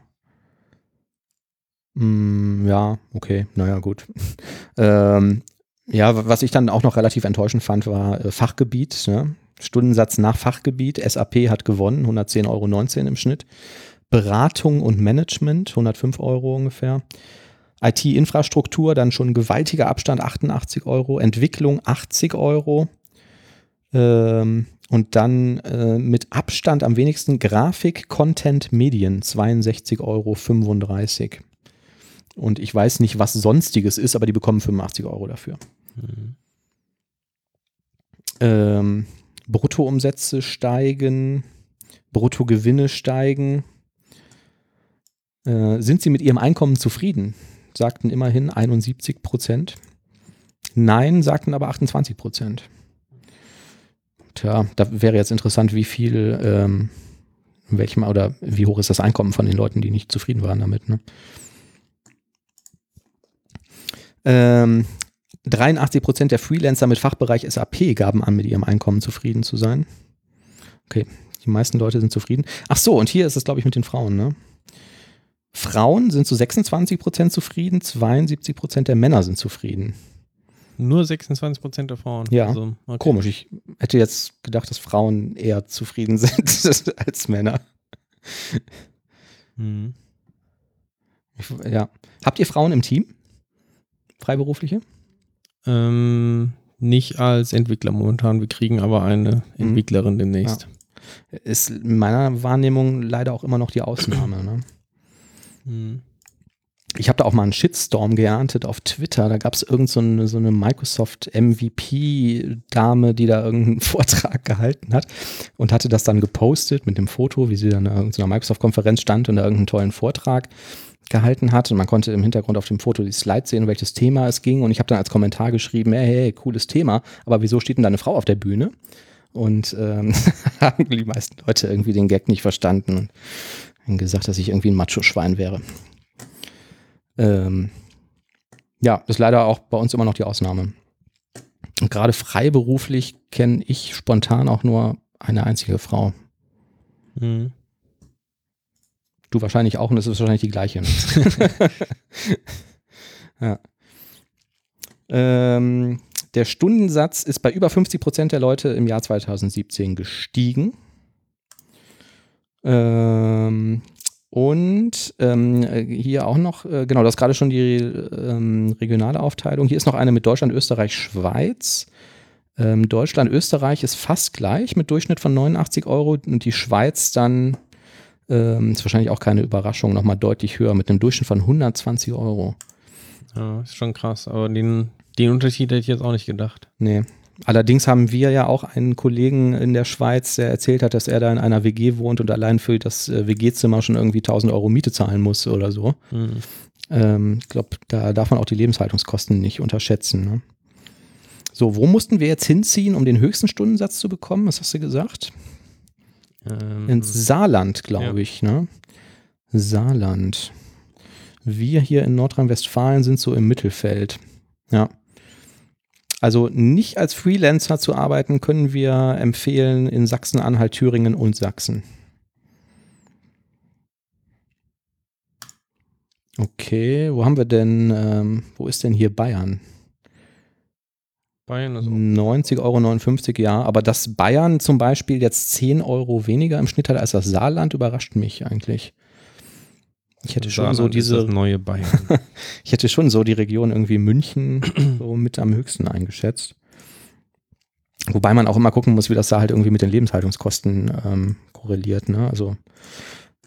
Mm, ja, okay, naja, gut. ähm, ja, was ich dann auch noch relativ enttäuschend fand, war äh, Fachgebiet. Ne? Stundensatz nach Fachgebiet. SAP hat gewonnen, 110,19 Euro im Schnitt. Beratung und Management, 105 Euro ungefähr. IT-Infrastruktur, dann schon gewaltiger Abstand, 88 Euro. Entwicklung, 80 Euro. Ähm, und dann äh, mit Abstand am wenigsten Grafik, Content, Medien, 62,35 Euro. Und ich weiß nicht, was sonstiges ist, aber die bekommen 85 Euro dafür. Mhm. Ähm, Bruttoumsätze steigen, Bruttogewinne steigen. Äh, sind Sie mit Ihrem Einkommen zufrieden? Sagten immerhin 71 Prozent. Nein, sagten aber 28 Prozent. Tja, da wäre jetzt interessant, wie viel, ähm, welchem oder wie hoch ist das Einkommen von den Leuten, die nicht zufrieden waren damit. Ne? Ähm, 83 Prozent der Freelancer mit Fachbereich SAP gaben an, mit ihrem Einkommen zufrieden zu sein. Okay, die meisten Leute sind zufrieden. Ach so, und hier ist es, glaube ich, mit den Frauen. Ne? Frauen sind zu 26 Prozent zufrieden, 72 Prozent der Männer sind zufrieden. nur 26 Prozent der Frauen. Ja. Also, okay. Komisch, ich hätte jetzt gedacht, dass Frauen eher zufrieden sind als Männer. Ich, ja. Habt ihr Frauen im Team? Freiberufliche? Ähm, nicht als Entwickler momentan. Wir kriegen aber eine Mhm. Entwicklerin demnächst. Ist in meiner Wahrnehmung leider auch immer noch die Ausnahme. Ne? Mhm. Ich habe da auch mal einen Shitstorm geerntet auf Twitter. Da gab es irgend so eine, so eine Microsoft MVP-Dame, die da irgendeinen Vortrag gehalten hat und hatte das dann gepostet mit dem Foto, wie sie dann in irgendeiner Microsoft-Konferenz stand und da irgendeinen tollen Vortrag gehalten hat. Und man konnte im Hintergrund auf dem Foto die Slides sehen, um welches Thema es ging. Und ich habe dann als Kommentar geschrieben, hey, hey, cooles Thema, aber wieso steht denn da eine Frau auf der Bühne? Und ähm, haben die meisten Leute irgendwie den Gag nicht verstanden und gesagt, dass ich irgendwie ein Macho-Schwein wäre. Ähm, ja, ist leider auch bei uns immer noch die Ausnahme. Und gerade freiberuflich kenne ich spontan auch nur eine einzige Frau. Mhm. Du wahrscheinlich auch und es ist wahrscheinlich die gleiche. ja. ähm, der Stundensatz ist bei über 50 Prozent der Leute im Jahr 2017 gestiegen. Ähm, und ähm, äh, hier auch noch, äh, genau, das ist gerade schon die ähm, regionale Aufteilung. Hier ist noch eine mit Deutschland, Österreich, Schweiz. Ähm, Deutschland, Österreich ist fast gleich mit Durchschnitt von 89 Euro und die Schweiz dann, ähm, ist wahrscheinlich auch keine Überraschung, nochmal deutlich höher mit einem Durchschnitt von 120 Euro. Ja, ist schon krass. Aber den, den Unterschied hätte ich jetzt auch nicht gedacht. Nee. Allerdings haben wir ja auch einen Kollegen in der Schweiz, der erzählt hat, dass er da in einer WG wohnt und allein für das äh, WG-Zimmer schon irgendwie 1000 Euro Miete zahlen muss oder so. Mhm. Ähm, ich glaube, da darf man auch die Lebenshaltungskosten nicht unterschätzen. Ne? So, wo mussten wir jetzt hinziehen, um den höchsten Stundensatz zu bekommen? Was hast du gesagt? Ähm, Ins Saarland, glaube Ja. ich, ne? Saarland. Wir hier in Nordrhein-Westfalen sind so im Mittelfeld. Ja. Also nicht als Freelancer zu arbeiten, können wir empfehlen in Sachsen-Anhalt, Thüringen und Sachsen. Okay, wo haben wir denn, ähm, wo ist denn hier Bayern? Bayern ist auch 90,59 Euro, ja. Aber dass Bayern zum Beispiel jetzt 10 Euro weniger im Schnitt hat als das Saarland, überrascht mich eigentlich. Ich hätte schon so diese, neue Bayern. ich hätte schon so die Region irgendwie München so mit am höchsten eingeschätzt. Wobei man auch immer gucken muss, wie das da halt irgendwie mit den Lebenshaltungskosten ähm, korreliert. Ne? Also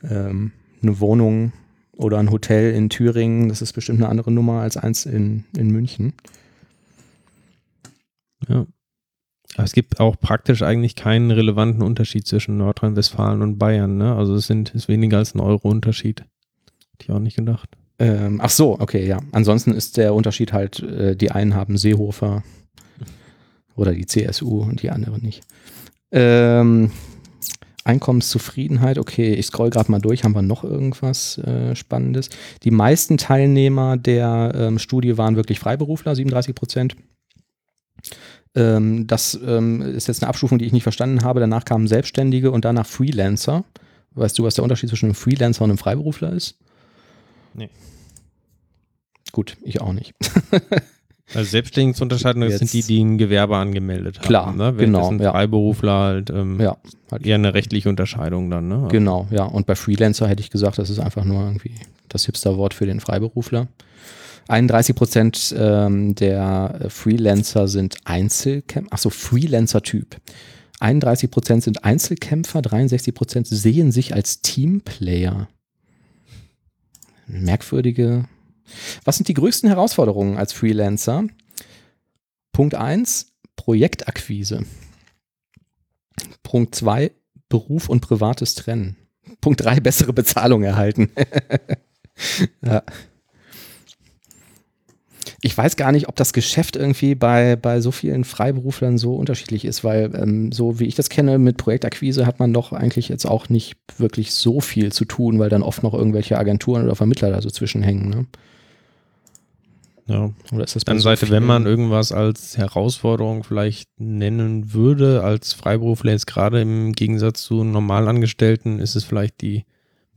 ähm, eine Wohnung oder ein Hotel in Thüringen, das ist bestimmt eine andere Nummer als eins in, in München. ja. Aber es gibt auch praktisch eigentlich keinen relevanten Unterschied zwischen Nordrhein-Westfalen und Bayern. Ne? Also es sind ist weniger als ein Euro Unterschied. Hätte ich auch nicht gedacht. Ähm, ach so, okay, ja. Ansonsten ist der Unterschied halt, äh, die einen haben Seehofer oder die CSU und die anderen nicht. Ähm, Einkommenszufriedenheit, okay, ich scroll gerade mal durch, haben wir noch irgendwas äh, Spannendes? Die meisten Teilnehmer der ähm, Studie waren wirklich Freiberufler, 37 Prozent. Ähm, das ähm, ist jetzt eine Abstufung, die ich nicht verstanden habe. Danach kamen Selbstständige und danach Freelancer. Weißt du, was der Unterschied zwischen einem Freelancer und einem Freiberufler ist? Nee. Gut, ich auch nicht. Also selbstständig zu unterscheiden, das sind Jetzt- die, die ein Gewerbe angemeldet haben. Klar, ne? genau, Währenddessen ja. Freiberufler halt, ähm, ja, halt eher eine rechtliche Unterscheidung dann. Ne? Genau, ja. Und bei Freelancer hätte ich gesagt, das ist einfach nur irgendwie das Hipster-Wort für den Freiberufler. 31 Prozent ähm, der Freelancer sind Einzelkämpfer, achso, Freelancer-Typ. 31 Prozent sind Einzelkämpfer, 63 Prozent sehen sich als Teamplayer. Merkwürdige. Was sind die größten Herausforderungen als Freelancer? Punkt 1, Projektakquise. Punkt 2, Beruf und Privates trennen. Punkt 3, bessere Bezahlung erhalten. ja. Ich weiß gar nicht, ob das Geschäft irgendwie bei, bei so vielen Freiberuflern so unterschiedlich ist, weil ähm, so wie ich das kenne, mit Projektakquise hat man doch eigentlich jetzt auch nicht wirklich so viel zu tun, weil dann oft noch irgendwelche Agenturen oder Vermittler da so zwischenhängen. Ne? Ja. Oder ist das der anderen so Seite, wenn man irgendwas als Herausforderung vielleicht nennen würde, als Freiberufler jetzt gerade im Gegensatz zu Normalangestellten, ist es vielleicht die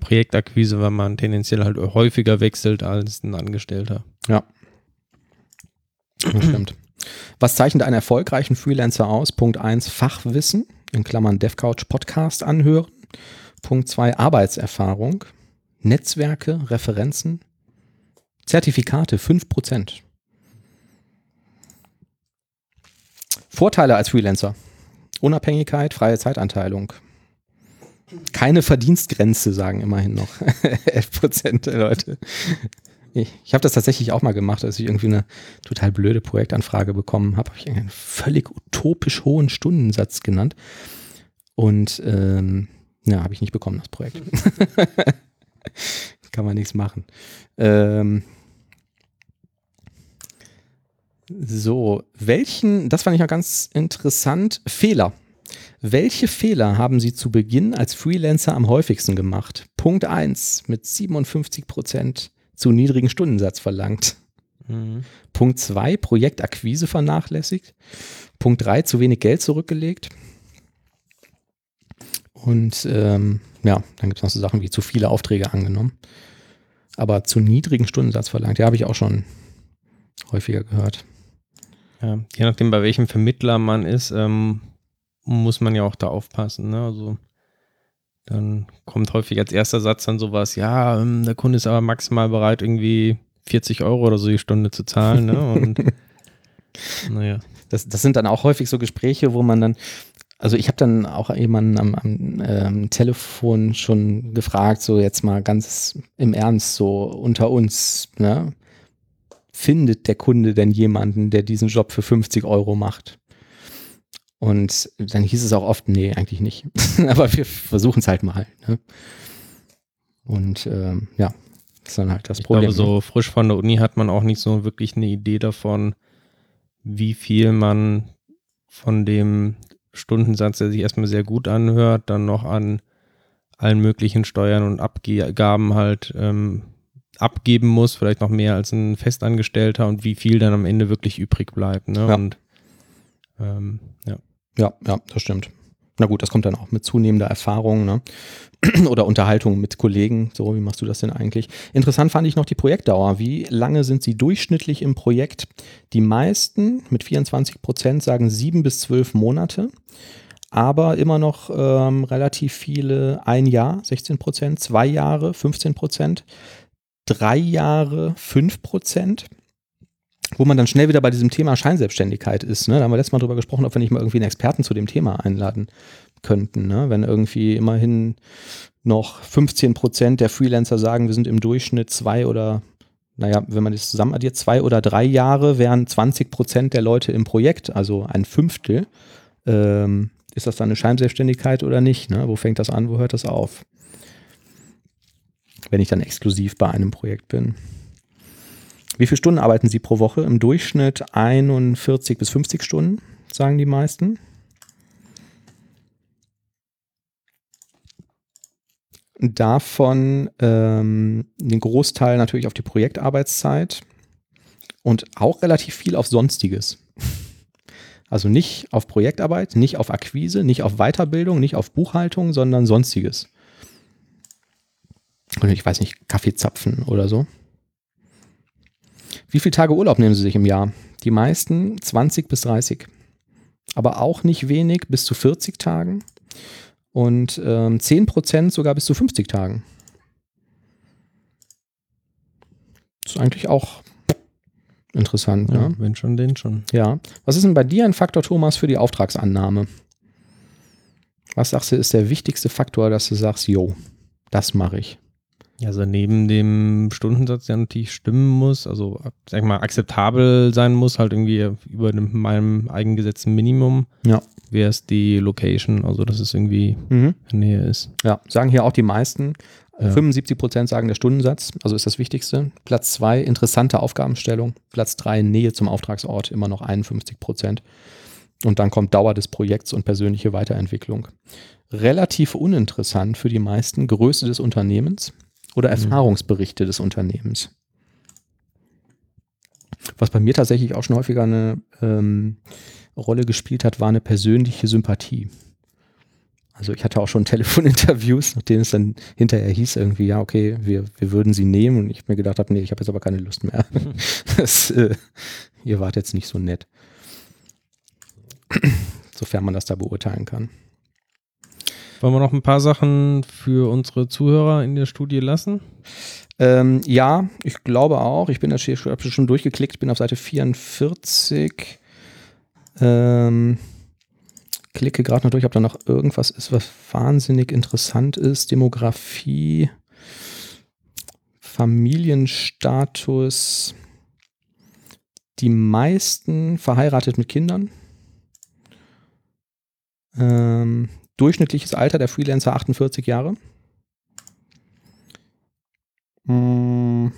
Projektakquise, weil man tendenziell halt häufiger wechselt als ein Angestellter. Ja. Das stimmt. Was zeichnet einen erfolgreichen Freelancer aus? Punkt 1, Fachwissen, in Klammern DevCouch Podcast anhören. Punkt 2, Arbeitserfahrung, Netzwerke, Referenzen, Zertifikate, 5%. Vorteile als Freelancer. Unabhängigkeit, freie Zeitanteilung. Keine Verdienstgrenze, sagen immerhin noch 11% der Leute. Ich, ich habe das tatsächlich auch mal gemacht, als ich irgendwie eine total blöde Projektanfrage bekommen habe. Habe ich einen völlig utopisch hohen Stundensatz genannt. Und ähm, ja, habe ich nicht bekommen, das Projekt. Kann man nichts machen. Ähm, so, welchen, das fand ich ja ganz interessant, Fehler. Welche Fehler haben Sie zu Beginn als Freelancer am häufigsten gemacht? Punkt 1 mit 57 Prozent zu niedrigen Stundensatz verlangt. Punkt 2, Projektakquise vernachlässigt. Punkt 3, zu wenig Geld zurückgelegt. Und ähm, ja, dann gibt es noch so Sachen wie zu viele Aufträge angenommen. Aber zu niedrigen Stundensatz verlangt. Ja, habe ich auch schon häufiger gehört. Ja, je nachdem, bei welchem Vermittler man ist, ähm, muss man ja auch da aufpassen. Ne? Also dann kommt häufig als erster Satz dann sowas, ja, ähm, der Kunde ist aber maximal bereit, irgendwie 40 Euro oder so die Stunde zu zahlen. Ne? Und naja. Das, das sind dann auch häufig so Gespräche, wo man dann, also ich habe dann auch jemanden am, am ähm, Telefon schon gefragt, so jetzt mal ganz im Ernst, so unter uns, ne? Findet der Kunde denn jemanden, der diesen Job für 50 Euro macht? Und dann hieß es auch oft, nee, eigentlich nicht. Aber wir versuchen es halt mal. Ne? Und ähm, ja, das ist dann halt das Ich Problem. glaube, so frisch von der Uni hat man auch nicht so wirklich eine Idee davon, wie viel man von dem Stundensatz, der sich erstmal sehr gut anhört, dann noch an allen möglichen Steuern und Abgaben halt ähm, abgeben muss, vielleicht noch mehr als ein Festangestellter und wie viel dann am Ende wirklich übrig bleibt. Ne? Ja. Und ähm, ja. Ja, ja, das stimmt. na gut, das kommt dann auch mit zunehmender Erfahrung ne? oder Unterhaltung mit Kollegen. So, wie machst du das denn eigentlich? Interessant fand ich noch die Projektdauer. Wie lange sind Sie durchschnittlich im Projekt? Die meisten mit 24 Prozent sagen sieben bis zwölf Monate, aber immer noch ähm, relativ viele ein Jahr, 16 Prozent, zwei Jahre, 15 Prozent, drei Jahre, fünf Prozent wo man dann schnell wieder bei diesem Thema Scheinselbstständigkeit ist. Ne? Da haben wir letztes Mal drüber gesprochen, ob wir nicht mal irgendwie einen Experten zu dem Thema einladen könnten. Ne? Wenn irgendwie immerhin noch 15 Prozent der Freelancer sagen, wir sind im Durchschnitt zwei oder, naja, wenn man das zusammen addiert, zwei oder drei Jahre wären 20 Prozent der Leute im Projekt, also ein Fünftel. Ähm, ist das dann eine Scheinselbstständigkeit oder nicht? Ne? Wo fängt das an, wo hört das auf? Wenn ich dann exklusiv bei einem Projekt bin. Wie viele Stunden arbeiten Sie pro Woche? Im Durchschnitt 41 bis 50 Stunden, sagen die meisten. Davon ähm, den Großteil natürlich auf die Projektarbeitszeit und auch relativ viel auf Sonstiges. Also nicht auf Projektarbeit, nicht auf Akquise, nicht auf Weiterbildung, nicht auf Buchhaltung, sondern Sonstiges. Ich weiß nicht, Kaffeezapfen oder so. Wie viele Tage Urlaub nehmen Sie sich im Jahr? Die meisten 20 bis 30. Aber auch nicht wenig, bis zu 40 Tagen. Und ähm, 10 Prozent sogar bis zu 50 Tagen. Das ist eigentlich auch interessant. Ja, ne? wenn schon, den schon. Ja. Was ist denn bei dir ein Faktor, Thomas, für die Auftragsannahme? Was sagst du, ist der wichtigste Faktor, dass du sagst, jo, das mache ich? Also neben dem Stundensatz, der natürlich stimmen muss, also sag ich mal, akzeptabel sein muss, halt irgendwie über dem, meinem eigengesetzten Minimum, Ja. wäre es die Location, also dass es irgendwie Mhm. in der Nähe ist. Ja, sagen hier auch die meisten. Ja. 75 Prozent sagen der Stundensatz, also ist das Wichtigste. Platz zwei, interessante Aufgabenstellung. Platz drei, Nähe zum Auftragsort, immer noch 51 Prozent. Und dann kommt Dauer des Projekts und persönliche Weiterentwicklung. Relativ uninteressant für die meisten Größe des Unternehmens oder Erfahrungsberichte des Unternehmens. Was bei mir tatsächlich auch schon häufiger eine ähm, Rolle gespielt hat, war eine persönliche Sympathie. Also ich hatte auch schon Telefoninterviews, nachdem es dann hinterher hieß irgendwie, ja, okay, wir, wir würden sie nehmen und ich mir gedacht habe, nee, ich habe jetzt aber keine Lust mehr. das, äh, ihr wart jetzt nicht so nett. Sofern man das da beurteilen kann. Wollen wir noch ein paar Sachen für unsere Zuhörer in der Studie lassen? Ähm, ja, ich glaube auch. Ich bin da schon, durchgeklickt, bin auf Seite 44. Ähm, klicke gerade noch durch, ob da noch irgendwas ist, was wahnsinnig interessant ist. Demografie, Familienstatus. Die meisten verheiratet mit Kindern. Ähm, durchschnittliches Alter der Freelancer 48 Jahre. Mm.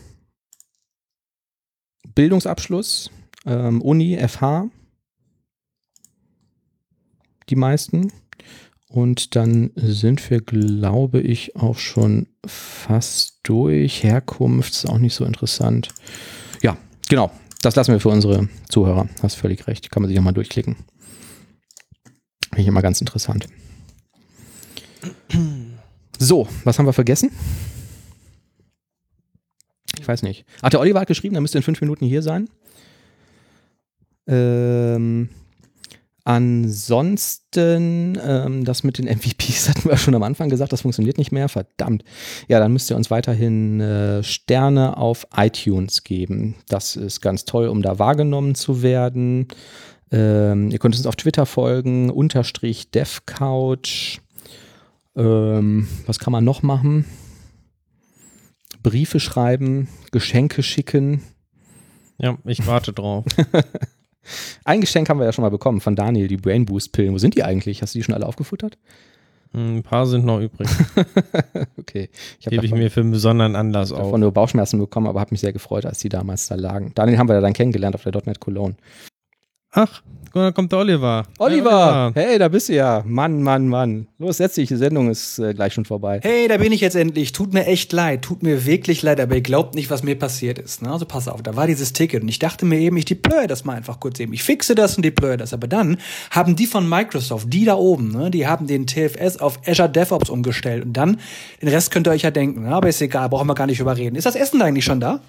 Bildungsabschluss, ähm, Uni, FH, die meisten. Und dann sind wir, glaube ich, auch schon fast durch. Herkunft ist auch nicht so interessant. Ja, genau. Das lassen wir für unsere Zuhörer. Hast völlig recht. Kann man sich auch mal durchklicken. Finde ich immer ganz interessant. So, was haben wir vergessen? Ich weiß nicht. Ach, der Oliver hat geschrieben, er müsste in fünf Minuten hier sein. Ähm, ansonsten, ähm, das mit den MVPs hatten wir schon am Anfang gesagt, das funktioniert nicht mehr. Verdammt. Ja, dann müsst ihr uns weiterhin äh, Sterne auf iTunes geben. Das ist ganz toll, um da wahrgenommen zu werden. Ähm, ihr könnt uns auf Twitter folgen, unterstrich DevCouch. Ähm, was kann man noch machen? Briefe schreiben, Geschenke schicken. Ja, ich warte drauf. Ein Geschenk haben wir ja schon mal bekommen von Daniel, die Brain Boost Pillen. Wo sind die eigentlich? Hast du die schon alle aufgefuttert? Ein paar sind noch übrig. okay. Ich habe Gebe ich mir für einen besonderen Anlass auf. davon nur Bauchschmerzen bekommen, aber habe mich sehr gefreut, als die damals da lagen. Daniel haben wir ja dann kennengelernt auf der .NET Cologne. Ach, da kommt der Oliver. Oliver, hey, hey, da bist du ja. Mann, Mann, Mann. Los, setz dich, die Sendung ist äh, gleich schon vorbei. Hey, da bin ich jetzt endlich. Tut mir echt leid, tut mir wirklich leid, aber ihr glaubt nicht, was mir passiert ist. Ne? Also pass auf, da war dieses Ticket und ich dachte mir eben, ich deploye das mal einfach kurz eben. Ich fixe das und deploye das. Aber dann haben die von Microsoft, die da oben, ne, die haben den TFS auf Azure DevOps umgestellt und dann, den Rest könnt ihr euch ja denken. Ne? Aber ist egal, brauchen wir gar nicht überreden. Ist das Essen eigentlich schon da?